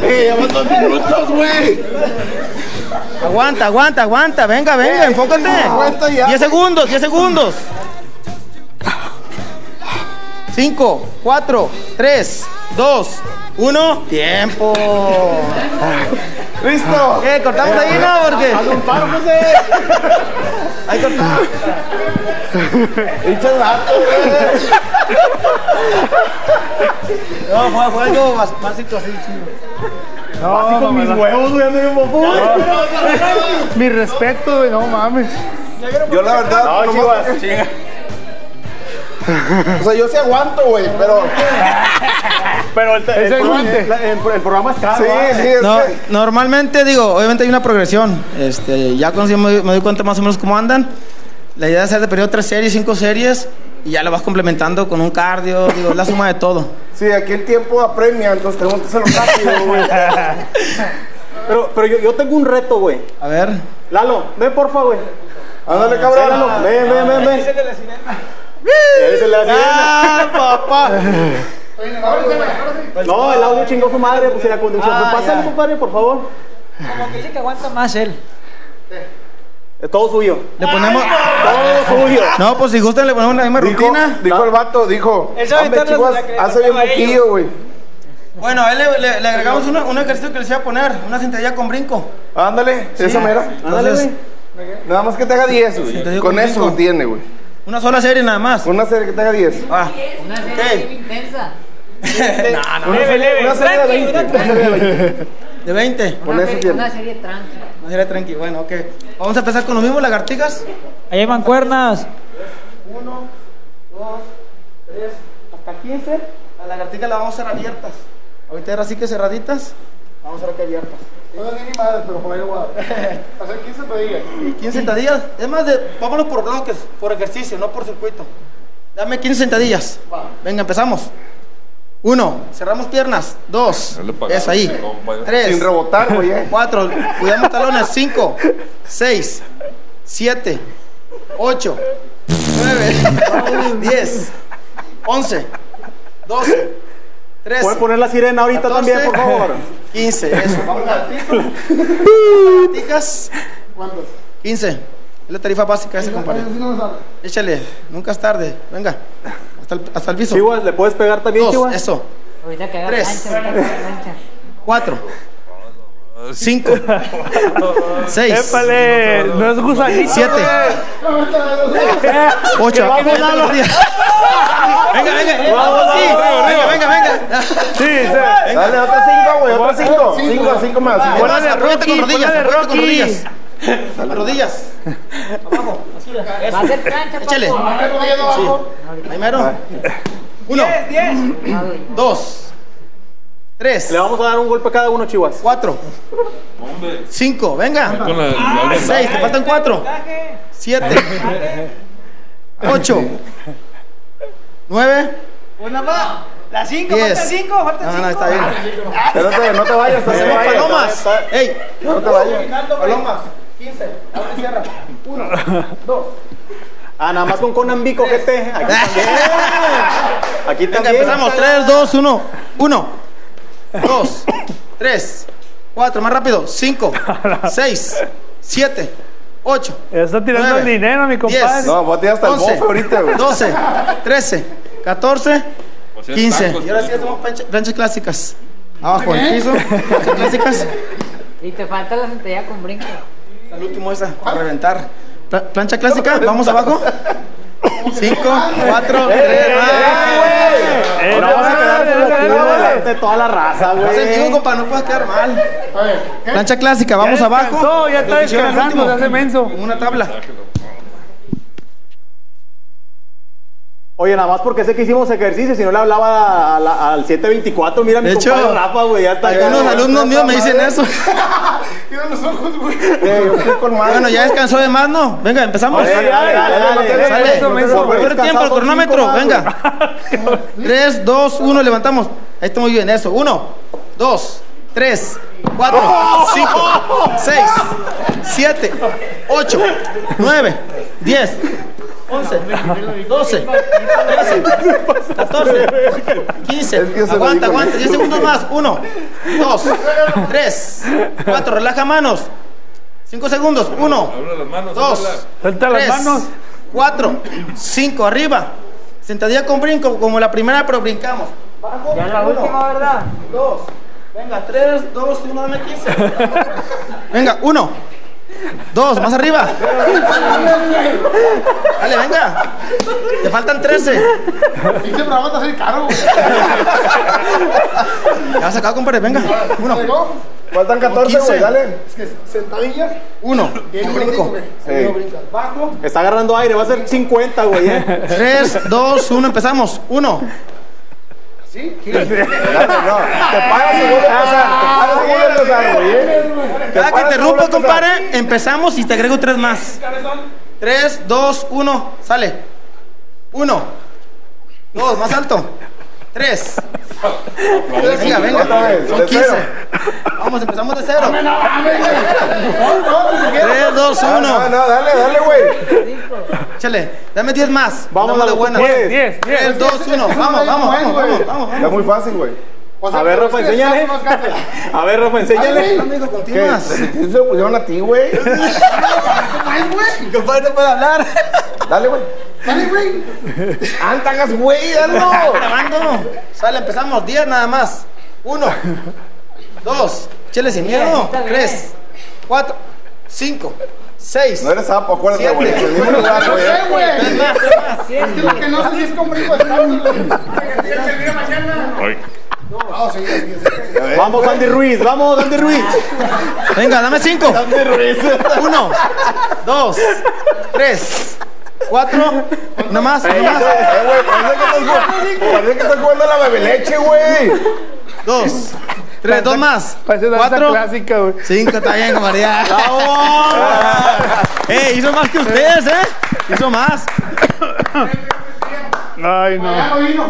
Eh, van dos minutos, güey. Aguanta, aguanta, aguanta. Venga, venga, enfócate. aguanta ya. 10 segundos, 10 segundos. 5, 4, 3, 2, 1. Tiempo. Listo. ¿Qué? ¿Cortamos ahí, no? Porque. Haz un paro, José. Ahí cortamos. Vato, güey. No, fue, fue algo bas- básico así, chido. Así con mis huevos, güey, ando bien bofón. Mi respeto, güey, no mames. Yo la verdad, No, Chihuahua, chinga. O sea, yo sí aguanto, güey, pero. Pero el, el, el- el programa es caro. Sí, sí, es No, que- normalmente digo, obviamente hay una progresión. Este, ya cuando yo me, doy- me doy cuenta más o menos cómo andan. La idea es hacer de periodo tres series, cinco series y ya lo vas complementando con un cardio, digo, es la suma de todo. Sí, aquí el tiempo apremia, entonces tenemos que hacerlo rápido, güey. [LAUGHS] Pero, pero yo, yo tengo un reto, güey. A ver. Lalo, ven porfa, güey. Ándale, Sí, cabrón. Lalo, ven, ven, ven, ven. Ese es el de la sirena. ¡Ah, papá! No, el audio chingó su madre, pues la conducción. Ah, Pásale, compadre, por favor. Como que dice que aguanta más él. Es todo suyo. Le ponemos. Todo suyo. No, pues si gustan le ponemos la misma Dijo, rutina. dijo el vato, dijo. Él sabe Hombre, chivas, que le hace bien tocaba a ellos". poquillo, güey. Bueno, a él le, le- le agregamos una- un ejercicio que les iba a poner, una sentadilla con brinco. Ándale, eso mero. Ándale, Entonces, güey. Nada más que te haga 10, te güey. digo Con con eso tiene, güey. una sola serie nada más. Una serie que te haga 10. Ah, Una serie bien intensa. [LAUGHS] Una serie, una serie de 20. Una serie de 20. De 20. Con Una eso serie, tiene. una serie tranqui. Una serie tranqui, bueno, ok. Vamos a empezar con los mismos lagartijas. Ahí hay mancuernas. Uno, dos, tres, hasta 15. Las lagartijas las vamos a hacer abiertas. Ahorita era así que cerraditas. Vamos a hacer aquí abiertas. No ni madre, pero por ahí a [LAUGHS] hacer 15 pedillas. Y 15 sentadillas. Es más de, vámonos por bloques, por ejercicio, no por circuito. Dame 15 sentadillas. Venga, empezamos. Uno, cerramos piernas. Dos, es ahí. Tres, Sin rebotar, eh. cuatro, cuidamos talones. Cinco, seis, siete, ocho, nueve, [LAUGHS] diez, once, doce, trece. ¿Puedes poner la sirena ahorita 14, también, por favor? [LAUGHS] 15, eso. Vamos. Lagartijas. ¿Cuántos? 15. Es la tarifa básica ese, compadre. Échale, nunca es tarde. Venga. Hasta el, hasta el piso. Chihuas, ¿le puedes pegar también, Dos, Chihuas? eso. Ahorita que haga Tres. plancha, ahorita que haga plancha. Cuatro. Cinco. [LAUGHS] Seis. Épale, no es gusanito. Siete. Ocho. Aquí viene la rodilla. Venga, venga. Sí, venga, venga, venga. Sí, sí. Dale, otras 5, güey. Otras 5. 5, 5 más. Ponle Rocky, rodillas. ponle Rocky. Rodillas. Rodillas. Abajo. Va a ser plancha, Échale. papo. Primero. Uno. Dos. Tres. Le vamos a dar un golpe a cada uno, Chihuas. Cuatro. Hombre, Cinco. Venga. con la, la- la- Seis. Te faltan cuatro. Siete. Ocho. Nueve. Una más. La 5, Diez. falta 5, falta No, 5. no, está bien. No te vayas. No te Hacemos vayas. palomas. Ey. No te vayas. Palomas. 15. Abre y cierra. Uno. Dos. Ah, nada más con Conambico, gente. Aquí también. Aquí Venga, también. empezamos. 3, 2, 1. 1, 2, 3, 4, más rápido. 5, 6, 7, 8. Ya está tirando Nueve, el dinero, mi compadre. diez. No, voy a tirar hasta el 11, bofe ahorita, güey. 12, 13, 14, Pues ya 15. tacos, Y ahora sí hacemos plancha- planchas clásicas. Abajo, el piso. Planchas clásicas. Y te falta la sentadilla con brinco. El último esa, a reventar. Pla- plancha clásica, [LAUGHS] vamos abajo. 5, 4, 3, Eh, Ahora vamos a quedar de toda la raza, No güey. digo, compa, no puedes quedar mal. A ver, ¿qué? Plancha clásica, vamos abajo. ya está descansando, se hace menso. Una tabla. Oye, nada más porque sé que hicimos ejercicio, si no le hablaba a la- al 724, mira mi De hecho, compadre Rafa, güey, ya está. Algunos alumnos míos me dicen eso. Los ojos, güey. Eh, yo estoy con madre. Bueno, ya descansó de más, ¿no? Venga, empezamos. Dale, dale, dale, dale, Sale. tiempo, cronómetro. Venga. 3, 2, 1, levantamos. Ahí está muy bien, eso. 1, 2, 3, 4, 5, 6, 7, 8, 9, 10, 11, 12, 13, 14, 15. Es que se lo Aguanta, aguanta. Néstor. 10 segundos más. 1, 2, 3, 4. Relaja manos. 5 segundos. 1, Abre las manos, 2, ábrela. Suelta las manos. 4, 5, arriba. Sentadilla con brinco, como la primera, pero brincamos. Bajo, Ya la uno, última, ¿verdad? Dos. Venga, 3, 2, 1, dame 15. [LAUGHS] Venga, 1, Dos, más arriba. Dale, venga. Te faltan 13. Pinche programa está así caro, güey. Ya vas acá, compadre, venga. Uno. Faltan 14, 15. güey, dale. Es que sentadilla. Uno. El Brinco. Bajo. Está agarrando aire, va a ser 50, güey, ¿eh? Tres, dos, uno, empezamos. Uno. ¿Sí? [LAUGHS] No. Te paras y vuelve a pasar. Te paras y vuelve a pasar, güey. Cada que y interrumpo, compadre, empezamos y te agrego tres más. Tres, dos, uno, sale. Uno. Dos, más alto. Tres. Venga, venga. Otra vez, Son de 15. cero. Vamos, empezamos de cero. No, mames, güey. No, no, No, dale, dale, güey. Échale, dame diez más. Vamos, Dame de dale, buenas. diez, diez, diez. Tres, dos, uno. Vamos, vamos, vamos. Está muy fácil, güey. O sea, A ver, Rafa, enséñale. A ver, Rafa, enséñale. Amigo, ¿Qué? continúas. ¿Sí se lo pusieron a ti, güey? ¿Cómo es, güey? Compadre, no puede hablar. Dale, güey. Dale, güey. Antagas, güey, dale. [LAUGHS] Grabando. Sale, empezamos. Diez nada más. Uno. Dos. Chele sin miedo. Tres. Cuatro. Cinco. Seis. No eres sapo, acuérdate, güey. En lugar, güey. sé, güey. Tres más, tres más. Es que lo que no sé si es. No, sí, sí, sí. Vamos, Andy Ruiz, vamos, Andy Ruiz. Venga, dame cinco. Uno, dos, tres, cuatro, uno más, uno más, Eh, güey, parece que estás jugando- parece que estás jugando a la bebeleche, güey. dos, tres, dos más, Parece danza cuatro, clásica, güey. cinco, está bien, María. [LAUGHS] ¡Eh, hizo más que ustedes, eh! Hizo más. Ay, no. Ya no vino.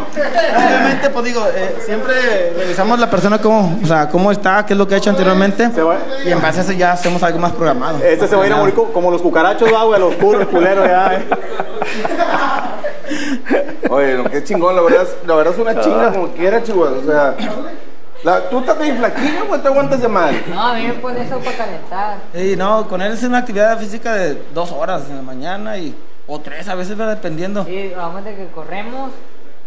Obviamente, pues digo, eh, siempre revisamos la persona cómo, o sea, cómo está, qué es lo que ha hecho anteriormente. Y en base a eso ya hacemos algo más programado. Este se va a ir a morir co- como los cucarachos, va, güey, los puros, el culero, ya, eh. Oye, no, qué chingón, la verdad, es- la verdad es una chinga como quiera, chihuahua. O sea, la, tú estás bien flaquillo, güey, te aguantas de mal. No, a mí me pone eso para calentar. Y no, con él es una actividad física de dos horas en la mañana y o tres a veces va dependiendo. Sí, vamos de que corremos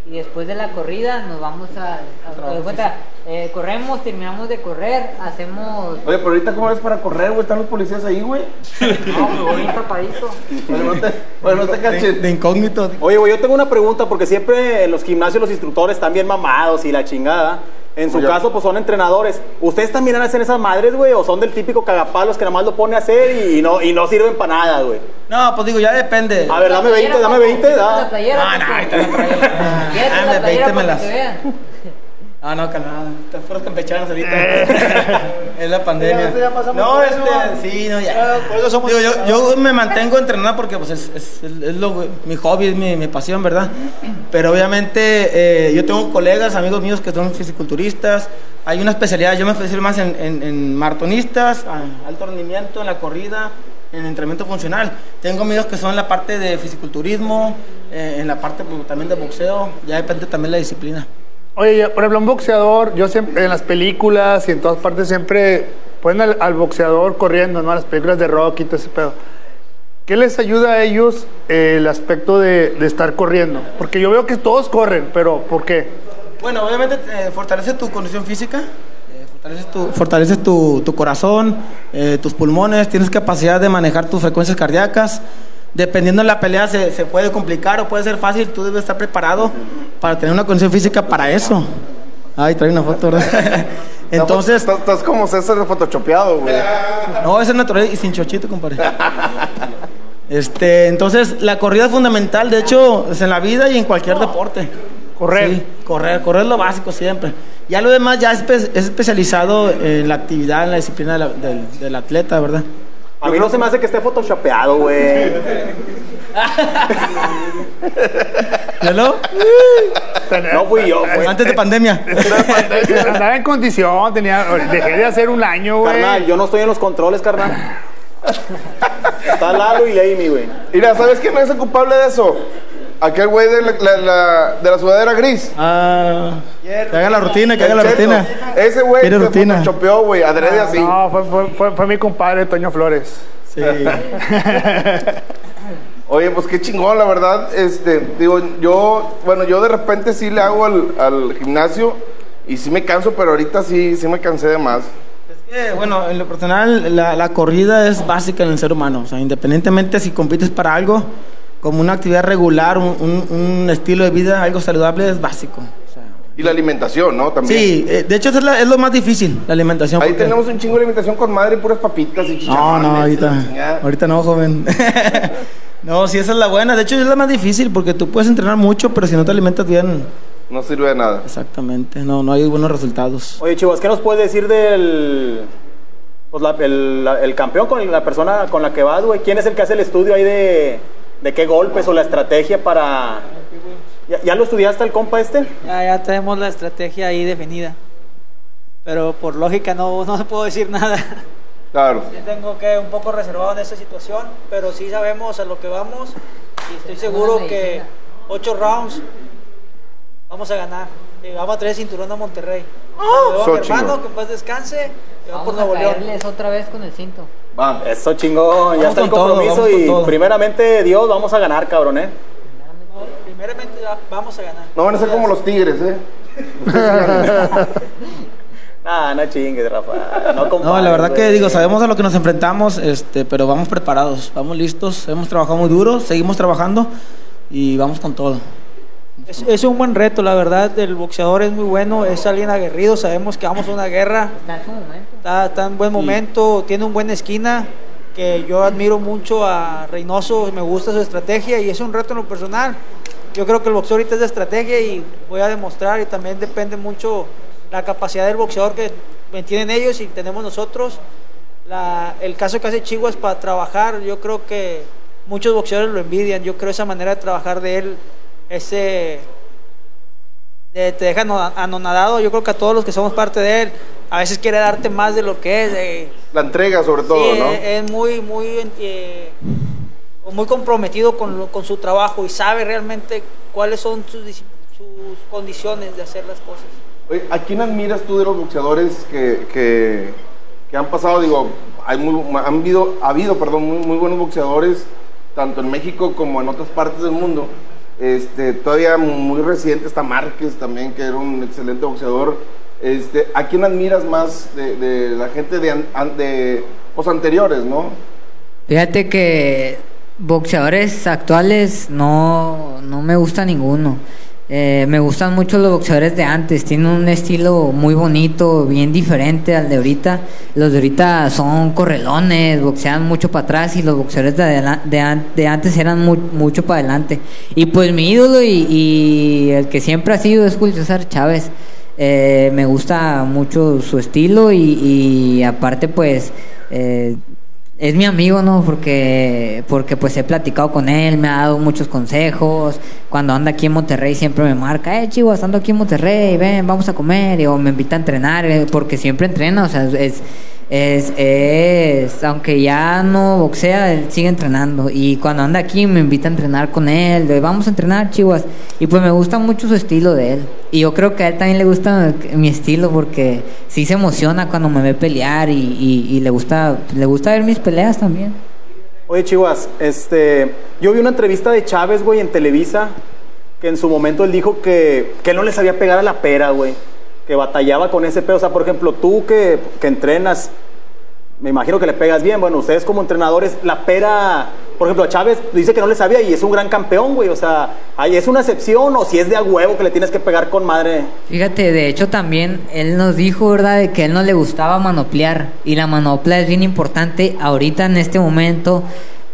y después de la corrida nos vamos a... a- de cuenta, eh, corremos, terminamos de correr, hacemos... Oye, pero ahorita, ¿cómo eres para correr, güey? Están los policías ahí, güey. [LAUGHS] No, me voy bien tapadito. Bueno, no te, bueno, no te De, de incógnito. Oye, güey, yo tengo una pregunta porque siempre en los gimnasios los instructores están bien mamados y la chingada. En su Oye. caso, pues son entrenadores. ¿Ustedes también hacen esas madres, güey? ¿O son del típico cagapalos que nada más lo pone a hacer y no, y no sirven para nada, güey? No, pues digo, ya depende. A ver, dame 20, dame 20, La da. No, no, Paco. ahorita no traigo. Quédate Ah, la playera para 20 que me las. Ah, no, calmado. Están fueros campechanos ahorita. [LAUGHS] es la pandemia. No, este, sí, no, ya. Por eso somos. Digo, yo, yo me mantengo entrenando porque pues es, es, es lo, mi hobby, es mi, mi pasión, ¿verdad? Pero obviamente eh, yo tengo colegas, amigos míos que son fisiculturistas. Hay una especialidad, yo me especializo más en, en, en maratonistas, alto rendimiento, en la corrida, en entrenamiento funcional. Tengo amigos que son en la parte de fisiculturismo, eh, en la parte pues, también de boxeo. Ya depende también la disciplina. Oye, por ejemplo, un boxeador, yo siempre, en las películas y en todas partes siempre ponen al, al boxeador corriendo, ¿no? Las películas de Rocky y todo ese pedo. ¿Qué les ayuda a ellos eh, el aspecto de, de estar corriendo? Porque yo veo que todos corren, pero ¿por qué? Bueno, obviamente eh, fortalece tu condición física, eh, fortaleces, tu, fortaleces tu, tu corazón, eh, tus pulmones, tienes capacidad de manejar tus frecuencias cardíacas. Dependiendo de la pelea se, se puede complicar o puede ser fácil, tú debes estar preparado para tener una condición física para eso. Ay, trae una foto, ¿verdad? [LAUGHS] Entonces, Estás, como César de photoshopeado, güey. [LAUGHS] no, ese es natural y sin chochito, compadre. [LAUGHS] Este, entonces, la corrida es fundamental, de hecho, es en la vida y en cualquier deporte. Correr. Sí, correr, correr es lo básico siempre. Ya lo demás ya es, es especializado en la actividad, en la disciplina de la- del, del atleta, ¿verdad? A mí no se me hace que esté photoshopeado, güey. [LAUGHS] ¿Hello? No fui yo, fue. Antes de [LAUGHS] pandemia. Andaba en condición, tenía, dejé de hacer un año, güey. Carnal, yo no estoy en los controles, carnal. Está Lalo y Amy, güey. Mira, ¿sabes quién es el culpable de eso? Aquel güey de la, la- la- de la sudadera gris. Ah, que haga la rutina, que haga la Cheto. rutina. Ese güey que rutina. photoshopeó, güey, adrede así. No, fue, fue, fue, fue mi compadre Toño Flores. Sí. [LAUGHS] Oye, pues qué chingón, la verdad. Este, digo, yo, bueno, yo de repente sí le hago al, al gimnasio y sí me canso, pero ahorita sí, sí me cansé de más. Eh, bueno, en lo personal, la, la corrida es básica en el ser humano. O sea, independientemente si compites para algo, como una actividad regular, un, un- un estilo de vida, algo saludable, es básico. Y la alimentación, ¿no? También. Sí, eh, de hecho, es, la- es lo más difícil, la alimentación. Ahí porque- tenemos un chingo de alimentación con madre y puras papitas y No, chicharrones. no, la ahorita, ahorita no, joven. [LAUGHS] no, sí, esa es la buena. De hecho, es la más difícil porque tú puedes entrenar mucho, pero si no te alimentas bien. No sirve de nada. Exactamente, no, no hay buenos resultados. Oye, Chivas, ¿qué nos puedes decir del pues, la- el, la- el campeón con la persona con la que vas, güey? ¿Quién es el que hace el estudio ahí de, de qué golpes o la estrategia para... ¿Ya, ya lo estudiaste el compa este? Ya, ya tenemos la estrategia ahí definida. Pero por lógica no, no puedo decir nada. Claro. Yo tengo que un poco reservado en esta situación, pero sí sabemos a lo que vamos y estoy seguro que ocho rounds vamos a ganar. Y vamos a traer cinturón a Monterrey. ¡Oh! Luego, So hermano, que en paz descanse, Vamos por a otra vez con el cinto. Va. Eso chingón, ya Vamos está el todo, compromiso vamos y todo. primeramente Dios, vamos a ganar, cabrón, ¿eh? Primeramente va- vamos a ganar. No van a ser como los tigres, ¿eh? [LAUGHS] Ah, no chingues, Rafa. No, la verdad que digo, sabemos a lo que nos enfrentamos, este, pero vamos preparados, vamos listos, hemos trabajado muy duro, seguimos trabajando y vamos con todo. Es, es un buen reto, la verdad. El boxeador es muy bueno, es alguien aguerrido. Sabemos que vamos a una guerra. Está en su momento. Está, está en buen momento, tiene un buen esquina. Que yo admiro mucho a Reynoso, me gusta su estrategia y es un reto en lo personal. Yo creo que el boxeo ahorita es de estrategia y voy a demostrar y también depende mucho la capacidad del boxeador que tienen ellos y tenemos nosotros. La- el caso que hace Chihuahua para trabajar, yo creo que muchos boxeadores lo envidian. Yo creo esa manera de trabajar de él, ese de- te deja ano- anonadado. Yo creo que a todos los que somos parte de él, a veces quiere darte más de lo que es. eh, La entrega, sobre todo, sí, ¿no? es, es muy, muy, eh, muy comprometido con, lo- con su trabajo y sabe realmente cuáles son sus, condiciones de hacer las cosas. Oye, ¿a quién admiras tú de los boxeadores que, que, que han pasado? Digo, hay muy, han habido, ha habido perdón, muy, muy buenos boxeadores, tanto en México como en otras partes del mundo. Este, todavía muy reciente está Márquez también, que era un excelente boxeador. Este, ¿A quién admiras más de, la gente de, de pues, anteriores, no? Fíjate que boxeadores actuales no, no me gusta ninguno. Eh, me gustan mucho los boxeadores de antes, tienen un estilo muy bonito, bien diferente al de ahorita. Los de ahorita son correlones, boxean mucho para atrás y los boxeadores de, de, an- de antes eran mu- mucho para adelante. Y pues mi ídolo y, y el que siempre ha sido es Julio César Chávez. Eh, me gusta mucho su estilo y, y aparte pues eh, es mi amigo, ¿no? Porque, porque pues he platicado con él, me ha dado muchos consejos. Cuando anda aquí en Monterrey siempre me marca, eh, chivo, estando aquí en Monterrey, ven, vamos a comer, o me invita a entrenar, eh, porque siempre entrena, o sea, es, es, es, aunque ya no boxea, él sigue entrenando. Y cuando anda aquí me invita a entrenar con él, de, vamos a entrenar, chivas. Y pues me gusta mucho su estilo de él. Y yo creo que a él también le gusta mi estilo porque sí se emociona cuando me ve pelear y, y- le gusta le gusta ver mis peleas también. Oye, Chivas, este, yo vi una entrevista de Chávez, güey, en Televisa, que en su momento él dijo que, que no le sabía pegar a la pera, güey, que batallaba con ese pedo. O sea, por ejemplo, tú que, que entrenas, me imagino que le pegas bien. Bueno, ustedes como entrenadores, la pera, por ejemplo, a Chávez dice que no le sabía y es un gran campeón, güey. O sea, ¿ahí es una excepción o si es de a huevo que le tienes que pegar con madre? Fíjate, de hecho también él nos dijo, ¿verdad?, de que él no le gustaba manoplear. Y la manopla es bien importante ahorita en este momento.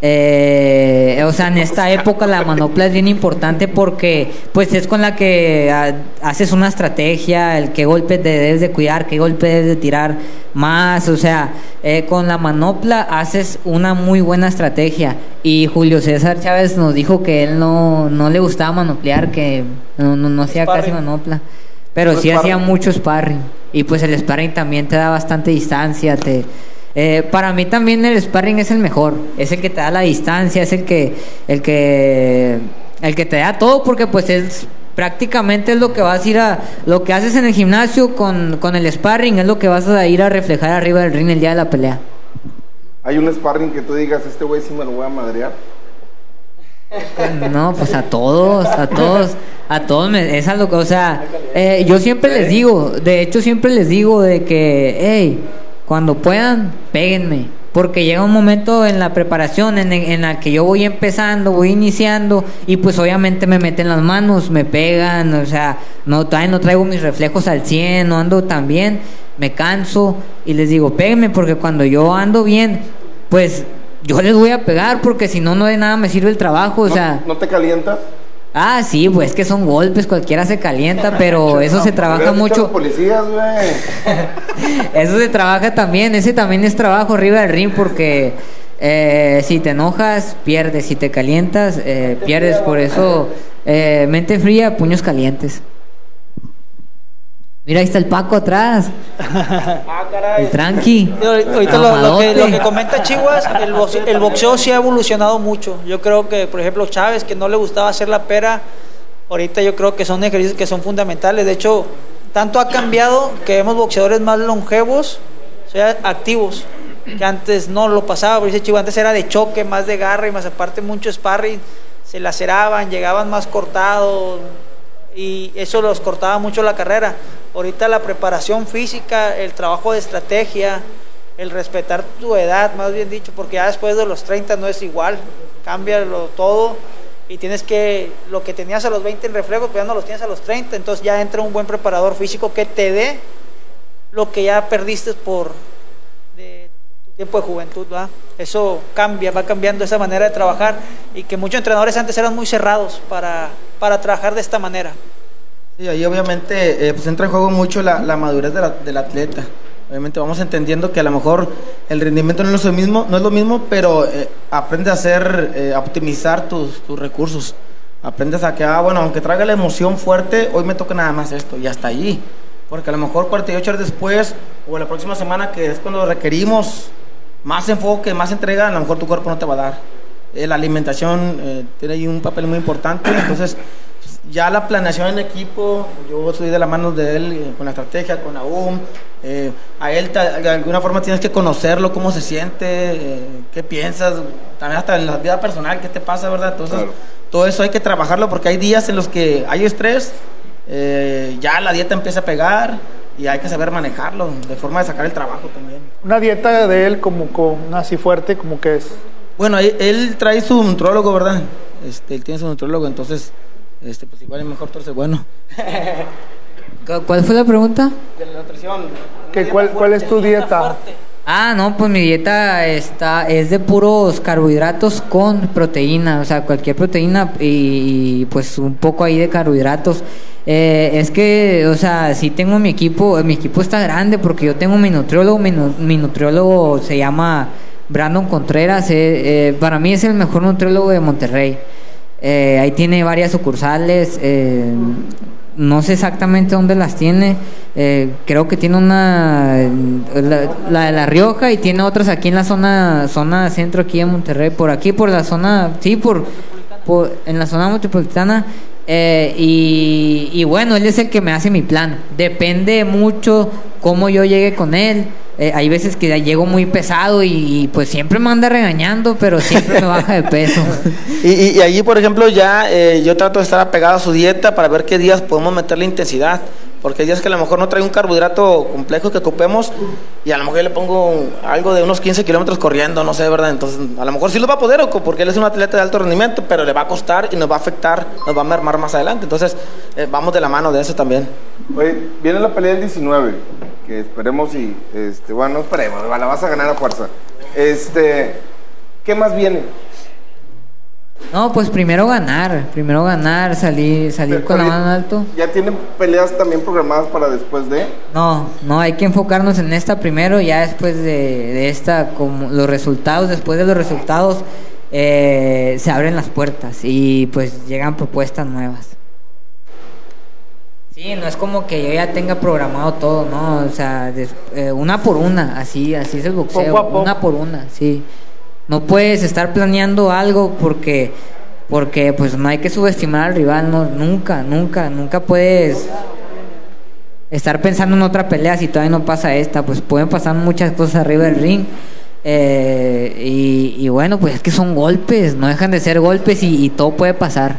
Eh, o sea, en esta época la manopla es bien importante porque pues es con la que ah, haces una estrategia, el qué golpe te debes de cuidar, qué golpe debes de tirar más, o sea, eh, con la manopla haces una muy buena estrategia. Y Julio César Chávez nos dijo que él no, no le gustaba manoplear, que no, no, no hacía casi manopla. Pero sí hacía mucho sparring. Y pues el sparring también te da bastante distancia. Te, eh, para mí también el sparring es el mejor. Es el que te da la distancia, es el que, el que, el que te da todo porque pues es prácticamente es lo que vas a ir a, lo que haces en el gimnasio con, con el sparring es lo que vas a ir a reflejar arriba del ring el día de la pelea. Hay un sparring que tú digas, este güey sí me lo voy a madrear. No, pues a todos, a todos, a todos, me, es algo que, o sea, eh, yo siempre les digo, de hecho siempre les digo de que, hey, cuando puedan, péguenme. Porque llega un momento en la preparación en, en la que yo voy empezando, voy iniciando y pues obviamente me meten las manos, me pegan, o sea, no, todavía no traigo mis reflejos al 100, no ando tan bien, me canso y les digo, péguenme porque cuando yo ando bien, pues yo les voy a pegar porque si no, no de nada me sirve el trabajo, o sea... ¿No te calientas? Ah, sí, pues que son golpes, cualquiera se calienta, pero [LAUGHS] eso se trabaja mucho. policías. [LAUGHS] Eso se trabaja también, ese también es trabajo arriba del ring porque eh, si te enojas, pierdes, si te calientas, eh, pierdes, por eso eh, mente fría, puños calientes. Mira, ahí está el Paco atrás. [LAUGHS] El tranqui. Ahorita lo, lo que, Mamadote. lo que comenta Chihuas, el boxeo, el boxeo sí ha evolucionado mucho. Yo creo que, por ejemplo, Chávez, que no le gustaba hacer la pera, ahorita yo creo que son ejercicios que son fundamentales. De hecho, tanto ha cambiado que vemos boxeadores más longevos, o sea, activos, que antes no lo pasaba. Por dice Chihuas, antes era de choque, más de garra y más aparte mucho sparring, se laceraban, llegaban más cortados y eso los cortaba mucho la carrera. Ahorita la preparación física, el trabajo de estrategia, el respetar tu edad, más bien dicho, porque ya después de los 30 no es igual, cambia todo y tienes que, lo que tenías a los 20 en reflejos, pues ya no los tienes a los 30, entonces ya entra un buen preparador físico que te dé lo que ya perdiste por tiempo de juventud, ¿va? Eso cambia, va cambiando esa manera de trabajar y que muchos entrenadores antes eran muy cerrados para, para trabajar de esta manera. Sí, ahí obviamente eh, pues entra en juego mucho la, madurez de del atleta. Obviamente vamos entendiendo que a lo mejor el rendimiento no es lo mismo, no es lo mismo pero eh, aprendes a hacer, eh, a optimizar tus, tus recursos. Aprendes a que, ah, bueno, aunque traiga la emoción fuerte, hoy me toca nada más esto y hasta allí. Porque a lo mejor 48 horas después o la próxima semana, que es cuando requerimos más enfoque, más entrega, a lo mejor tu cuerpo no te va a dar. Eh, la alimentación eh, tiene ahí un papel muy importante, entonces ya la planeación en equipo, yo soy de la mano de él eh, con la estrategia, con AUM. eh, a él de alguna forma tienes que conocerlo, cómo se siente, eh, qué piensas, también hasta en la vida personal, qué te pasa, ¿verdad? Entonces, todo eso hay que trabajarlo porque hay días en los que hay estrés, eh, ya la dieta empieza a pegar y hay que saber manejarlo de forma de sacar el trabajo también. Una dieta de él como con así fuerte, como que es. Bueno, él, él trae su nutrólogo, ¿verdad? Este, él tiene su nutrólogo, entonces, este, pues igual es mejor torce bueno. [LAUGHS] ¿Cu- ¿Cuál fue la pregunta? De la nutrición. ¿Qué, cuál, ¿Cuál es tu dieta? Ah, no, pues mi dieta está es de puros carbohidratos con proteína, o sea, cualquier proteína y, y, pues un poco ahí de carbohidratos. Eh, es que, o sea, sí tengo mi equipo, mi equipo está grande porque yo tengo mi nutriólogo, mi, nu- mi nutriólogo se llama Brandon Contreras, eh, eh, para mí es el mejor nutriólogo de Monterrey. Eh, ahí tiene varias sucursales. eh, no sé exactamente dónde las tiene. creo que tiene una. La, de La Rioja y tiene otras aquí en la zona zona centro, aquí en Monterrey. Por aquí, por la zona. Sí, por. por- en la zona metropolitana. Eh, y, bueno, él es el que me hace mi plan. Depende mucho cómo yo llegue con él. Eh, hay veces que llego muy pesado y, pues siempre me anda regañando, pero siempre me baja de peso. [LAUGHS] Y, allí, por ejemplo, ya eh, yo trato de estar apegado a su dieta para ver qué días podemos meterle intensidad. Porque hay días que a lo mejor no trae un carbohidrato complejo que ocupemos y a lo mejor yo le pongo algo de unos 15 kilómetros corriendo, no sé, ¿verdad? Entonces, a lo mejor sí lo va a poder, porque él es un atleta de alto rendimiento, pero le va a costar y nos va a afectar, nos va a mermar más adelante. Entonces, eh, vamos de la mano de eso también. Oye, viene la pelea del 19, que esperemos y, este, bueno, no esperemos, la vas a ganar a fuerza. Este, ¿qué más viene? No, pues primero ganar, primero ganar, salir, salir con la mano en alto. ¿Ya tienen peleas también programadas para después de? No, no, hay que enfocarnos en esta primero, ya después de, de esta, como los resultados, después de los resultados, eh, se abren las puertas y pues llegan propuestas nuevas. Sí, no es como que yo ya tenga programado todo, ¿no? O sea, des- eh, una por una, así, así es el boxeo, una por una, sí. No puedes estar planeando algo porque, porque pues no hay que subestimar al rival, no, nunca, nunca, nunca puedes estar pensando en otra pelea si todavía no pasa esta, pues pueden pasar muchas cosas arriba del ring. Eh, y, y bueno, pues es que son golpes, no dejan de ser golpes y, y todo puede pasar.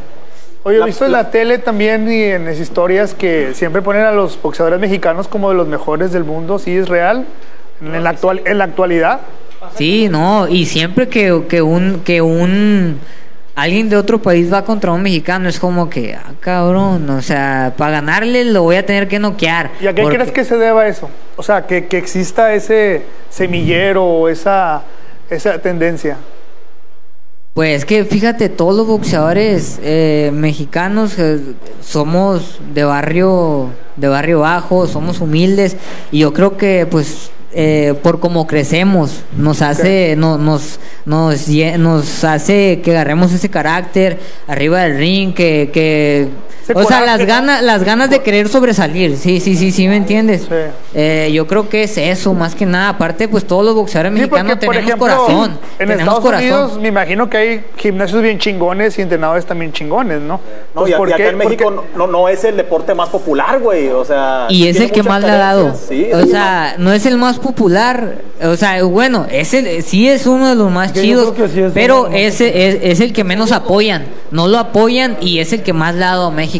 Oye, he visto en la tele también y en las historias que siempre ponen a los boxeadores mexicanos como de los mejores del mundo. ¿Sí es real en la, actual, en la actualidad. Sí, no, y siempre que, que un que un alguien de otro país va contra un mexicano es como que, ah, cabrón, o sea, para ganarle lo voy a tener que noquear. ¿Y a qué Porque- crees que se deba eso? O sea, que, que exista ese semillero o esa, esa tendencia. Pues que fíjate, todos los boxeadores eh, mexicanos eh, somos de barrio, de barrio bajo, somos humildes y yo creo que pues eh, por cómo crecemos. Nos hace, no- nos, nos, nos hace que agarremos ese carácter arriba del ring, que, que Ese o sea las ganas, las ganas de querer sobresalir, sí, sí, sí, sí, me entiendes. Eh, yo creo que es eso más que nada. Aparte, pues todos los boxeadores Sí, mexicanos porque, por tenemos ejemplo, corazón, en tenemos Estados corazón. Unidos me imagino que hay gimnasios bien chingones y entrenadores también chingones, ¿no? No, Pues, y, a- ¿por y acá en México Porque- no, no es el deporte más popular, güey. O sea. Y es el que más le ha dado. Sí, o sea, no es el más popular. O sea, bueno, es el, sí es uno de los más yo chidos, sí es pero ese es, es el que menos apoyan. No lo apoyan y es el que más le ha dado a México.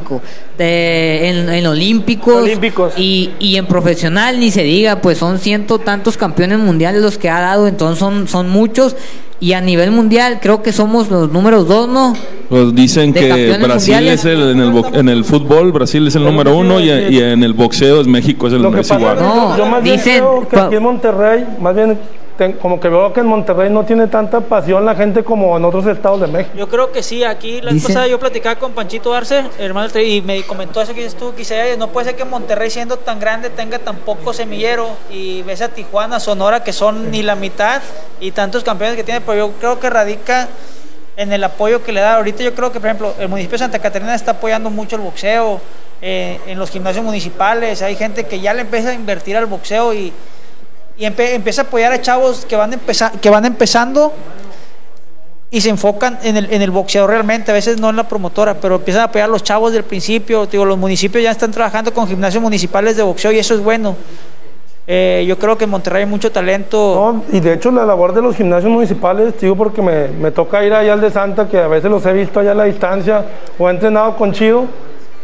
De- en, en olímpicos, Y, y en profesional ni se diga, pues son ciento tantos campeones mundiales los que ha dado, entonces son, son muchos. Y a nivel mundial creo que somos los números dos, ¿no? Pues dicen De que Brasil mundiales. es el en el, en el fútbol, Brasil es el número uno y, y en el boxeo es México es el pasa igual. yo, yo más bien creo que aquí en Monterrey, más bien ten- como que veo que en Monterrey no tiene tanta pasión la gente como en otros estados de México. Yo creo que sí, aquí la vez Dice- pasada yo platicaba con Panchito Arce, hermano, del y me comentó eso que dices tú, quizá no puede ser que Monterrey siendo tan grande tenga tan poco semillero y ves a Tijuana, Sonora que son ni la mitad y tantos campeones que tiene, pero yo creo que radica en el apoyo que le da. Ahorita yo creo que, por ejemplo, el municipio de Santa Catarina está apoyando mucho el boxeo, eh, en los gimnasios municipales hay gente que ya le empieza a invertir al boxeo y, y empe- empieza a apoyar a chavos que van, que van empezando y se enfocan en el, en el boxeador realmente, a veces no en la promotora, pero empiezan a apoyar a los chavos del principio. Digo, los municipios ya están trabajando con gimnasios municipales de boxeo y eso es bueno. Eh, yo creo que en Monterrey hay mucho talento. Y de hecho la labor de los gimnasios municipales, digo porque me, me toca ir allá al de Santa, que a veces los he visto allá a la distancia, o he entrenado con Chido,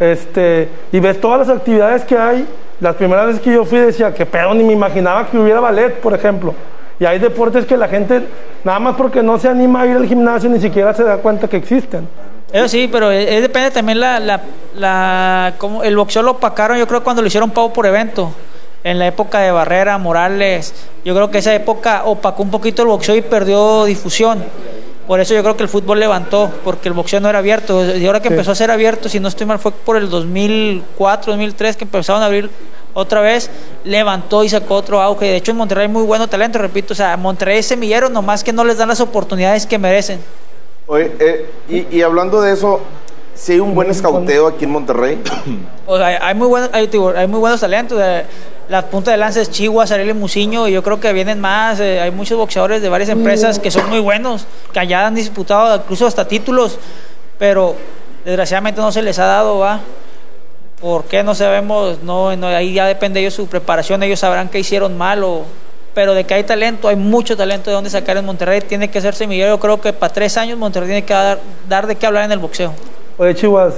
este, y ves todas las actividades que hay. Las primeras veces que yo fui decía, que pedo, ni me imaginaba que hubiera ballet, por ejemplo. Y hay deportes que la gente, nada más porque no se anima a ir al gimnasio, ni siquiera se da cuenta que existen. Eso sí, pero es- depende también la, la, la cómo- el boxeo lo opacaron, yo creo cuando lo hicieron pago por evento. En la época de Barrera, Morales, yo creo que esa época opacó un poquito el boxeo y perdió difusión. Por eso yo creo que el fútbol levantó, porque el boxeo no era abierto. Y ahora que Sí. empezó a ser abierto, si no estoy mal, fue por el 2004, 2003 que empezaron a abrir otra vez, levantó y sacó otro auge. De hecho, en Monterrey hay muy bueno talento, repito. O sea, Monterrey es semillero, nomás que no les dan las oportunidades que merecen. Oye, eh, y, y hablando de eso, si hay un buen escauteo aquí en Monterrey. O [COUGHS] sea, hay- hay muy buenos, hay, muy buenos talentos. eh, la punta de lanza es Chihuahua, Sareli Muciño, y yo creo que vienen más. eh, hay muchos boxeadores de varias empresas que son muy buenos, que allá han disputado incluso hasta títulos, pero desgraciadamente no se les ha dado, ¿va? ¿Por qué? No sabemos, no, no, ahí ya depende de ellos su preparación, ellos sabrán qué hicieron mal o... Pero de que hay talento, hay mucho talento de dónde sacar en Monterrey, tiene que ser semillero. Yo creo que para tres años Monterrey tiene que dar, dar de qué hablar en el boxeo. Oye, Chihuas,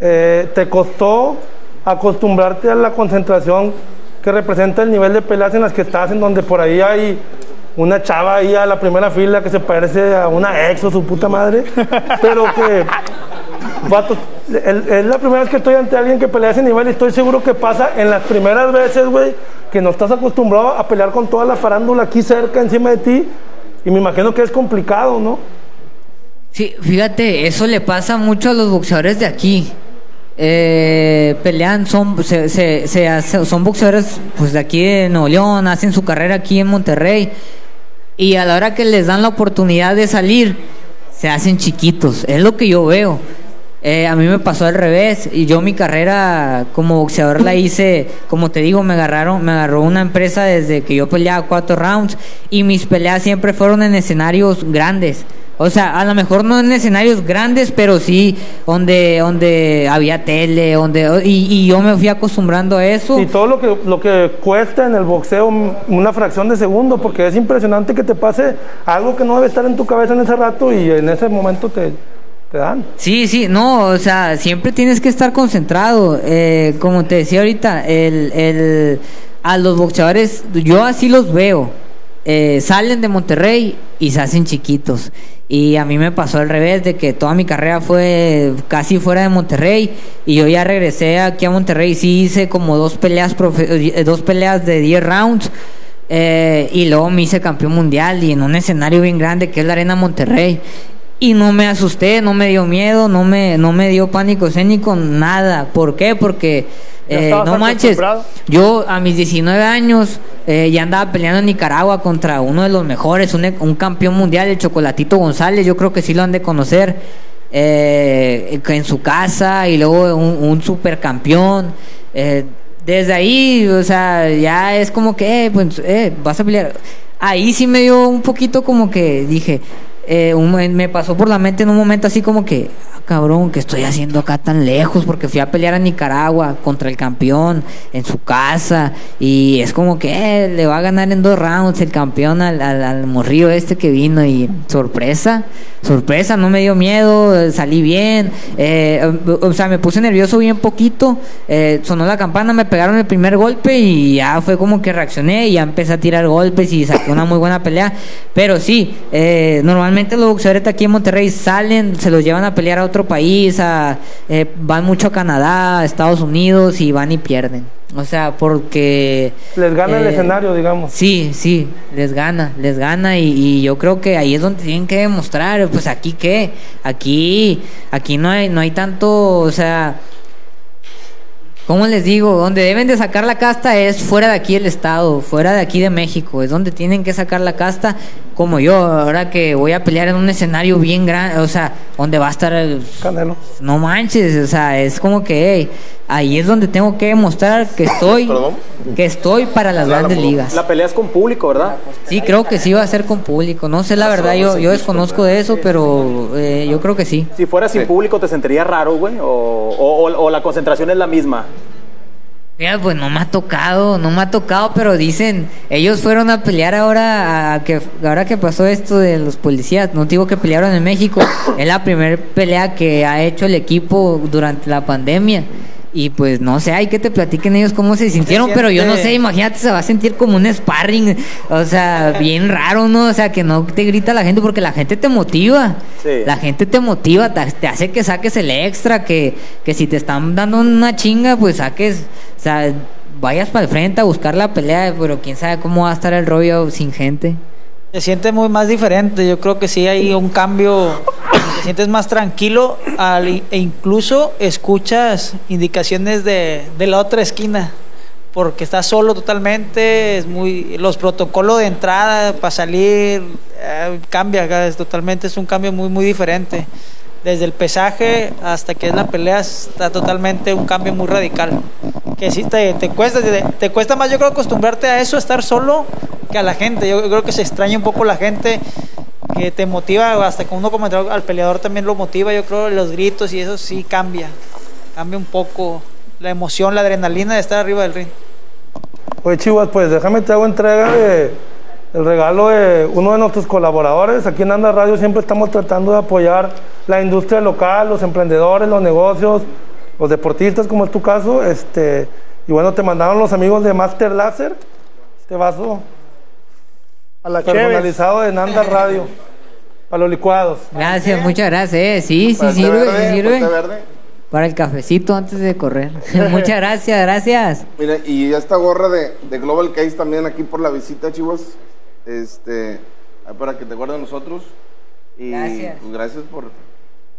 eh, ¿te costó acostumbrarte a la concentración que representa el nivel de peleas en las que estás, en donde por ahí hay una chava ahí a la primera fila que se parece a una ex o su puta madre, pero que es la primera vez que estoy ante alguien que pelea a ese nivel y estoy seguro que pasa en las primeras veces, güey, que no estás acostumbrado a pelear con toda la farándula aquí cerca, encima de ti, y me imagino que es complicado, ¿no? Sí, fíjate, eso le pasa mucho a los boxeadores de aquí. Eh, pelean, son, se, se- son boxeadores pues, de aquí de Nuevo León, hacen su carrera aquí en Monterrey. Y a la hora que les dan la oportunidad de salir, se hacen chiquitos. Es lo que yo veo. Eh, a mí me pasó al revés. Y yo mi carrera como boxeador la hice, como te digo, me agarraron, me agarró una empresa desde que yo peleaba cuatro rounds. Y mis peleas siempre fueron en escenarios grandes. O sea, a lo mejor no en escenarios grandes, pero sí donde, donde había tele, donde y, y yo me fui acostumbrando a eso. Y todo lo que, lo que cuesta en el boxeo una fracción de segundo, porque es impresionante que te pase algo que no debe estar en tu cabeza en ese rato y en ese momento te, te dan. Sí, sí, no, o sea, siempre tienes que estar concentrado. Eh, como te decía ahorita, el, el, a los boxeadores, yo así los veo. Eh, salen de Monterrey y se hacen chiquitos. Y a mí me pasó al revés, de que toda mi carrera fue casi fuera de Monterrey. Y yo ya regresé aquí a Monterrey. Sí hice como dos peleas, eh, dos peleas de 10 rounds. eh, y luego me hice campeón mundial y en un escenario bien grande que es la Arena Monterrey. Y no me asusté, no me dio miedo, no me, no me dio pánico escénico, nada. ¿Por qué? Porque, eh, no manches, yo a mis 19 años eh, ya andaba peleando en Nicaragua contra uno de los mejores, un, un campeón mundial, el Chocolatito González, yo creo que sí lo han de conocer, eh, en su casa y luego un, un supercampeón. eh, desde ahí, o sea, ya es como que, eh, pues, eh, vas a pelear. Ahí sí me dio un poquito como que dije, eh, un- me pasó por la mente en un momento así como que, "Ah, cabrón, ¿qué estoy haciendo acá tan lejos? Porque fui a pelear a Nicaragua contra el campeón en su casa y es como que eh, le va a ganar en dos rounds el campeón al, al, morrillo este que vino y sorpresa, sorpresa, no me dio miedo, salí bien, eh, o sea, me puse nervioso bien poquito, eh, sonó la campana, me pegaron el primer golpe y ya fue como que reaccioné y ya empecé a tirar golpes y saqué una muy buena pelea, pero sí, eh, normalmente los boxeadores aquí en Monterrey salen, se los llevan a pelear a otro país, a, eh, van mucho a Canadá, a Estados Unidos y van y pierden. O sea, porque... Les gana el eh, escenario, digamos. Sí, sí, les gana, les gana y, y yo creo que ahí es donde tienen que demostrar, pues aquí qué, aquí, aquí no hay, no hay tanto, o sea, ¿cómo les digo? Donde deben de sacar la casta es fuera de aquí del estado, fuera de aquí de México, es donde tienen que sacar la casta, como yo, ahora que voy a pelear en un escenario bien grande, o sea, donde va a estar el... Canelo. No manches, o sea, es como que hey, ahí es donde tengo que demostrar que estoy, [COUGHS] que estoy para las grandes ligas. La pelea es con público, ¿verdad? Sí, creo que sí va a ser con público. No sé la verdad, yo, yo desconozco de eso, pero eh, yo creo que sí. Si fuera sin público, ¿te sentirías raro, güey? O, o- o- o la concentración es la misma? Mira, pues no me ha tocado, no me ha tocado, pero dicen, ellos fueron a pelear ahora, a que, ahora que pasó esto de los policías, no digo que pelearon en México, es la primera pelea que ha hecho el equipo durante la pandemia. Y pues no sé, hay que te platiquen ellos cómo se sintieron, pero yo no sé, imagínate, se va a sentir como un sparring, o sea, bien raro, ¿no? O sea, que no te grita la gente porque la gente te motiva. Sí. La gente te motiva, te, te hace que saques el extra, que, que si te están dando una chinga, pues saques, o sea, vayas para el frente a buscar la pelea, pero quién sabe cómo va a estar el rollo sin gente. Se siente muy más diferente. Yo creo que sí hay un cambio. Te sientes más tranquilo al- e incluso escuchas indicaciones de, de la otra esquina. Porque estás solo totalmente. Es muy los protocolos de entrada para salir eh, cambia. totalmente es un cambio muy muy diferente. Desde el pesaje hasta que es la pelea está totalmente un cambio muy radical. Que sí te, te cuesta, te, te cuesta más yo creo acostumbrarte a eso, estar solo, que a la gente. Yo creo que se extraña un poco la gente que te motiva, hasta que uno como al peleador también lo motiva, yo creo los gritos y eso sí cambia. Cambia un poco la emoción, la adrenalina de estar arriba del ring. Oye, Chivas, pues déjame te hago entrega de el regalo de uno de nuestros colaboradores. Aquí en Anda Radio siempre estamos tratando de apoyar la industria local, los emprendedores, los negocios, los deportistas, como es tu caso. Este, y bueno, te mandaron los amigos de Master Láser este vaso A la personalizado de Nanda Radio [LAUGHS] para los licuados. Gracias, muchas gracias. eh. Sí, sí, sirve, verde, sí sirve. verde. Para el cafecito antes de correr. [LAUGHS] muchas gracias, gracias. Mira, y esta gorra de, de Global Case también aquí por la visita, chivos. Este, para que te guarden nosotros. Y Gracias. pues, gracias por,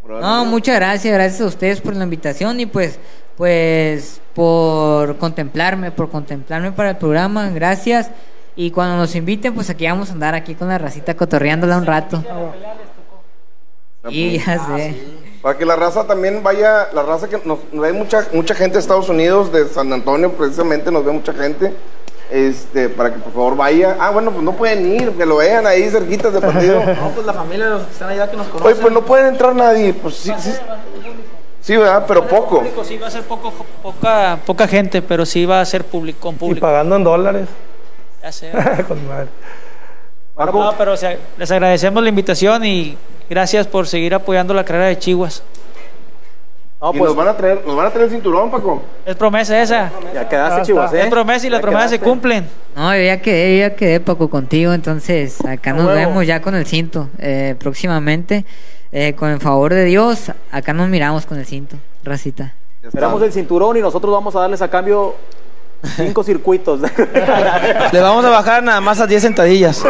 por No, venido. muchas gracias, gracias a ustedes por la invitación y pues, pues por contemplarme, por contemplarme para el programa, gracias. Y cuando nos inviten, pues aquí vamos a andar aquí con la racita cotorreándola un rato. Y ya sé. Para que la raza también vaya, la raza que nos, nos ve mucha, mucha gente de Estados Unidos, de San Antonio precisamente, nos ve mucha gente. Este, para que por favor vaya. Ah, bueno, pues no pueden ir, que lo vean ahí cerquitas de partido. [LAUGHS] No, pues la familia los que están allá que nos conocen. Oye, pues no pueden entrar nadie. Pues sí, sí. Sí, ¿verdad? Pero poco. Público, sí va a ser poco, poca, poca gente, pero sí va a ser público, con Y público. pagando en dólares. Ya sé. [LAUGHS] Con madre. No, pero o sea, les agradecemos la invitación y gracias por seguir apoyando la carrera de Chihuas. No, y pues- nos van a traer, nos van a traer el cinturón, Paco. Es promesa esa. Ya quedaste, Chivas. ¿eh? Es promesa y las promesas se cumplen. No, yo ya quedé, yo ya quedé Paco contigo, entonces acá nos vemos ya con el cinto eh, próximamente. Eh, con el favor de Dios, acá nos miramos con el cinto, racita. Esperamos el cinturón y nosotros vamos a darles a cambio cinco circuitos. [LAUGHS] Le vamos a bajar nada más a 10 sentadillas.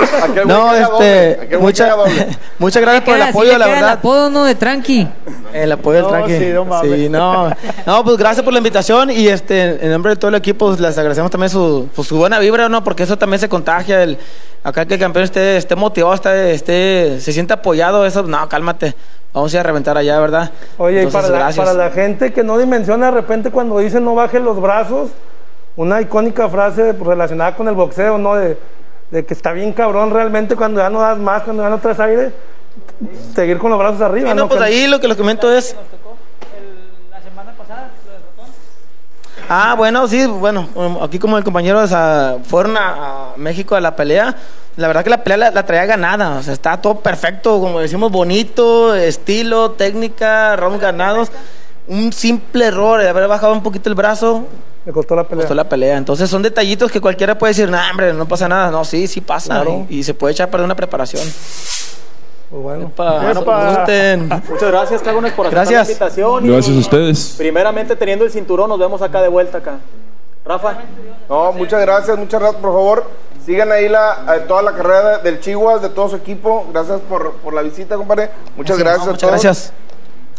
No, este, aquel güey mucha- que haga doble. [LAUGHS] muchas gracias por el apoyo, la verdad. El apodo no de tranqui. El apoyo del No, tranqui. sí, no mames. Sí, no. No, pues gracias por la invitación y este, en nombre de todo el equipo pues, les agradecemos también su, pues, su buena vibra, ¿no? Porque eso también se contagia. El, acá que el campeón esté, esté motivado, esté, esté, se siente apoyado, eso, no, cálmate. Vamos a ir a reventar allá, ¿verdad? Oye, y Entonces, para la, para la gente que no dimensiona de repente cuando dicen no baje los brazos, una icónica frase relacionada con el boxeo, ¿no? De, de que está bien cabrón realmente cuando ya no das más, cuando ya no traes aire, seguir con los brazos arriba, Sí, ¿no? no, pues ahí lo que les comento es. Ah, bueno, sí, bueno, um, aquí como el compañero o sea, fueron a, a México a la pelea. La verdad que la pelea la, la traía ganada, o sea, está todo perfecto, como decimos, bonito, estilo, técnica, rounds ganados. Un simple error de haber bajado un poquito el brazo. Me costó la pelea. Costó la pelea. Entonces son detallitos que cualquiera puede decir, no, hombre, no pasa nada. No, sí, sí pasa. Claro. Y, y se puede echar a perder una preparación. Pues bueno. Epa, Epa. no gusten. Muchas gracias, Cagones, por aceptar Gracias. la invitación. y Gracias a ustedes. Primeramente, teniendo el cinturón, nos vemos acá de vuelta acá. Rafa. No, muchas gracias, muchas gracias, por favor. Sigan ahí la, eh, toda la carrera de- del Chihuahua, de todo su equipo. Gracias por, por la visita, compadre. Muchas Sí, gracias no, a muchas todos. gracias.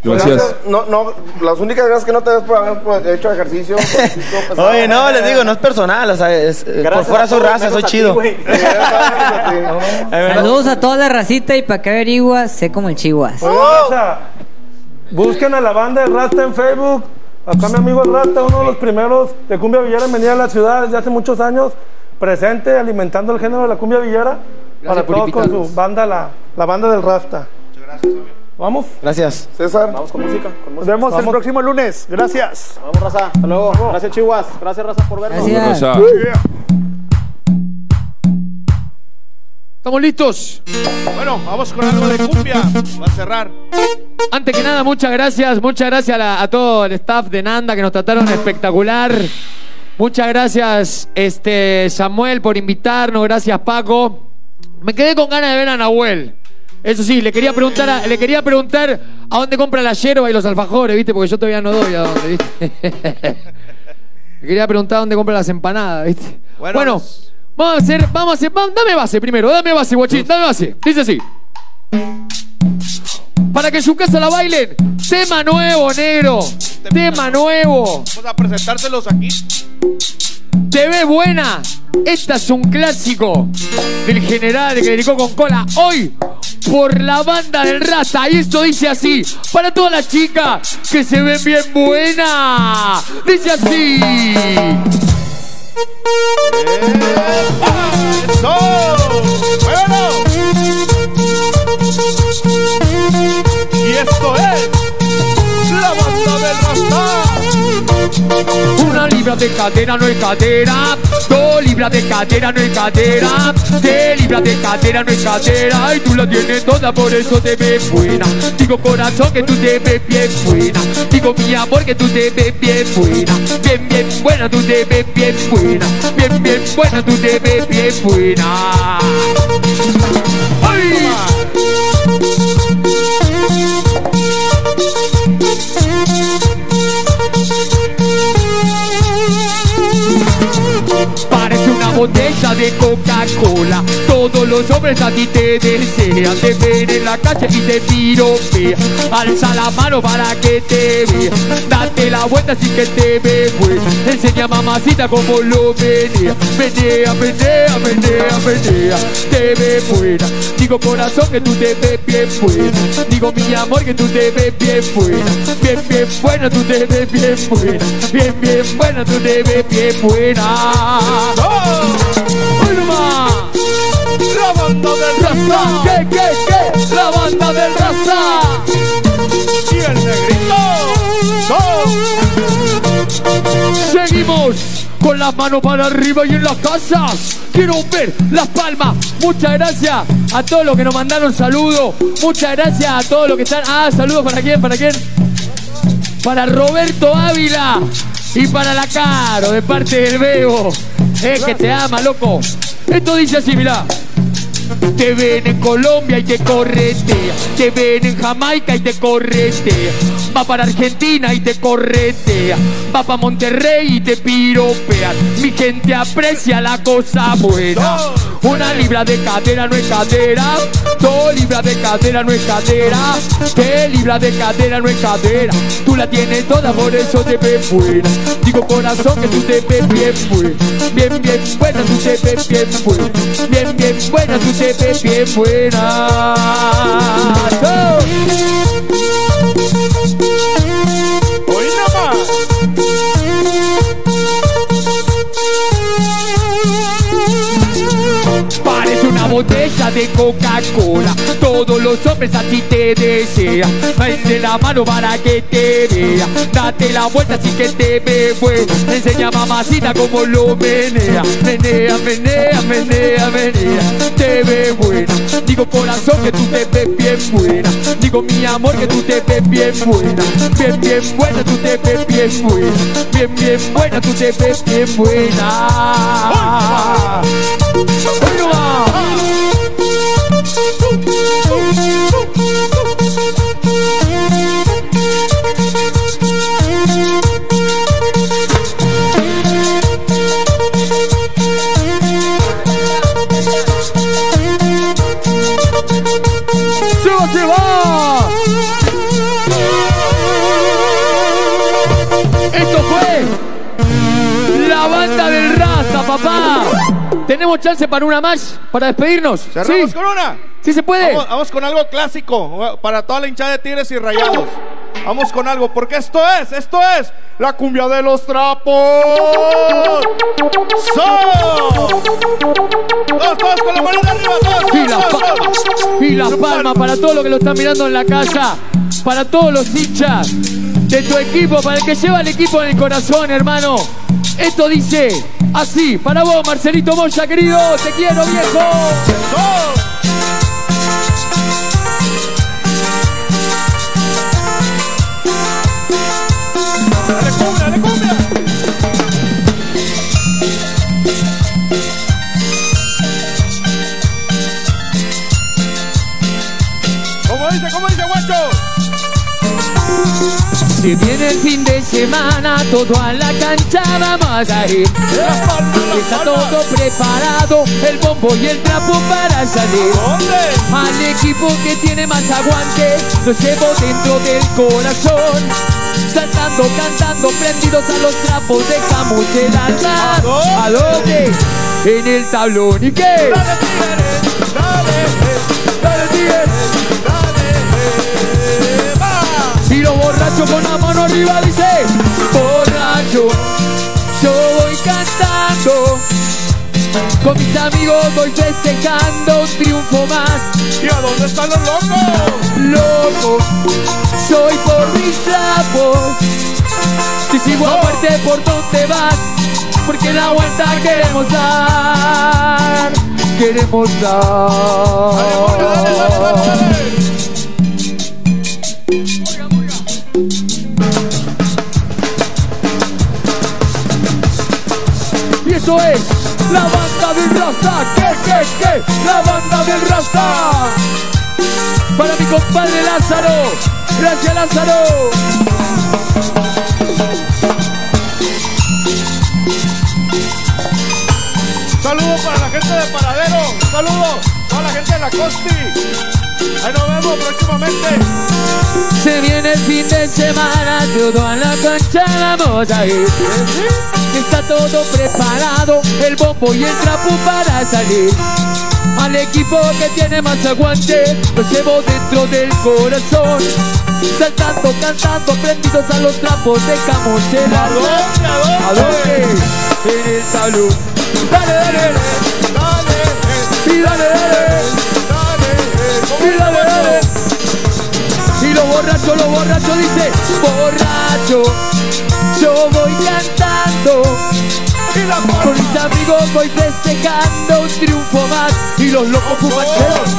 Gracias. No, no, las únicas gracias que no te ves por haber pues, hecho ejercicio. [LAUGHS] Oye, no, les digo, no es personal, o sea, es, eh, por Gracias fuera todos, raza, soy ti, chido. [LAUGHS] [LAUGHS] Saludos a toda la racita y para que averigua, sé como el chihuas. Oye, raza, busquen a la banda de Rasta en Facebook. Acá mi amigo el Rasta, uno de los primeros de cumbia villera en venir a la ciudad desde hace muchos años, presente, alimentando el género de la cumbia villera. para por todos con invitarnos. su banda, la, la banda del Rasta. Vamos. Gracias. César. Vamos con música. Con Nos vemos el próximo lunes. Gracias. Vamos, raza. Hasta luego. Gracias, Chihuas. Gracias, raza, por vernos. Gracias. Raza. ¿Estamos listos? Bueno, vamos con algo de cumbia. Va a cerrar. Antes que nada, muchas gracias, muchas gracias a, la- a todo el staff de Nanda que nos trataron espectacular. Muchas gracias, este Samuel, por invitarnos. Gracias, Paco. Me quedé con ganas de ver a Nahuel. Eso sí, le quería preguntar a, le quería preguntar a dónde compra la yerba y los alfajores, ¿viste? Porque yo todavía no doy a dónde, ¿viste? [LAUGHS] le quería preguntar dónde compra las empanadas, ¿viste? Bueno, vamos a hacer, vamos a hacer, vamos- dame base primero, dame base, guachín, dame base. Dice así. Para que en su casa la bailen. Tema nuevo, negro. Tema nuevo. Vamos a presentárselos aquí. Te ve buena. Esta es un clásico del general que dedicó con cola hoy por la banda del Rasta. Y esto dice así: para todas las chicas que se ven bien buenas. Dice así. ¡Eso! Y esto es la banda del Rasta. Una libra de cadera no es cadera. Dos libras de cadera no es cadera. Tres libras de cadera no es cadera. Y tú la tienes toda, por eso te ves buena. Digo corazón que tú te ves bien buena. Digo mi amor que tú te ves bien buena. Bien, bien buena, tú te ves bien buena. Bien, bien buena, tú te ves bien buena. Parece una botella de Coca-Cola. Todos los hombres a ti te desean. Te ven en la calle y te piropean. Alza la mano para que te vea. Date la vuelta así que te ve pues. Enseña mamacita como lo menea. Menea, menea, menea, menea. Te ve buena. Digo corazón que tú te ves bien buena. Digo mi amor que tú te ves bien buena. Bien, bien buena, tú te ves bien buena. Bien, bien buena, tú te ves bien buena. ¡Hoy ¡Raza! ¿Qué, qué, qué? La banda del Raza. Y el negrito. Seguimos con las manos para arriba y en las casas. Quiero ver las palmas. Muchas gracias a todos los que nos mandaron saludos. Muchas gracias a todos los que están. Ah, saludos para quién, para quién. para Roberto Ávila y para la Caro de parte del Bebo. Es que te ama, loco. Esto dice así, mirá. Te ven en Colombia y te corretea. Te ven en Jamaica y te corretea. Va para Argentina y te corretea. Va para Monterrey y te piropea. Mi gente aprecia la cosa buena. Una libra de cadera no es cadera. Dos libras de cadera no es cadera. Tres libras de cadera no es cadera. Tú la tienes toda, por eso te ves buena. Digo corazón que tú te ves bien buena. Bien, bien buena, tú te ves bien buena. Bien, bien buena, tú te ves bien buena. Botella de Coca-Cola. Todos los hombres a ti te desean. Vende la mano para que te vea. Date la vuelta así que te ve bueno. Enseña mamacita como lo menea. Menea, menea, menea, menea. Te ve buena. Digo corazón que tú te ves bien buena. Digo mi amor que tú te ves bien buena. Bien, bien buena, tú te ves bien buena. Bien, bien buena, tú te ves bien buena. Hoy no va. La banda del Rasta, papá. ¿Tenemos chance para una más? ¿Para despedirnos? Cerramos ¿Sí? con una. ¿Sí se puede? Vamos, vamos con algo clásico para toda la hinchada de Tigres y Rayados. Vamos con algo, porque esto es, esto es la cumbia de los trapos. ¡So! Todos, todos con la mano arriba, todos, Y la, todos, pa- todos. y la palma para todos los que lo están mirando en la casa, para todos los hinchas de tu equipo, para el que lleva el equipo en el corazón, hermano. Esto dice así, para vos, Marcelito Moya, querido, te quiero, viejo. Si viene el fin de semana, todo a la cancha vamos a ir. Está todo preparado, el bombo y el trapo para salir. Al equipo que tiene más aguante, lo llevo dentro del corazón. Saltando, cantando, prendidos a los trapos, dejamos el alma. ¿A dónde? En el tablón. ¿Y qué? Arriba dice Borracho, yo voy cantando. Con mis amigos voy festejando un triunfo más. ¿Y a dónde están los locos? Loco, soy por mis trapos. Si sigo a muerte por donde vas Porque la vuelta queremos dar Queremos dar. Y eso es la banda del Rasta. ¿Qué, qué, qué? La banda del Rasta. Para mi compadre Lázaro. Gracias, Lázaro. Saludos para la gente de Paradero. Saludos gente de la Costi. Ahí nos vemos próximamente. Se viene el fin de semana, todo a la cancha vamos a. Está todo preparado, el bombo y el trapo para salir. Al equipo que tiene más aguante, lo llevo dentro del corazón. Saltando, cantando, prendidos a los trapos, dejamos el. ¿A dónde? En el salón. Dale, dale, dale. Dale, dale. Y los borrachos, los borrachos dice, borracho, yo voy cantando. Con mis amigos voy festejando un triunfo más. Y los locos fumancheros,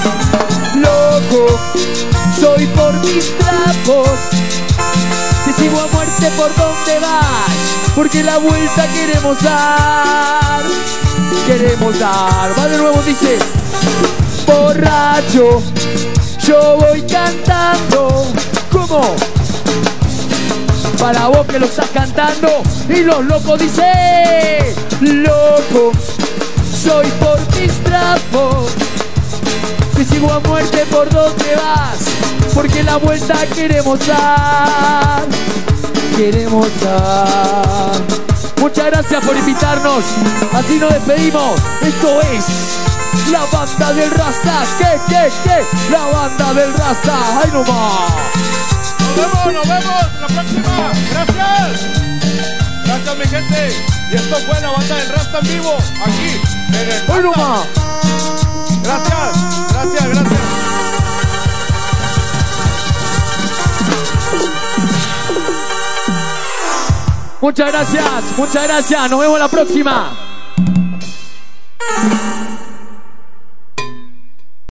loco, soy por mis trapos. Si sigo a muerte por donde vas, porque la vuelta queremos dar, queremos dar. Va de nuevo, dice, borracho, yo voy cantando, ¿cómo? Para vos que lo estás cantando y los locos dice, loco, soy por mis trapos. Que sigo a muerte por donde vas, porque la vuelta queremos dar, queremos dar. Muchas gracias por invitarnos, así nos despedimos. Esto es la banda del Rasta, ¿qué, qué, qué? La banda del Rasta, ¡ay nomás! Nos vemos, nos vemos la próxima. Gracias. Gracias, mi gente. Y esto fue la banda del Rasta en vivo, aquí, en el ¡Ay nomás! Gracias, gracias, gracias. Muchas gracias, muchas gracias. Nos vemos la próxima.